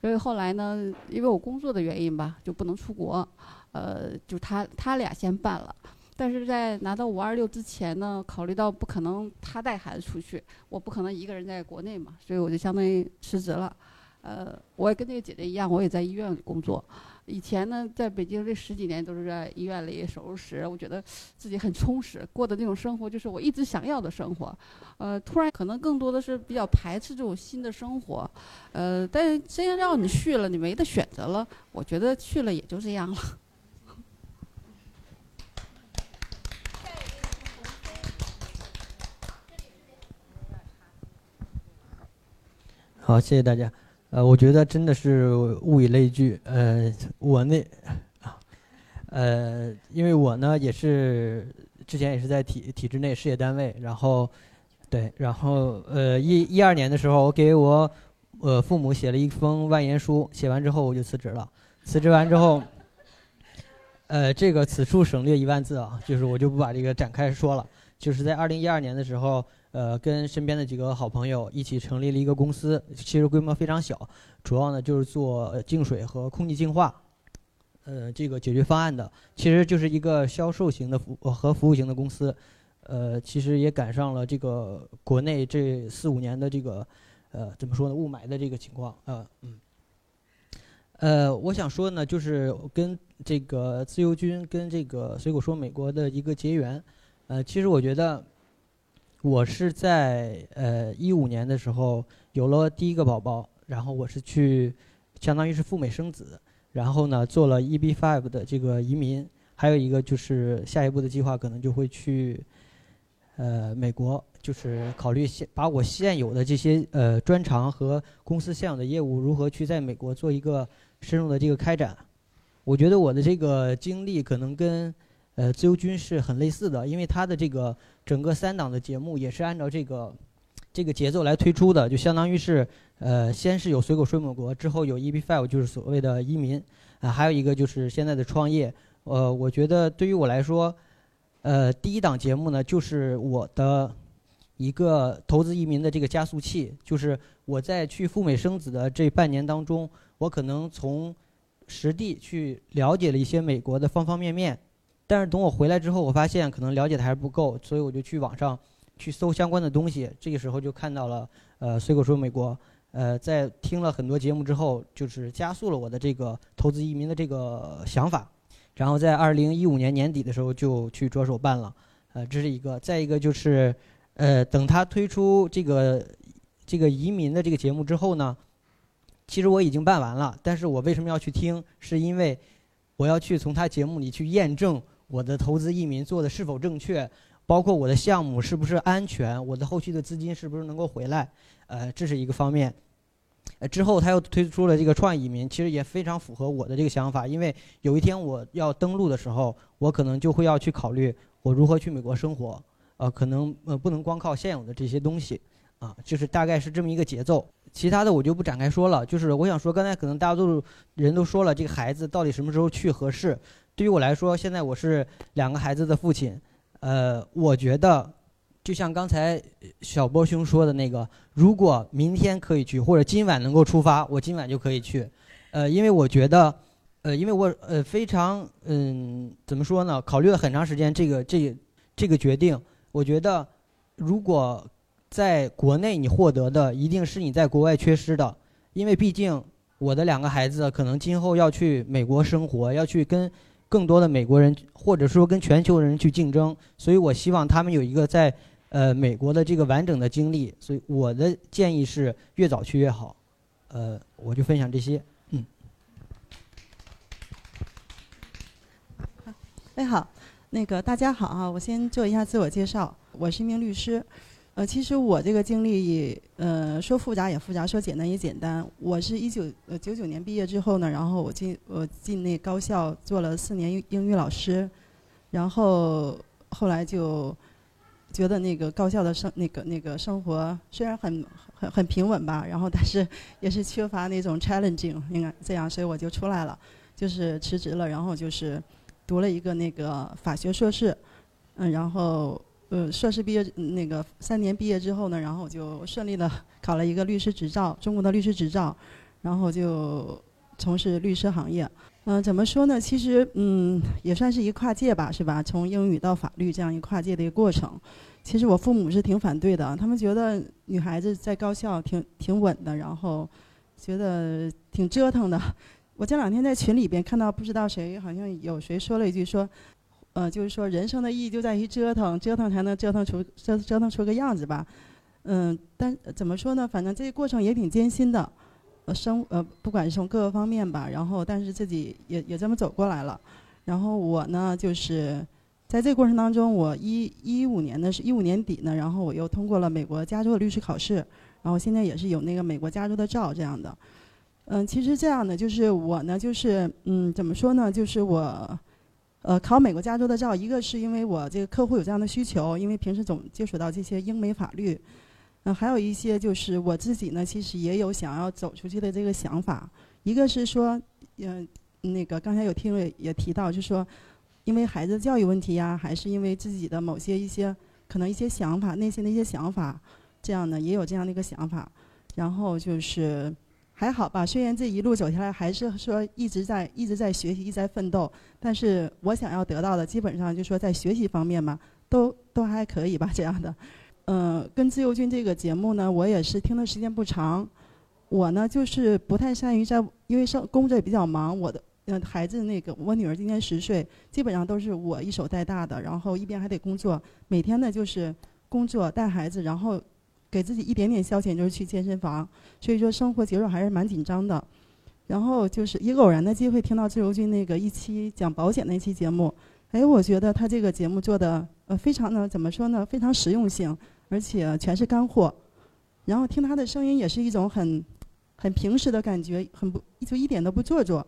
[SPEAKER 14] 所以后来呢，因为我工作的原因吧，就不能出国，呃，就他他俩先办了。但是在拿到五二六之前呢，考虑到不可能他带孩子出去，我不可能一个人在国内嘛，所以我就相当于辞职了。呃，我也跟那个姐姐一样，我也在医院工作。以前呢，在北京这十几年都是在医院里手术室，我觉得自己很充实，过的那种生活就是我一直想要的生活。呃，突然可能更多的是比较排斥这种新的生活。呃，但是真让你去了，你没得选择了，我觉得去了也就这样了。
[SPEAKER 15] 好，谢谢大家。呃，我觉得真的是物以类聚。呃，我那，呃，因为我呢也是之前也是在体体制内事业单位，然后对，然后呃一一二年的时候，我给我呃父母写了一封万言书，写完之后我就辞职了。辞职完之后，呃，这个此处省略一万字啊，就是我就不把这个展开说了。就是在二零一二年的时候。呃，跟身边的几个好朋友一起成立了一个公司，其实规模非常小，主要呢就是做净水和空气净化，呃，这个解决方案的，其实就是一个销售型的服和服务型的公司，呃，其实也赶上了这个国内这四五年的这个，呃，怎么说呢，雾霾的这个情况，呃，嗯，呃，我想说呢，就是跟这个自由军跟这个随口说美国的一个结缘。呃，其实我觉得我是在呃一五年的时候有了第一个宝宝，然后我是去相当于是赴美生子，然后呢做了 EB5 的这个移民，还有一个就是下一步的计划可能就会去呃美国，就是考虑现把我现有的这些呃专长和公司现有的业务如何去在美国做一个深入的这个开展。我觉得我的这个经历可能跟呃自由军是很类似的，因为他的这个整个三档的节目也是按照这个这个节奏来推出的，就相当于是呃先是有随口说美国，之后有 EB Five 就是所谓的移民，啊还有一个就是现在的创业。呃，我觉得对于我来说，呃第一档节目呢就是我的一个投资移民的这个加速器，就是我在去赴美生子的这半年当中，我可能从实地去了解了一些美国的方方面面，但是等我回来之后，我发现可能了解的还是不够，所以我就去网上去搜相关的东西。这个时候就看到了呃随口说美国，呃在听了很多节目之后，就是加速了我的这个投资移民的这个想法。然后在二零一五年年底的时候就去着手办了，呃这是一个。再一个就是呃等他推出这个这个移民的这个节目之后呢。其实我已经办完了，但是我为什么要去听？是因为我要去从他节目里去验证我的投资移民做的是否正确，包括我的项目是不是安全，我的后续的资金是不是能够回来，呃，这是一个方面。呃，之后他又推出了这个创业移民，其实也非常符合我的这个想法，因为有一天我要登陆的时候，我可能就会要去考虑我如何去美国生活，呃，可能呃不能光靠现有的这些东西，啊，就是大概是这么一个节奏。其他的我就不展开说了，就是我想说，刚才可能大多数人都说了，这个孩子到底什么时候去合适？对于我来说，现在我是两个孩子的父亲，呃，我觉得就像刚才小波兄说的那个，如果明天可以去，或者今晚能够出发，我今晚就可以去，呃，因为我觉得，呃，因为我呃非常嗯怎么说呢？考虑了很长时间这个这个这个决定，我觉得如果。在国内你获得的一定是你在国外缺失的，因为毕竟我的两个孩子可能今后要去美国生活，要去跟更多的美国人或者说跟全球人去竞争，所以我希望他们有一个在呃美国的这个完整的经历，所以我的建议是越早去越好。呃，我就分享这些，嗯。
[SPEAKER 16] 哎好，那个大家好啊，我先做一下自我介绍，我是一名律师。呃，其实我这个经历，呃，说复杂也复杂，说简单也简单。我是一九呃九九年毕业之后呢，然后我进我进那高校做了四年英语老师，然后后来就觉得那个高校的生那个那个生活虽然很很很平稳吧，然后但是也是缺乏那种 challenging，应该这样，所以我就出来了，就是辞职了，然后就是读了一个那个法学硕士，嗯，然后。呃，硕士毕业那个三年毕业之后呢，然后我就顺利的考了一个律师执照，中国的律师执照，然后就从事律师行业。嗯，怎么说呢？其实嗯，也算是一跨界吧，是吧？从英语到法律这样一跨界的一个过程。其实我父母是挺反对的，他们觉得女孩子在高校挺挺稳的，然后觉得挺折腾的。我这两天在群里边看到，不知道谁好像有谁说了一句说。呃，就是说，人生的意义就在于折腾，折腾才能折腾出折腾出个样子吧。嗯，但怎么说呢？反正这个过程也挺艰辛的，呃，生呃，不管是从各个方面吧，然后但是自己也也这么走过来了。然后我呢，就是在这个过程当中，我一一五年的是一五年底呢，然后我又通过了美国加州的律师考试，然后现在也是有那个美国加州的照这样的。嗯，其实这样的就是我呢，就是嗯，怎么说呢？就是我。呃，考美国加州的照，一个是因为我这个客户有这样的需求，因为平时总接触到这些英美法律，嗯，还有一些就是我自己呢，其实也有想要走出去的这个想法。一个是说，嗯，那个刚才有听也也提到，就说，因为孩子教育问题呀，还是因为自己的某些一些可能一些想法，内心的一些想法，这样的也有这样的一个想法。然后就是。还好吧，虽然这一路走下来，还是说一直在一直在学习，一直在奋斗，但是我想要得到的，基本上就说在学习方面嘛，都都还可以吧，这样的。嗯，跟自由军这个节目呢，我也是听的时间不长，我呢就是不太善于在，因为上工作也比较忙，我的嗯孩子那个我女儿今年十岁，基本上都是我一手带大的，然后一边还得工作，每天呢就是工作带孩子，然后给自己一点点消遣就是去健身房，所以说生活节奏还是蛮紧张的。然后就是一个偶然的机会听到自由军那个一期讲保险那期节目，哎，我觉得他这个节目做的呃非常的怎么说呢，非常实用性，而且全是干货。然后听他的声音也是一种很很平实的感觉，很不就一点都不做作。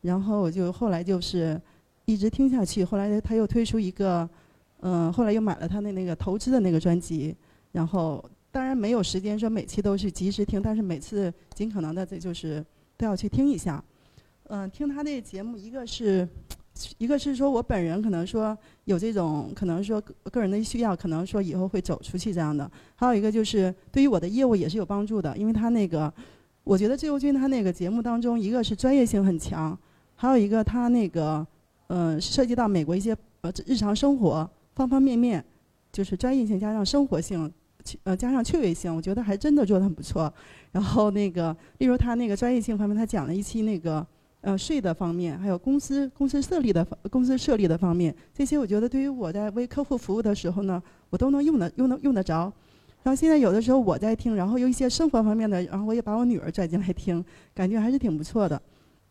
[SPEAKER 16] 然后我就后来就是一直听下去，后来他又推出一个，嗯，后来又买了他的那个投资的那个专辑，然后当然没有时间说每期都是及时听，但是每次尽可能的这就是都要去听一下。嗯，听他的节目，一个是，一个是说我本人可能说有这种可能说个人的需要，可能说以后会走出去这样的。还有一个就是对于我的业务也是有帮助的，因为他那个，我觉得自由军他那个节目当中，一个是专业性很强，还有一个他那个，嗯，涉及到美国一些呃日常生活方方面面，就是专业性加上生活性，呃加上趣味性，我觉得还真的做得很不错。然后那个，例如他那个专业性方面，他讲了一期那个。呃，税的方面，还有公司公司设立的公司设立的方面，这些我觉得对于我在为客户服务的时候呢，我都能用得用得用得着。然后现在有的时候我在听，然后有一些生活方面的，然后我也把我女儿拽进来听，感觉还是挺不错的。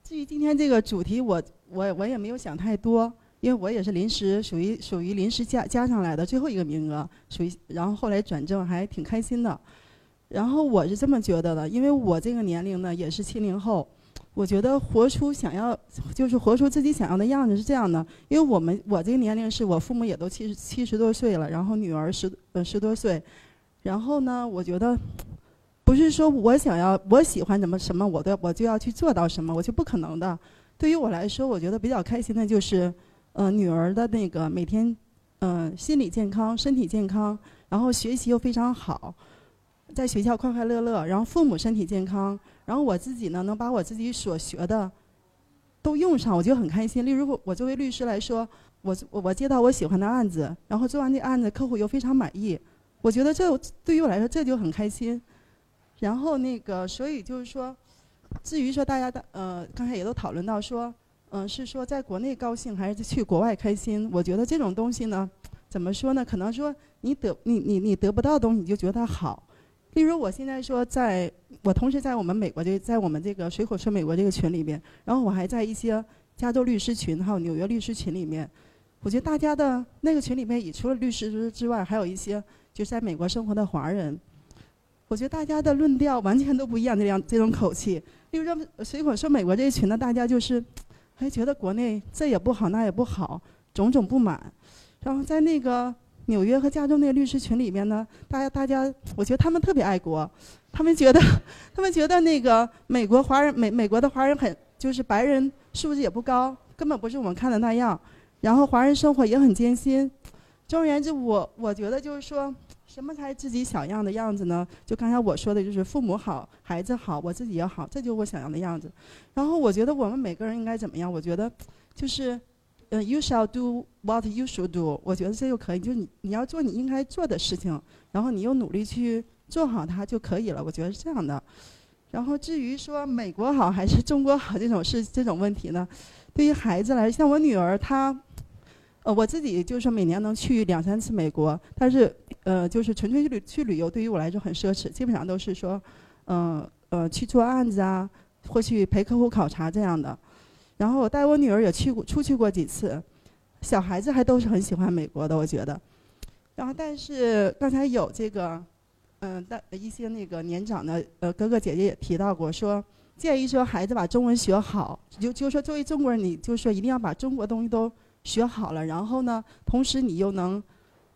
[SPEAKER 16] 至于今天这个主题，我我我也没有想太多，因为我也是临时属于属于临时加加上来的最后一个名额，属于然后后来转正还挺开心的。然后我是这么觉得的，因为我这个年龄呢也是七零后。我觉得活出想要，就是活出自己想要的样子是这样的，因为我们我这个年龄是我父母也都七十七十多岁了，然后女儿十呃十多岁，然后呢，我觉得不是说我想要我喜欢什么什么，我都我就要去做到什么，我就不可能的。对于我来说，我觉得比较开心的就是，呃，女儿的那个每天，嗯，心理健康、身体健康，然后学习又非常好，在学校快快乐乐，然后父母身体健康。然后我自己呢，能把我自己所学的都用上，我就很开心。例如，我作为律师来说，我我我接到我喜欢的案子，然后做完这案子，客户又非常满意，我觉得这对于我来说这就很开心。然后那个，所以就是说，至于说大家的呃，刚才也都讨论到说，嗯，是说在国内高兴还是去国外开心？我觉得这种东西呢，怎么说呢？可能说你得你你你得不到东西，你就觉得它好。例如，我现在说，在我同时在我们美国这，在我们这个水口说美国这个群里边，然后我还在一些加州律师群，还有纽约律师群里面。我觉得大家的那个群里面，也除了律师之外，还有一些就是在美国生活的华人。我觉得大家的论调完全都不一样，这样这种口气。例如说，水果说美国这一群呢，大家就是还觉得国内这也不好，那也不好，种种不满。然后在那个。纽约和加州那个律师群里面呢，大家大家，我觉得他们特别爱国，他们觉得，他们觉得那个美国华人美美国的华人很就是白人素质也不高，根本不是我们看的那样，然后华人生活也很艰辛。总而言之，我我觉得就是说，什么才是自己想要的样子呢？就刚才我说的，就是父母好，孩子好，我自己也好，这就是我想要的样子。然后我觉得我们每个人应该怎么样？我觉得就是。嗯，You shall do what you should do。我觉得这就可以，就是你你要做你应该做的事情，然后你又努力去做好它就可以了。我觉得是这样的。然后至于说美国好还是中国好这种事这种问题呢，对于孩子来说，像我女儿她，呃，我自己就是每年能去两三次美国，但是呃，就是纯粹去旅去旅游，对于我来说很奢侈，基本上都是说，嗯呃，去做案子啊，或去陪客户考察这样的。然后我带我女儿也去过出去过几次，小孩子还都是很喜欢美国的，我觉得。然后但是刚才有这个，嗯，的一些那个年长的呃哥哥姐姐也提到过，说建议说孩子把中文学好，就就说作为中国人，你就说一定要把中国东西都学好了，然后呢，同时你又能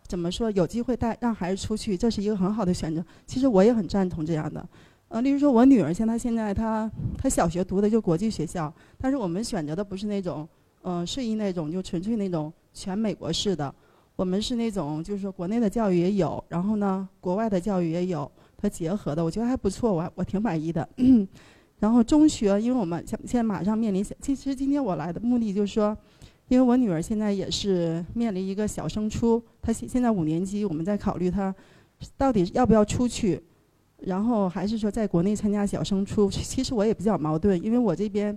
[SPEAKER 16] 怎么说有机会带让孩子出去，这是一个很好的选择。其实我也很赞同这样的。呃，例如说，我女儿像她现在，她她小学读的就国际学校，但是我们选择的不是那种，嗯，适宜那种，就纯粹那种全美国式的。我们是那种，就是说国内的教育也有，然后呢，国外的教育也有，它结合的，我觉得还不错，我我挺满意的。然后中学，因为我们现现在马上面临，其实今天我来的目的就是说，因为我女儿现在也是面临一个小升初，她现现在五年级，我们在考虑她到底要不要出去。然后还是说在国内参加小升初。其实我也比较矛盾，因为我这边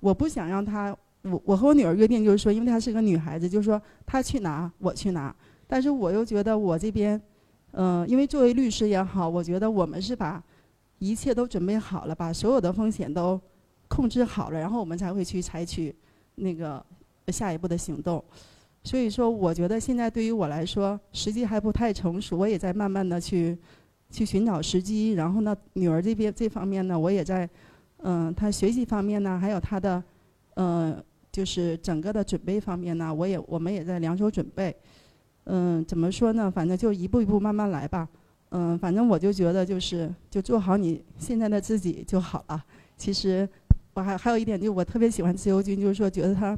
[SPEAKER 16] 我不想让她，我我和我女儿约定就是说，因为她是个女孩子，就是说她去拿我去拿，但是我又觉得我这边，嗯、因为作为律师也好，我觉得我们是把一切都准备好了，把所有的风险都控制好了，然后我们才会去采取那个下一步的行动。所以说，我觉得现在对于我来说，时机还不太成熟，我也在慢慢的去去寻找时机。然后呢，女儿这边这方面呢，我也在，嗯、她学习方面呢，还有她的，嗯，就是整个的准备方面呢，我也我们也在两手准备。嗯，怎么说呢？反正就一步一步慢慢来吧。嗯，反正我就觉得就是就做好你现在的自己就好了。其实我还还有一点，就我特别喜欢自由军，就是说觉得他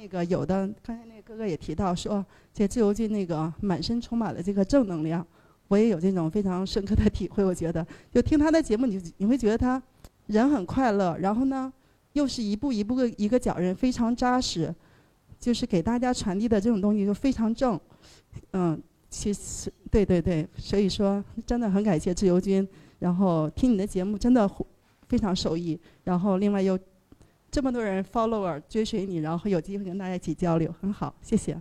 [SPEAKER 16] 那个有的刚才那个哥哥也提到说，这自由军那个满身充满了这个正能量，我也有这种非常深刻的体会。我觉得就听他的节目，你你会觉得他人很快乐，然后呢又是一步一步的一个脚印，非常扎实，就是给大家传递的这种东西就非常正。嗯，其实对对对，所以说真的很感谢自由军，然后听你的节目真的非常受益，然后另外又这么多人 follower 追随你，然后有机会跟大家一起交流，很好，谢谢。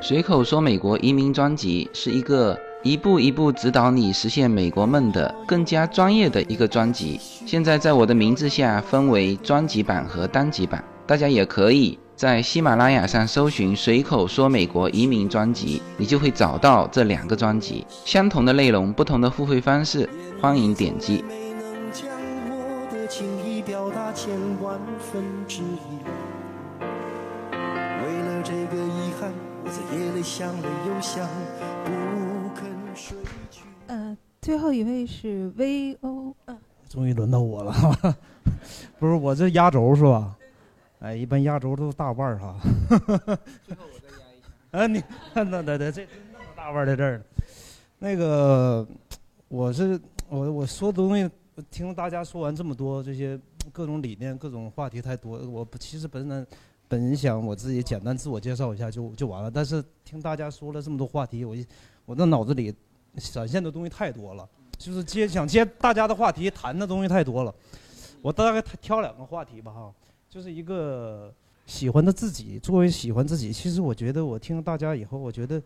[SPEAKER 1] 随口说美国移民专辑是一个一步一步指导你实现美国梦的更加专业的一个专辑。现在在我的名字下分为专辑版和单集版，大家也可以在喜马拉雅上搜寻“随口说美国移民专辑”，你就会找到这两个专辑。相同的内容，不同的付费方式，欢迎点击。
[SPEAKER 17] 将我的情意表达千万分之一。为了这个遗憾，我在夜里想了又想，不肯睡去。
[SPEAKER 6] 呃，最后一位是 V O，呃、
[SPEAKER 18] 终于轮到我了，不是我这压轴是吧？哎，一般压轴都是大腕儿哈。
[SPEAKER 1] 最后我再压一下。
[SPEAKER 18] 啊，你那那那这那么大腕儿在这儿呢。那个，我是我我说的东西，听大家说完这么多这些各种理念、各种话题太多，我不其实本来本想我自己简单自我介绍一下就就完了，但是听大家说了这么多话题，我一我那脑子里闪现的东西太多了，就是接想接大家的话题，谈的东西太多了。我大概挑两个话题吧哈，就是一个喜欢的自己，作为喜欢自己，其实我觉得我听大家以后，我觉得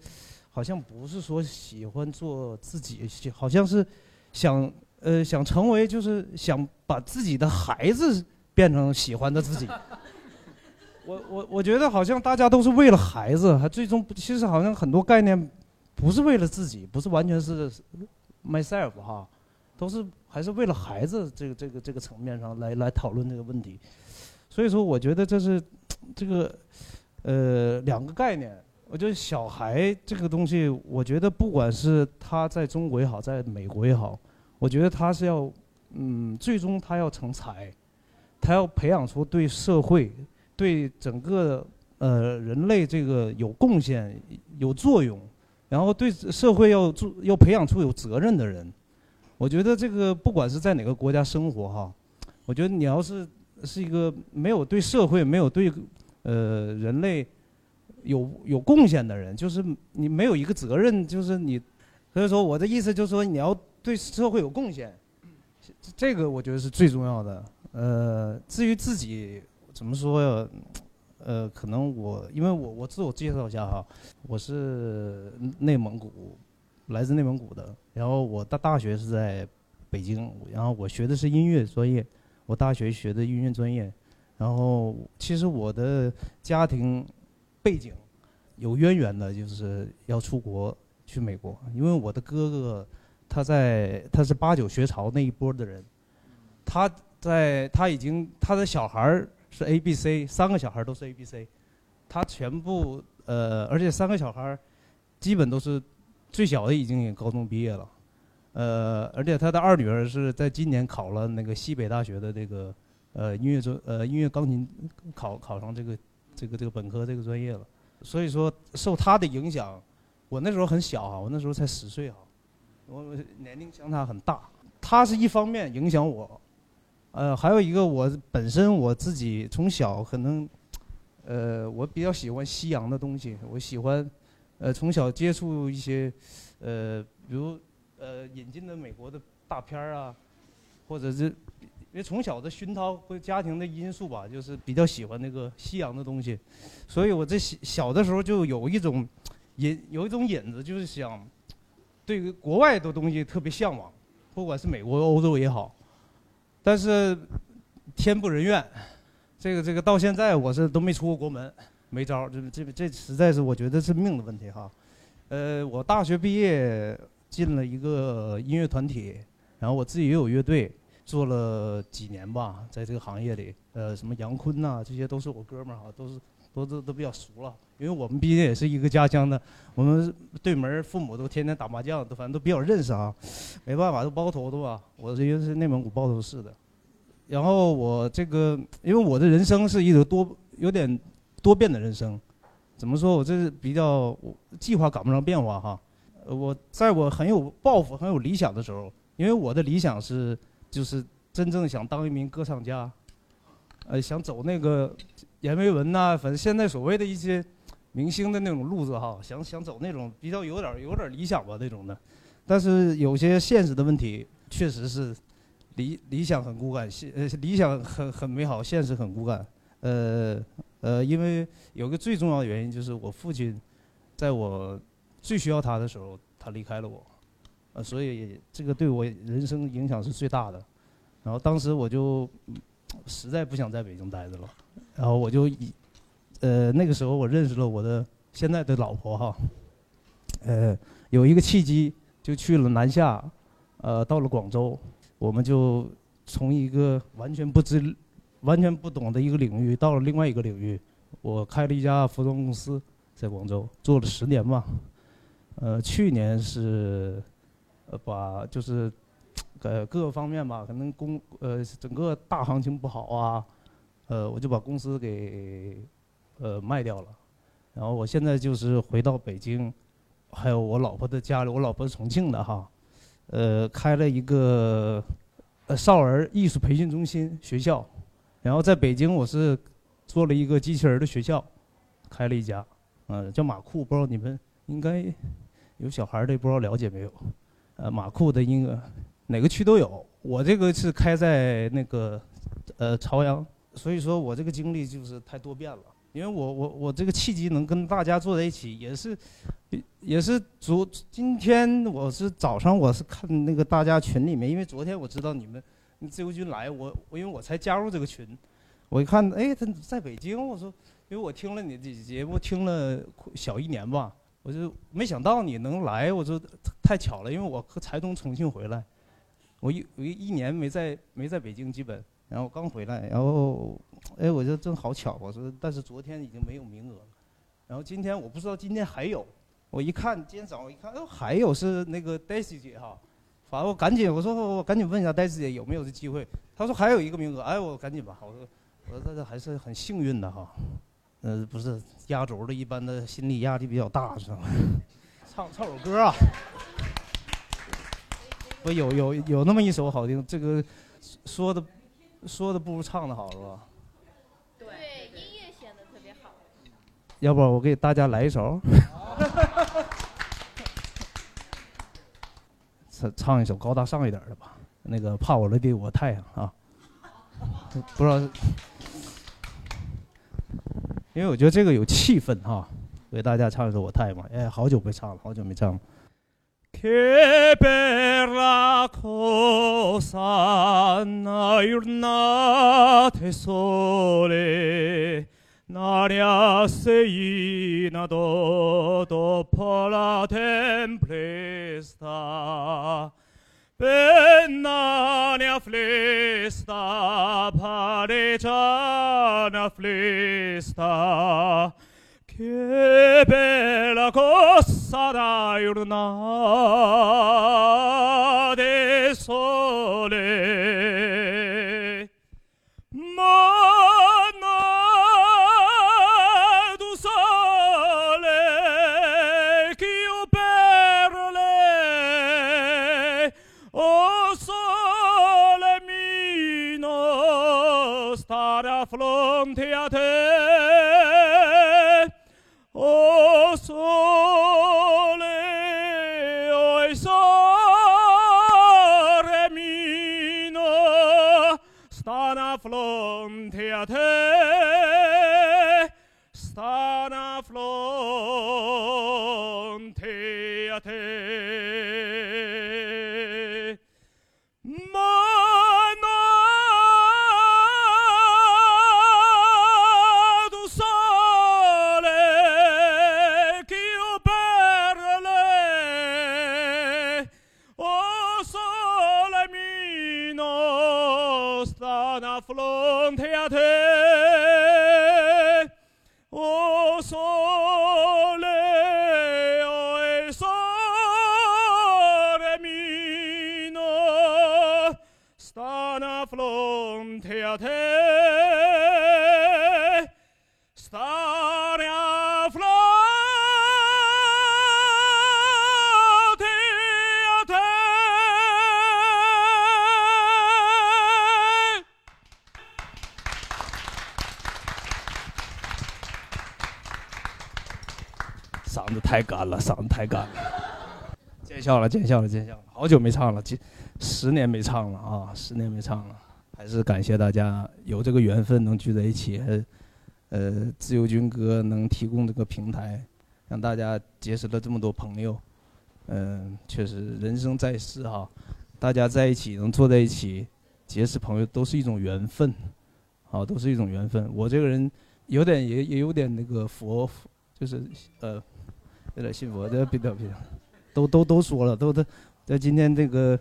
[SPEAKER 18] 好像不是说喜欢做自己，好像是想呃想成为，就是想把自己的孩子变成喜欢的自己。我我我觉得好像大家都是为了孩子，还最终其实好像很多概念不是为了自己，不是完全是 myself 哈，都是还是为了孩子这个这个这个层面上来来讨论这个问题。所以说，我觉得这是这个呃两个概念。我觉得小孩这个东西，我觉得不管是他在中国也好，在美国也好，我觉得他是要嗯，最终他要成才，他要培养出对社会、对整个呃人类这个有贡献、有作用，然后对社会要做要培养出有责任的人。我觉得这个不管是在哪个国家生活哈，我觉得你要是是一个没有对社会、没有对呃人类有有贡献的人，就是你没有一个责任，就是你，所以说我的意思就是说你要对社会有贡献，这个我觉得是最重要的。呃，至于自己怎么说呀？呃，可能我因为我我自我介绍一下哈，我是内蒙古，来自内蒙古的，然后我的大学是在北京，然后我学的是音乐专业，我大学学的音乐专业，然后其实我的家庭背景有渊源的，就是要出国去美国，因为我的哥哥他在他是八九学潮那一波的人，他在他已经他的小孩是 A B C 三个小孩都是 A B C，他全部呃，而且三个小孩基本都是最小的已经也高中毕业了，呃，而且他的二女儿是在今年考了那个西北大学的这个呃音乐专呃音乐钢琴考考上这个这个这个本科这个专业了，所以说受他的影响，我那时候很小啊，我那时候才十岁啊，我年龄相差很大，他是一方面影响我，呃，还有一个我本身我自己从小可能，呃，我比较喜欢西洋的东西，我喜欢，呃，从小接触一些，呃，比如呃引进的美国的大片啊，或者是因为从小的熏陶和家庭的因素吧，就是比较喜欢那个西洋的东西，所以我这小小的时候就有一种引有一种引子，就是想对于国外的东西特别向往，不管是美国、欧洲也好。但是天不人愿，这个这个到现在我是都没出过国门，没招儿，这这这实在是我觉得是命的问题哈。呃，我大学毕业进了一个音乐团体，然后我自己也有乐队，做了几年吧，在这个行业里，呃，什么杨坤呐、这些都是我哥们儿哈，都是都都都比较熟了，因为我们毕竟也是一个家乡的，我们对门父母都天天打麻将，都反正都比较认识啊，没办法，都包头的吧，我这个是内蒙古包头市的。然后我这个，因为我的人生是一个多有点多变的人生，怎么说？我这是比较计划赶不上变化哈。我在我很有抱负、很有理想的时候，因为我的理想是就是真正想当一名歌唱家，呃，想走那个阎维文呐、反正现在所谓的一些明星的那种路子哈，想想走那种比较有点有点理想吧那种的。但是有些现实的问题确实是理理想很骨感，现呃理想很很美好，现实很骨感。呃呃，因为有个最重要的原因就是我父亲在我最需要他的时候，他离开了我，呃，所以这个对我人生影响是最大的。然后当时我就实在不想在北京待着了，然后我就以呃那个时候我认识了我的现在的老婆哈，呃有一个契机就去了南下，呃到了广州，我们就从一个完全不知、完全不懂的一个领域到了另外一个领域。我开了一家服装公司，在广州做了十年吧。呃，去年是呃把就是呃各个方面吧，可能公呃整个大行情不好啊，呃我就把公司给呃卖掉了。然后我现在就是回到北京，还有我老婆的家里，我老婆是重庆的哈，呃，开了一个呃少儿艺术培训中心学校，然后在北京我是做了一个机器人的学校，开了一家，呃，叫马库，不知道你们应该有小孩的不知道了解没有？呃，马库的那个哪个区都有，我这个是开在那个呃朝阳，所以说我这个经历就是太多变了。因为我我我这个契机能跟大家坐在一起，也是也是昨今天我是早上我是看那个大家群里面，因为昨天我知道你们自由军来，我我因为我才加入这个群，我一看哎他在北京，我说因为我听了你的节目听了小一年吧，我就没想到你能来，我说太巧了，因为我才从重庆回来，我一我一年没在没在北京基本，然后刚回来，然后哎我说真好巧，我说但是昨天已经没有名额了，然后今天我不知道今天还有，我一看今天早上一看，哦还有是那个 Daisy 姐哈，反正我赶紧我说我赶紧问一下 Daisy 姐有没有这机会，她说还有一个名额，哎我赶紧吧，我说我说这这还是很幸运的哈，呃不是压轴的，一般的心理压力比较大是吧？唱唱首歌啊。不有有有那么一首好听，这个说的说的不如唱的好是吧？
[SPEAKER 5] 对，音乐显得特别好。
[SPEAKER 18] 要不我给大家来一首，唱唱一首高大上一点的吧，那个怕我了的我太阳啊，不知道，因为我觉得这个有气氛哈，给大家唱一首我太阳吧，哎，好久没唱了，好久没唱了。Che bella cosa una giornata sole N'aria serena do- dopo la tempesta Pennania flesta, pareciana flesta, che bella cosa diurna de sole, 太干了，嗓子太干了。见笑了，见笑了，见笑了，好久没唱了，几十年没唱了啊，十年没唱了。还是感谢大家有这个缘分能聚在一起，呃，自由军歌能提供这个平台，让大家结识了这么多朋友。嗯、确实人生在世哈，大家在一起能坐在一起，结识朋友都是一种缘分，啊，都是一种缘分。我这个人有点也也有点那个佛，就是呃，有点信佛，这别别别，都都都说了，都都在今天这个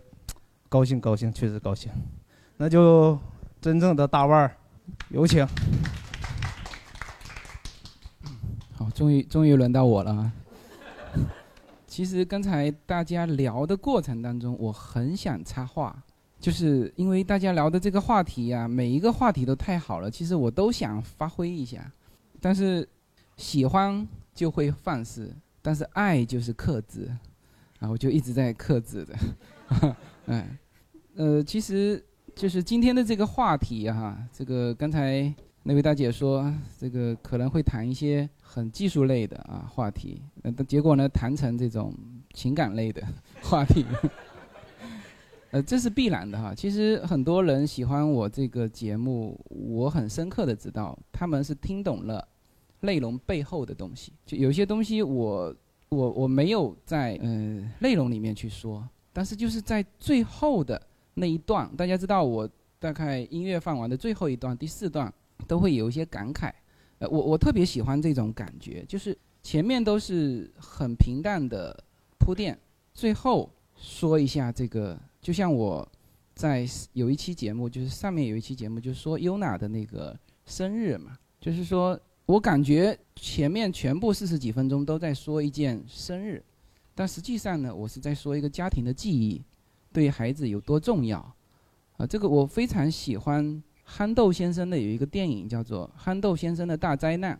[SPEAKER 18] 高兴高兴，确实高兴。那就真正的大腕儿，有请。
[SPEAKER 1] 好，终于终于轮到我了啊！其实刚才大家聊的过程当中，我很想插话，就是因为大家聊的这个话题呀、每一个话题都太好了，其实我都想发挥一下，但是喜欢就会放肆，但是爱就是克制，然后就一直在克制的，嗯，呃，其实就是今天的这个话题哈、这个刚才那位大姐说，这个可能会谈一些很技术类的啊话题，呃，但结果呢，谈成这种情感类的 话题，呃，这是必然的哈。其实很多人喜欢我这个节目，我很深刻的知道，他们是听懂了内容背后的东西。就有些东西我我我没有在呃内容里面去说，但是就是在最后的那一段，大家知道我大概音乐放完的最后一段，第四段都会有一些感慨。呃，我我特别喜欢这种感觉，就是前面都是很平淡的铺垫，最后说一下这个，就像我在有一期节目，就是上面有一期节目，就是说优娜的那个生日嘛，就是说我感觉前面全部四十几分钟都在说一件生日，但实际上呢，我是在说一个家庭的记忆对孩子有多重要。啊，这个我非常喜欢憨豆先生的有一个电影叫做《憨豆先生的大灾难》，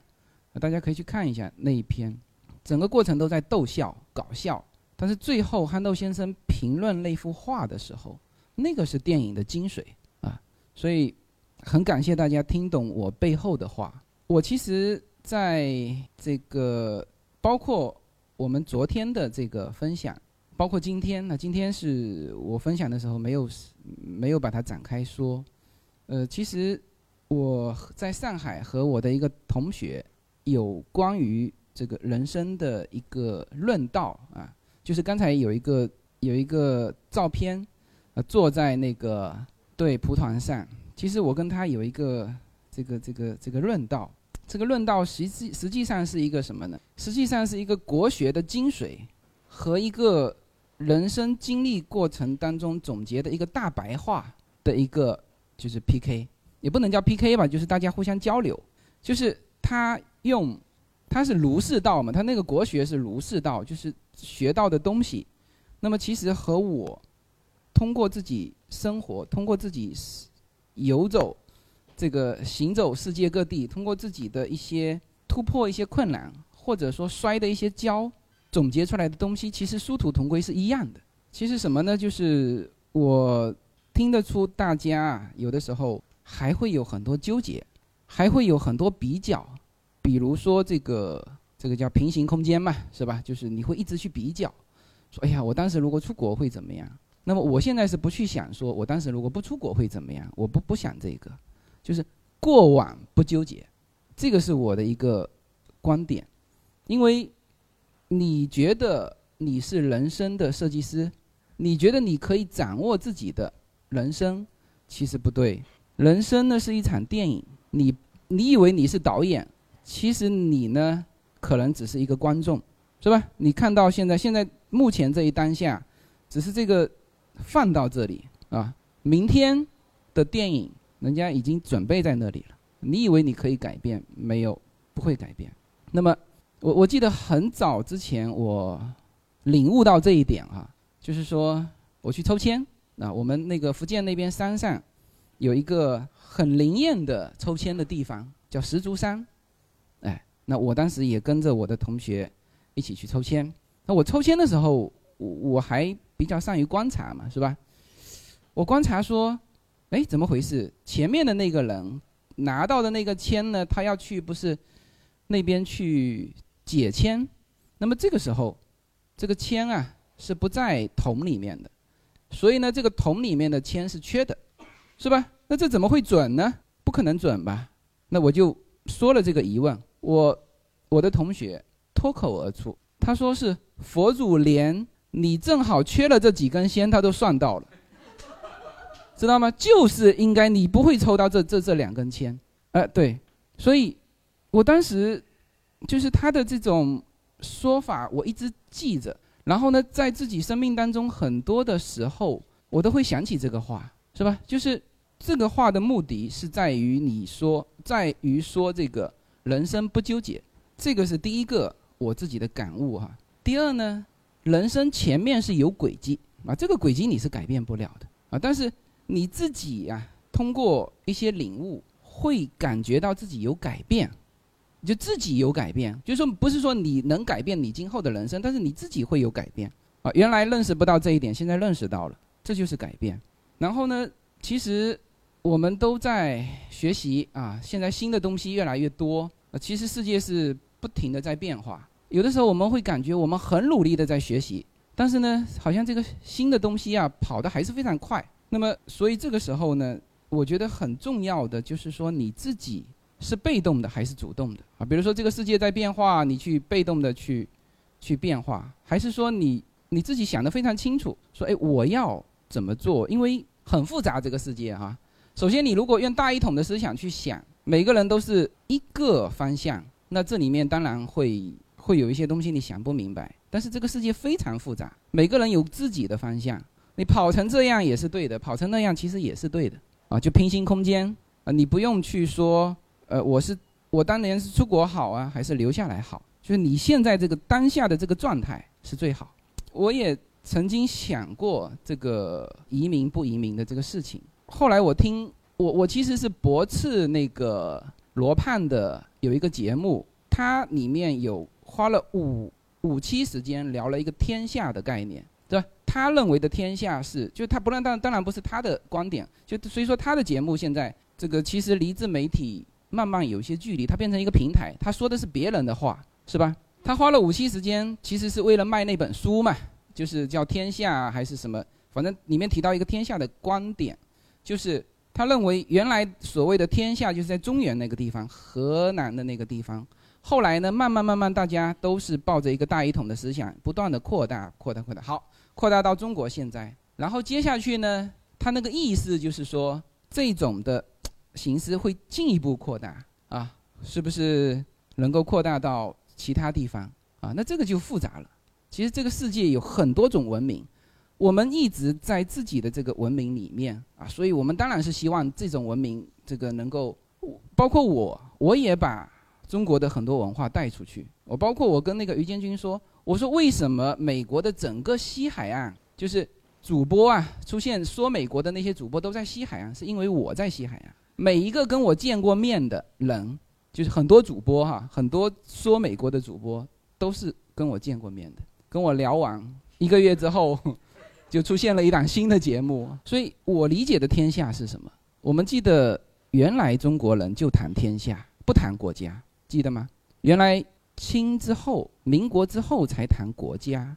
[SPEAKER 1] 啊大家可以去看一下那一篇，整个过程都在逗笑、搞笑，但是最后憨豆先生评论那幅画的时候，那个是电影的精髓啊，所以很感谢大家听懂我背后的话。我其实在这个包括我们昨天的这个分享，包括今天那，今天是我分享的时候没有没有把它展开说。呃，其实我在上海和我的一个同学有关于这个人生的一个论道啊，就是刚才有一个有一个照片，呃，坐在那个对蒲团上。其实我跟他有一个这个这个这个论道，这个论道实际实际上是一个什么呢？实际上是一个国学的精髓和一个人生经历过程当中总结的一个大白话的一个就是 PK，也不能叫 PK 吧，就是大家互相交流。就是他用他是儒释道嘛，他那个国学是儒释道，就是学到的东西。那么其实和我通过自己生活，通过自己游走这个行走世界各地，通过自己的一些突破一些困难，或者说摔的一些跤，总结出来的东西，其实殊途同归是一样的。其实什么呢？就是我听得出大家有的时候还会有很多纠结，还会有很多比较，比如说这个这个叫平行空间嘛，是吧？就是你会一直去比较，说哎呀，我当时如果出国会怎么样？那么我现在是不去想说我当时如果不出国会怎么样，我不不想这个，就是过往不纠结，这个是我的一个观点，因为你觉得你是人生的设计师，你觉得你可以掌握自己的人生，其实不对。人生呢是一场电影，你你以为你是导演，其实你呢可能只是一个观众，是吧？你看到现在现在目前这一当下，只是这个放到这里啊，明天的电影人家已经准备在那里了。你以为你可以改变？没有，不会改变。那么我我记得很早之前我领悟到这一点啊，就是说我去抽签啊，我们那个福建那边山上。有一个很灵验的抽签的地方，叫石竹山。哎，那我当时也跟着我的同学一起去抽签。那我抽签的时候，我我还比较善于观察嘛，是吧？我观察说，哎，怎么回事？前面的那个人拿到的那个签呢，他要去不是那边去解签。那么这个时候，这个签啊是不在桶里面的，所以呢，这个桶里面的签是缺的。是吧？那这怎么会准呢？不可能准吧？那我就说了这个疑问。我我的同学脱口而出，他说是佛祖连你正好缺了这几根仙，他都算到了，知道吗？就是应该你不会抽到这这这两根签，哎，对，所以我当时就是他的这种说法，我一直记着。然后呢，在自己生命当中很多的时候，我都会想起这个话。是吧？就是这个话的目的是在于你说，在于说这个人生不纠结，这个是第一个我自己的感悟哈。第二呢，人生前面是有轨迹啊，这个轨迹你是改变不了的啊。但是你自己呀，通过一些领悟，会感觉到自己有改变，就自己有改变，就是说不是说你能改变你今后的人生，但是你自己会有改变啊。原来认识不到这一点，现在认识到了，这就是改变。然后呢，其实我们都在学习啊，现在新的东西越来越多。呃，其实世界是不停的在变化。有的时候我们会感觉我们很努力的在学习，但是呢，好像这个新的东西啊跑的还是非常快。那么，所以这个时候呢，我觉得很重要的就是说你自己是被动的还是主动的啊？比如说这个世界在变化，你去被动的去去变化，还是说你你自己想的非常清楚，说哎我要。怎么做？因为很复杂这个世界哈。首先，你如果用大一统的思想去想，每个人都是一个方向，那这里面当然会会有一些东西你想不明白。但是这个世界非常复杂，每个人有自己的方向。你跑成这样也是对的，跑成那样其实也是对的啊。就平行空间啊，你不用去说，呃，我是我当年是出国好啊，还是留下来好？就是你现在这个当下的这个状态是最好。我也。曾经想过这个移民不移民的这个事情，后来我听我我其实是驳斥那个罗胖的有一个节目，它里面有花了五五期时间聊了一个天下的概念，他认为的天下是，就他不让当当然不是他的观点，就所以说他的节目现在这个其实离自媒体慢慢有一些距离，它变成一个平台，他说的是别人的话，是吧？他花了五期时间，其实是为了卖那本书嘛。就是叫天下还是什么，反正里面提到一个天下的观点，就是他认为原来所谓的天下就是在中原那个地方，河南的那个地方。后来呢，慢慢慢慢大家都是抱着一个大一统的思想，不断的扩大、扩大、扩大，好，扩大到中国现在。然后接下去呢，他那个意思就是说，这种的形式会进一步扩大啊，是不是能够扩大到其他地方啊？那这个就复杂了。其实这个世界有很多种文明，我们一直在自己的这个文明里面啊，所以我们当然是希望这种文明这个能够，包括我，我也把中国的很多文化带出去。我包括我跟那个于建军说，我说为什么美国的整个西海岸就是主播啊出现说美国的那些主播都在西海岸，是因为我在西海岸。每一个跟我见过面的人，就是很多主播哈，很多说美国的主播都是跟我见过面的。跟我聊完一个月之后，就出现了一档新的节目。所以我理解的天下是什么？我们记得原来中国人就谈天下，不谈国家，记得吗？原来清之后、民国之后才谈国家，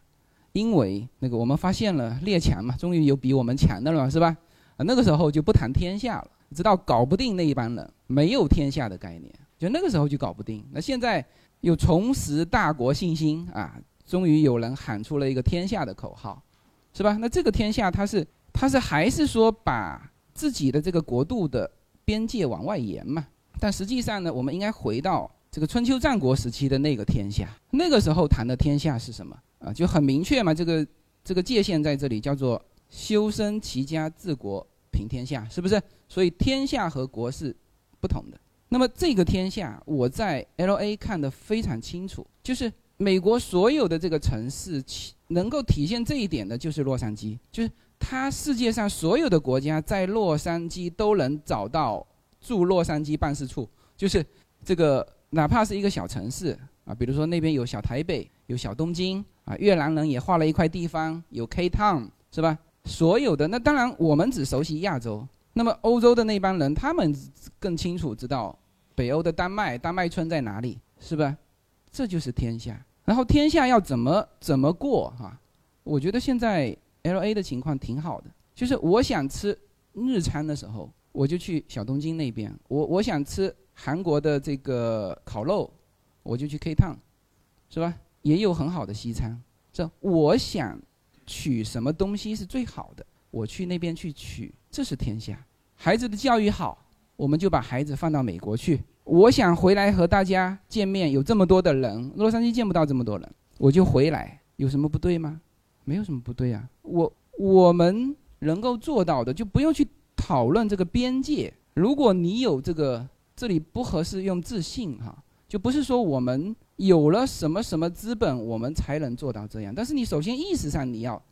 [SPEAKER 1] 因为那个我们发现了列强嘛，终于有比我们强的了，是吧？啊，那个时候就不谈天下了，直到搞不定那一帮人，没有天下的概念，就那个时候就搞不定。那现在又重拾大国信心啊，终于有人喊出了一个天下的口号，是吧？那这个天下，它是它是还是说把自己的这个国度的边界往外延嘛？但实际上呢，我们应该回到这个春秋战国时期的那个天下，那个时候谈的天下是什么啊？就很明确嘛，这个这个界限在这里，叫做修身齐家治国平天下，是不是？所以天下和国是不同的。那么这个天下，我在 L A 看得非常清楚，就是美国所有的这个城市，其能够体现这一点的，就是洛杉矶，就是它世界上所有的国家在洛杉矶都能找到驻洛杉矶办事处，就是这个哪怕是一个小城市啊，比如说那边有小台北，有小东京啊，越南人也划了一块地方，有 K Town 是吧？所有的那当然我们只熟悉亚洲，那么欧洲的那帮人他们更清楚知道北欧的丹麦，丹麦村在哪里，是吧？这就是天下。然后天下要怎么怎么过哈、我觉得现在 L A 的情况挺好的，就是我想吃日餐的时候，我就去小东京那边；我我想吃韩国的这个烤肉，我就去 K Town，是吧？也有很好的西餐。这我想取什么东西是最好的，我去那边去取，这是天下。孩子的教育好，我们就把孩子放到美国去。我想回来和大家见面，有这么多的人，洛杉矶见不到这么多人，我就回来，有什么不对吗？没有什么不对啊。我我们能够做到的，就不用去讨论这个边界。如果你有这个，这里不合适用自信哈，就不是说我们有了什么什么资本，我们才能做到这样。但是你首先意识上你要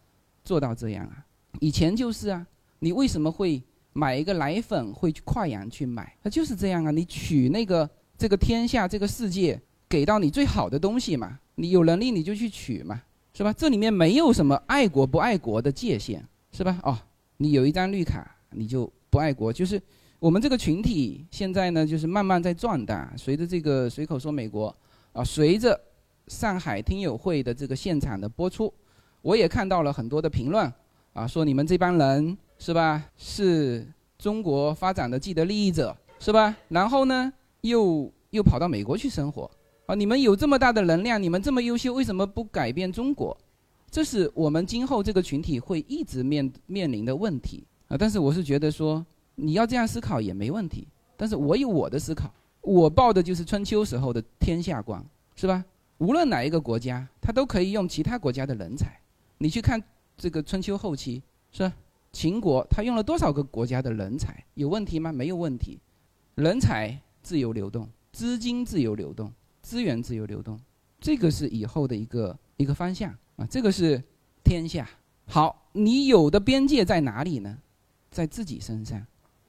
[SPEAKER 1] 做到这样啊。以前就是啊，你为什么会买一个奶粉会去跨洋去买？那就是这样啊。你取那个这个天下这个世界给到你最好的东西嘛，你有能力你就去取嘛，是吧？这里面没有什么爱国不爱国的界限，是吧？哦，你有一张绿卡你就不爱国，就是我们这个群体现在呢，就是慢慢在壮大。随着这个随口说美国啊，随着上海听友会的这个现场的播出，我也看到了很多的评论啊，说你们这帮人是吧，是中国发展的既得利益者是吧？然后呢，又又跑到美国去生活啊，你们有这么大的能量，你们这么优秀，为什么不改变中国？这是我们今后这个群体会一直面面临的问题啊。但是我是觉得说，你要这样思考也没问题。但是我有我的思考，我抱的就是春秋时候的天下观，是吧？无论哪一个国家，他都可以用其他国家的人才。你去看这个春秋后期，是吧？秦国他用了多少个国家的人才？有问题吗？没有问题。人才自由流动，资金自由流动，资源自由流动，这个是以后的一个一个方向啊。这个是天下。好，你有的边界在哪里呢？在自己身上，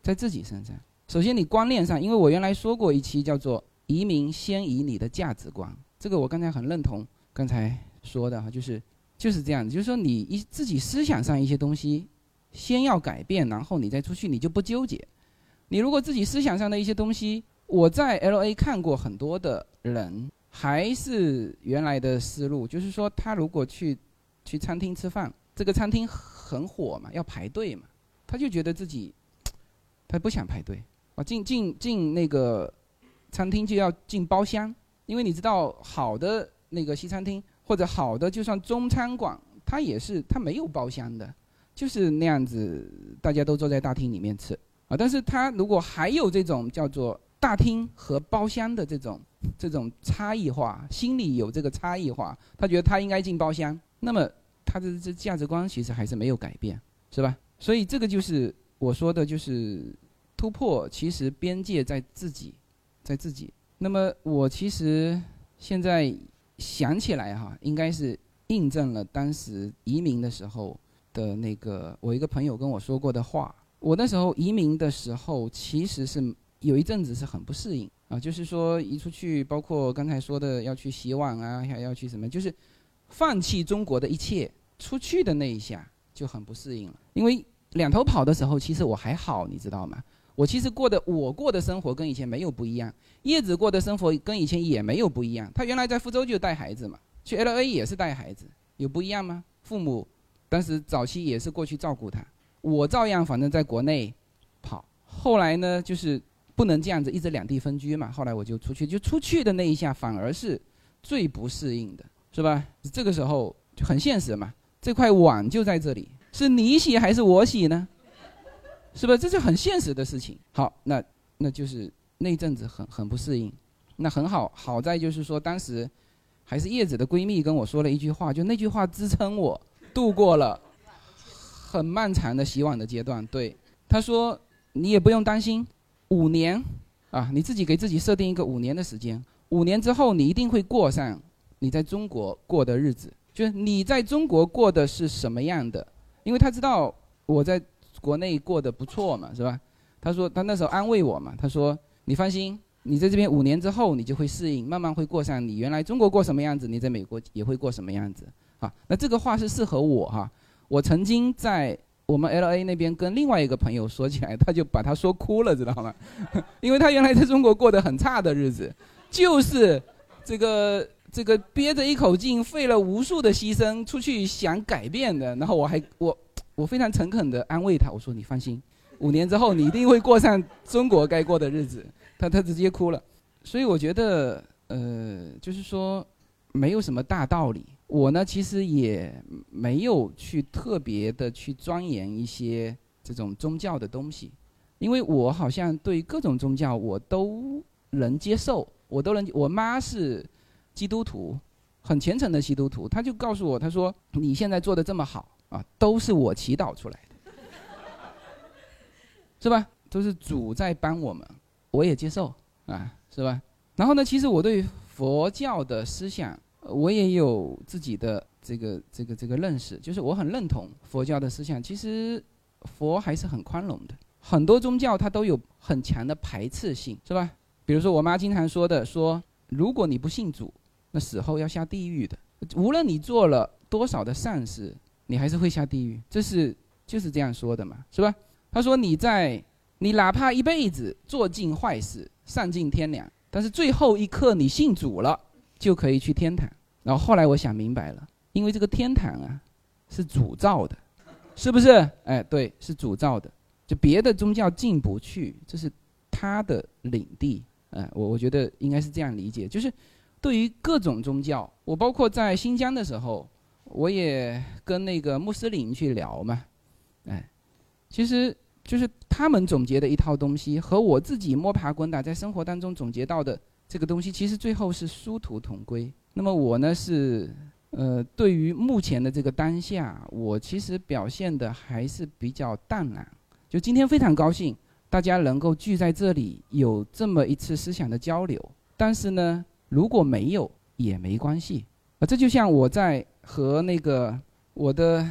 [SPEAKER 1] 在自己身上。首先，你观念上，因为我原来说过一期叫做“移民先移你的价值观”，这个我刚才很认同刚才说的哈，就是就是这样子，就是说你一自己思想上一些东西先要改变，然后你再出去，你就不纠结。你如果自己思想上的一些东西，我在 L A 看过很多的人还是原来的思路，就是说他如果去去餐厅吃饭，这个餐厅很火嘛，要排队嘛，他就觉得自己他不想排队啊，进进进那个餐厅就要进包厢，因为你知道好的那个西餐厅或者好的就算中餐馆，它也是它没有包厢的，就是那样子，大家都坐在大厅里面吃啊。但是它如果还有这种叫做大厅和包厢的这种这种差异化，心里有这个差异化，他觉得他应该进包厢，那么他的这价值观其实还是没有改变，是吧？所以这个就是我说的，就是突破，其实边界在自己，在自己。那么我其实现在想起来哈，应该是印证了当时移民的时候的那个我一个朋友跟我说过的话。我那时候移民的时候，其实是有一阵子是很不适应啊，就是说一出去，包括刚才说的要去洗碗啊，还要去什么，就是放弃中国的一切，出去的那一下就很不适应了。因为两头跑的时候，其实我还好，你知道吗？我其实过的我过的生活跟以前没有不一样，叶子过的生活跟以前也没有不一样。他原来在福州就带孩子嘛，去 L A 也是带孩子，有不一样吗？父母当时早期也是过去照顾他，我照样反正在国内跑。后来呢，就是不能这样子一直两地分居嘛，后来我就出去，就出去的那一下反而是最不适应的，是吧？这个时候就很现实嘛，这块网就在这里，是你洗还是我洗呢？是吧？这是很现实的事情。好，那那就是那阵子很很不适应。那很好，好在就是说当时还是叶子的闺蜜跟我说了一句话，就那句话支撑我度过了很漫长的洗碗的阶段。对，她说你也不用担心，五年啊，你自己给自己设定一个五年的时间，五年之后你一定会过上你在中国过的日子。就是你在中国过的是什么样的？因为他知道我在。国内过得不错嘛，是吧？他说他那时候安慰我嘛，他说你放心，你在这边五年之后你就会适应，慢慢会过上你原来中国过什么样子，你在美国也会过什么样子啊。那这个话是适合我哈。我曾经在我们 L A 那边跟另外一个朋友说起来，他就把他说哭了，知道吗？因为他原来在中国过得很差的日子，就是这个这个憋着一口劲，费了无数的牺牲出去想改变的，然后我还我。我非常诚恳地安慰他，我说：“你放心，五年之后你一定会过上中国该过的日子。”他他直接哭了。所以我觉得，呃，就是说，没有什么大道理。我呢，其实也没有去特别的去钻研一些这种宗教的东西，因为我好像对各种宗教我都能接受，我都能。我妈是基督徒，很虔诚的基督徒，他就告诉我，他说：“你现在做的这么好。”啊，都是我祈祷出来的，是吧？都是主在帮我们，我也接受啊，是吧？然后呢，其实我对佛教的思想，我也有自己的这个这个这个认识，就是我很认同佛教的思想。其实佛还是很宽容的，很多宗教它都有很强的排斥性，是吧？比如说我妈经常说的，说如果你不信主，死后要下地狱的，无论你做了多少的善事。你还是会下地狱，这是就是这样说的嘛，是吧？他说你在你哪怕一辈子做尽坏事，丧尽天良，但是最后一刻你信主了，就可以去天堂。然后后来我想明白了，因为这个天堂啊是主造的，是不是？哎，对，是主造的，就别的宗教进不去，这是他的领地。哎，我我觉得应该是这样理解，就是对于各种宗教，我包括在新疆的时候。我也跟那个穆斯林去聊嘛，哎，其实就是他们总结的一套东西，和我自己摸爬滚打在生活当中总结到的这个东西，其实最后是殊途同归。那么我呢是，呃，对于目前的这个当下，我其实表现的还是比较淡然。就今天非常高兴，大家能够聚在这里，有这么一次思想的交流。但是呢，如果没有也没关系啊，这就像我在。和那个我的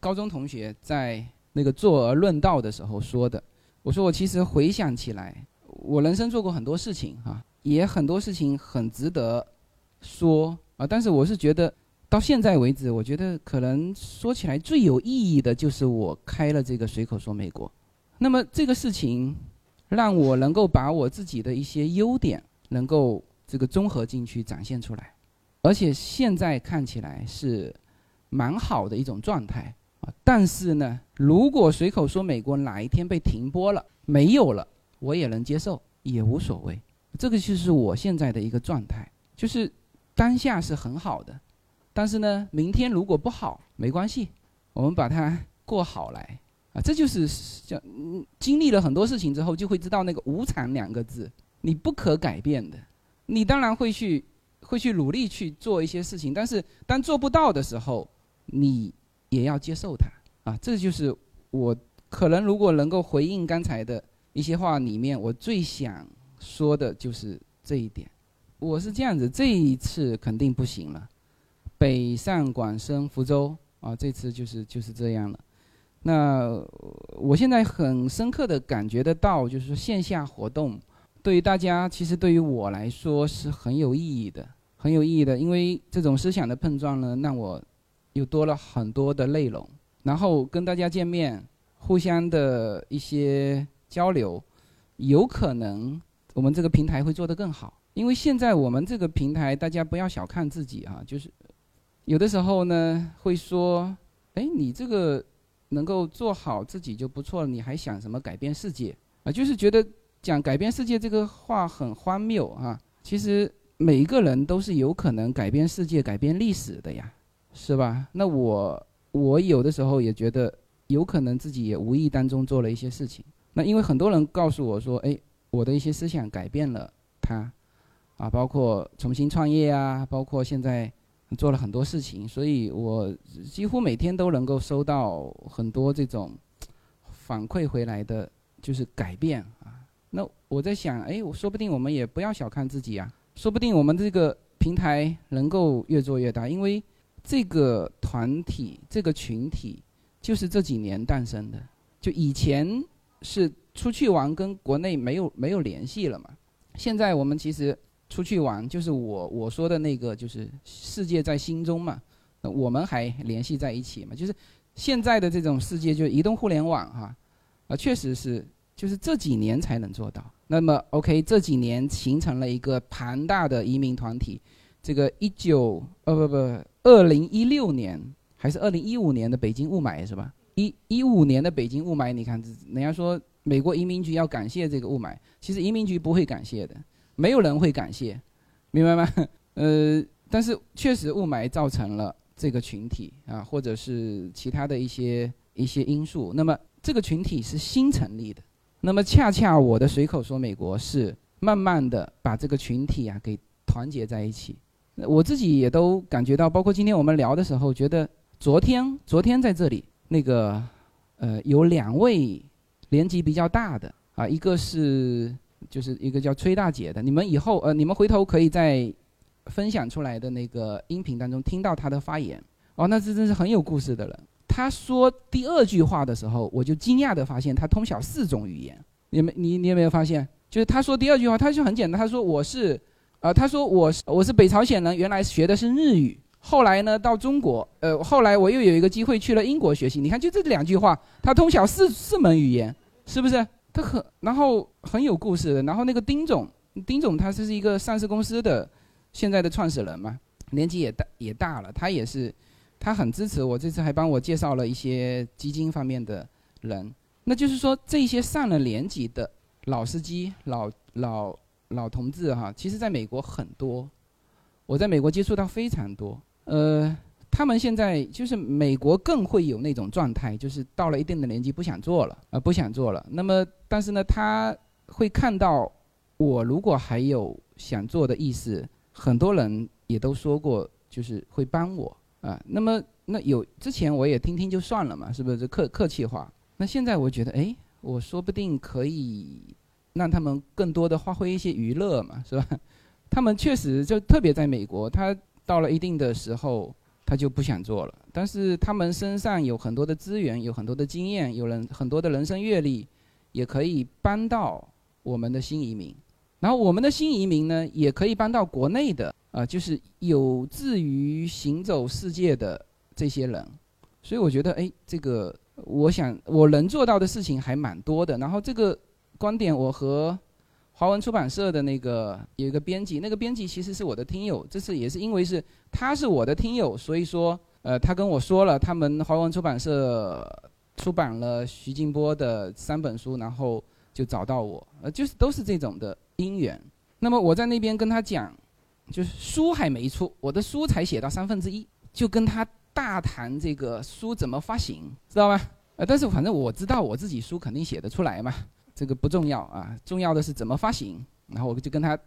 [SPEAKER 1] 高中同学在那个坐而论道的时候说的，我说我其实回想起来，我人生做过很多事情哈，也很多事情很值得说啊，但是我是觉得到现在为止，我觉得可能说起来最有意义的就是我开了这个随口说美国，那么这个事情让我能够把我自己的一些优点能够这个综合进去展现出来。而且现在看起来是蛮好的一种状态啊，但是呢，如果随口说美国哪一天被停播了，没有了，我也能接受，也无所谓。这个就是我现在的一个状态，就是当下是很好的，但是呢，明天如果不好，没关系，我们把它过好来啊。这就是叫经历了很多事情之后，就会知道那个无常两个字，你不可改变的，你当然会去。会去努力去做一些事情，但是当做不到的时候，你也要接受它啊！这就是我可能如果能够回应刚才的一些话里面，我最想说的就是这一点。我是这样子，这一次肯定不行了，北上广深福州啊，这次就是就是这样了。那我现在很深刻的感觉得到，就是说线下活动。对于大家，其实对于我来说是很有意义的，很有意义的。因为这种思想的碰撞呢，让我又多了很多的内容。然后跟大家见面，互相的一些交流，有可能我们这个平台会做得更好。因为现在我们这个平台，大家不要小看自己啊，就是有的时候呢会说，哎，你这个能够做好自己就不错了，你还想什么改变世界啊？就是觉得讲改变世界这个话很荒谬啊。其实每一个人都是有可能改变世界、改变历史的呀，是吧？那我我有的时候也觉得有可能自己也无意当中做了一些事情。那因为很多人告诉我说，哎，我的一些思想改变了他。啊，包括重新创业啊，包括现在做了很多事情，所以我几乎每天都能够收到很多这种反馈回来的，就是改变。我在想，哎，我说不定我们也不要小看自己啊，说不定我们这个平台能够越做越大，因为这个团体、这个群体就是这几年诞生的。就以前是出去玩，跟国内没有没有联系了嘛，现在我们其实。出去玩就是我我说的那个，就是世界在心中嘛，我们还联系在一起嘛。就是现在的这种世界，就移动互联网哈，啊，确实是就是这几年才能做到。那么 OK，这几年形成了一个庞大的移民团体。这个一九呃不不，二零一六年还是二零一五年的北京雾霾是吧？一一五年的北京雾霾，你看人家说美国移民局要感谢这个雾霾，其实移民局不会感谢的。没有人会感谢，明白吗？呃，但是确实雾霾造成了这个群体啊，或者是其他的一些一些因素。那么这个群体是新成立的，那么恰恰我的随口说美国是慢慢的把这个群体啊给团结在一起。我自己也都感觉到，包括今天我们聊的时候，觉得昨天昨天在这里那个呃有两位年纪比较大的啊，一个是。就是一个叫崔大姐的，你们以后呃，你们回头可以在分享出来的那个音频当中听到她的发言。哦，那这真是很有故事的人。他说第二句话的时候，我就惊讶的发现他通晓四种语言。你没你你有没有发现？就是他说第二句话，他就很简单，他说我是，呃，他说我是我是北朝鲜人，原来学的是日语，后来呢到中国，呃，后来我又有一个机会去了英国学习。你看就这两句话，他通晓四四门语言，是不是？他很，然后很有故事的。然后那个丁总，丁总他是一个上市公司的现在的创始人嘛，年纪也大也大了。他也是，他很支持我。这次还帮我介绍了一些基金方面的人。那就是说，这些上了年纪的老司机、老老老同志哈，其实在美国很多。我在美国接触到非常多。呃。他们现在就是美国更会有那种状态，就是到了一定的年纪不想做了啊，不想做了。那么，但是呢，他会看到我如果还有想做的意思，很多人也都说过，就是会帮我啊。那么，那有之前我也听听就算了嘛，是不是？这客客气话。那现在我觉得，哎，我说不定可以让他们更多的发挥一些娱乐嘛，是吧？他们确实就特别在美国，他到了一定的时候。他就不想做了，但是他们身上有很多的资源，有很多的经验，有人很多的人生阅历，也可以帮到我们的新移民。然后我们的新移民呢，也可以帮到国内的啊，就是有志于行走世界的这些人。所以我觉得，哎，这个我想我能做到的事情还蛮多的。然后这个观点，我和。华文出版社的那个有一个编辑，那个编辑其实是我的听友。这次也是因为是他是我的听友，所以说，呃，他跟我说了，他们华文出版社出版了徐静波的三本书，然后就找到我，呃，就是都是这种的因缘。那么我在那边跟他讲，就是书还没出，我的书才写到三分之一，就跟他大谈这个书怎么发行，知道吧？呃，但是反正我知道我自己书肯定写得出来嘛。这个不重要啊，重要的是怎么发行。然后我就跟他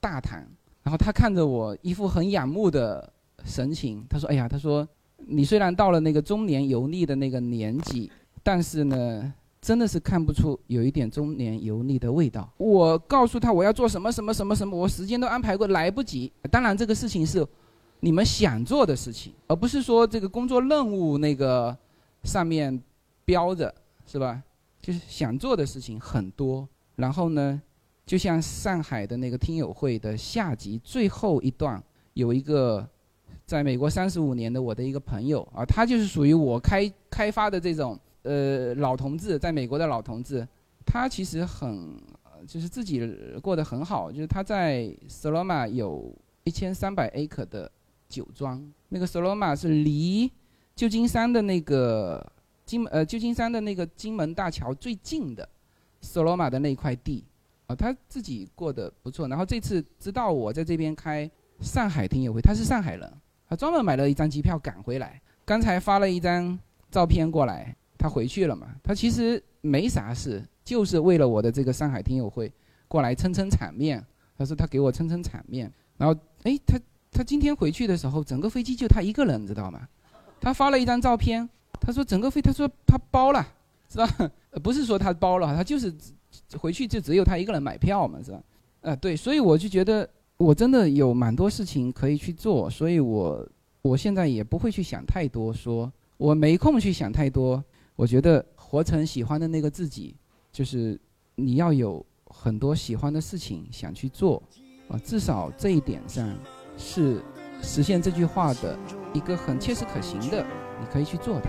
[SPEAKER 1] 大谈，然后他看着我一副很仰慕的神情，他说：“哎呀，他说你虽然到了那个中年油腻的那个年纪，但是呢，真的是看不出有一点中年油腻的味道。”我告诉他我要做什么什么什么什么，我时间都安排过，来不及。当然，这个事情是你们想做的事情，而不是说这个工作任务那个上面标着，是吧？就是想做的事情很多，然后呢，就像上海的那个听友会的下集最后一段，有一个在美国三十五年的我的一个朋友啊，他就是属于我开开发的这种呃老同志，在美国的老同志，他其实很就是自己过得很好，就是他在 Soloma 有一千三百 acre 的酒庄，那个 Soloma 是离旧金山的那个金呃旧金山的那个金门大桥最近的 Soloma 的那块地啊，他自己过得不错。然后这次知道我在这边开上海听友会，他是上海人，他专门买了一张机票赶回来，刚才发了一张照片过来，他回去了嘛，他其实没啥事。就是为了我的这个上海听友会过来撑撑场面，他说他给我撑撑场面，然后哎，他他今天回去的时候，整个飞机就他一个人，知道吗？他发了一张照片，他说整个飞，他说他包了，知道？不是说他包了，他就是回去就只有他一个人买票嘛，是吧？呃，对，所以我就觉得我真的有蛮多事情可以去做，所以我我现在也不会去想太多，说我没空去想太多，我觉得活成喜欢的那个自己。就是你要有很多喜欢的事情想去做，啊，至少这一点上是实现这句话的一个很切实可行的，你可以去做的，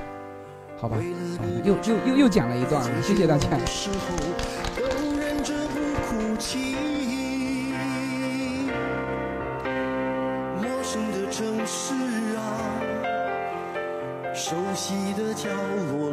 [SPEAKER 1] 好吧？又又又又讲了一段，谢谢大家。
[SPEAKER 17] 陌生的城市啊，熟悉的角落。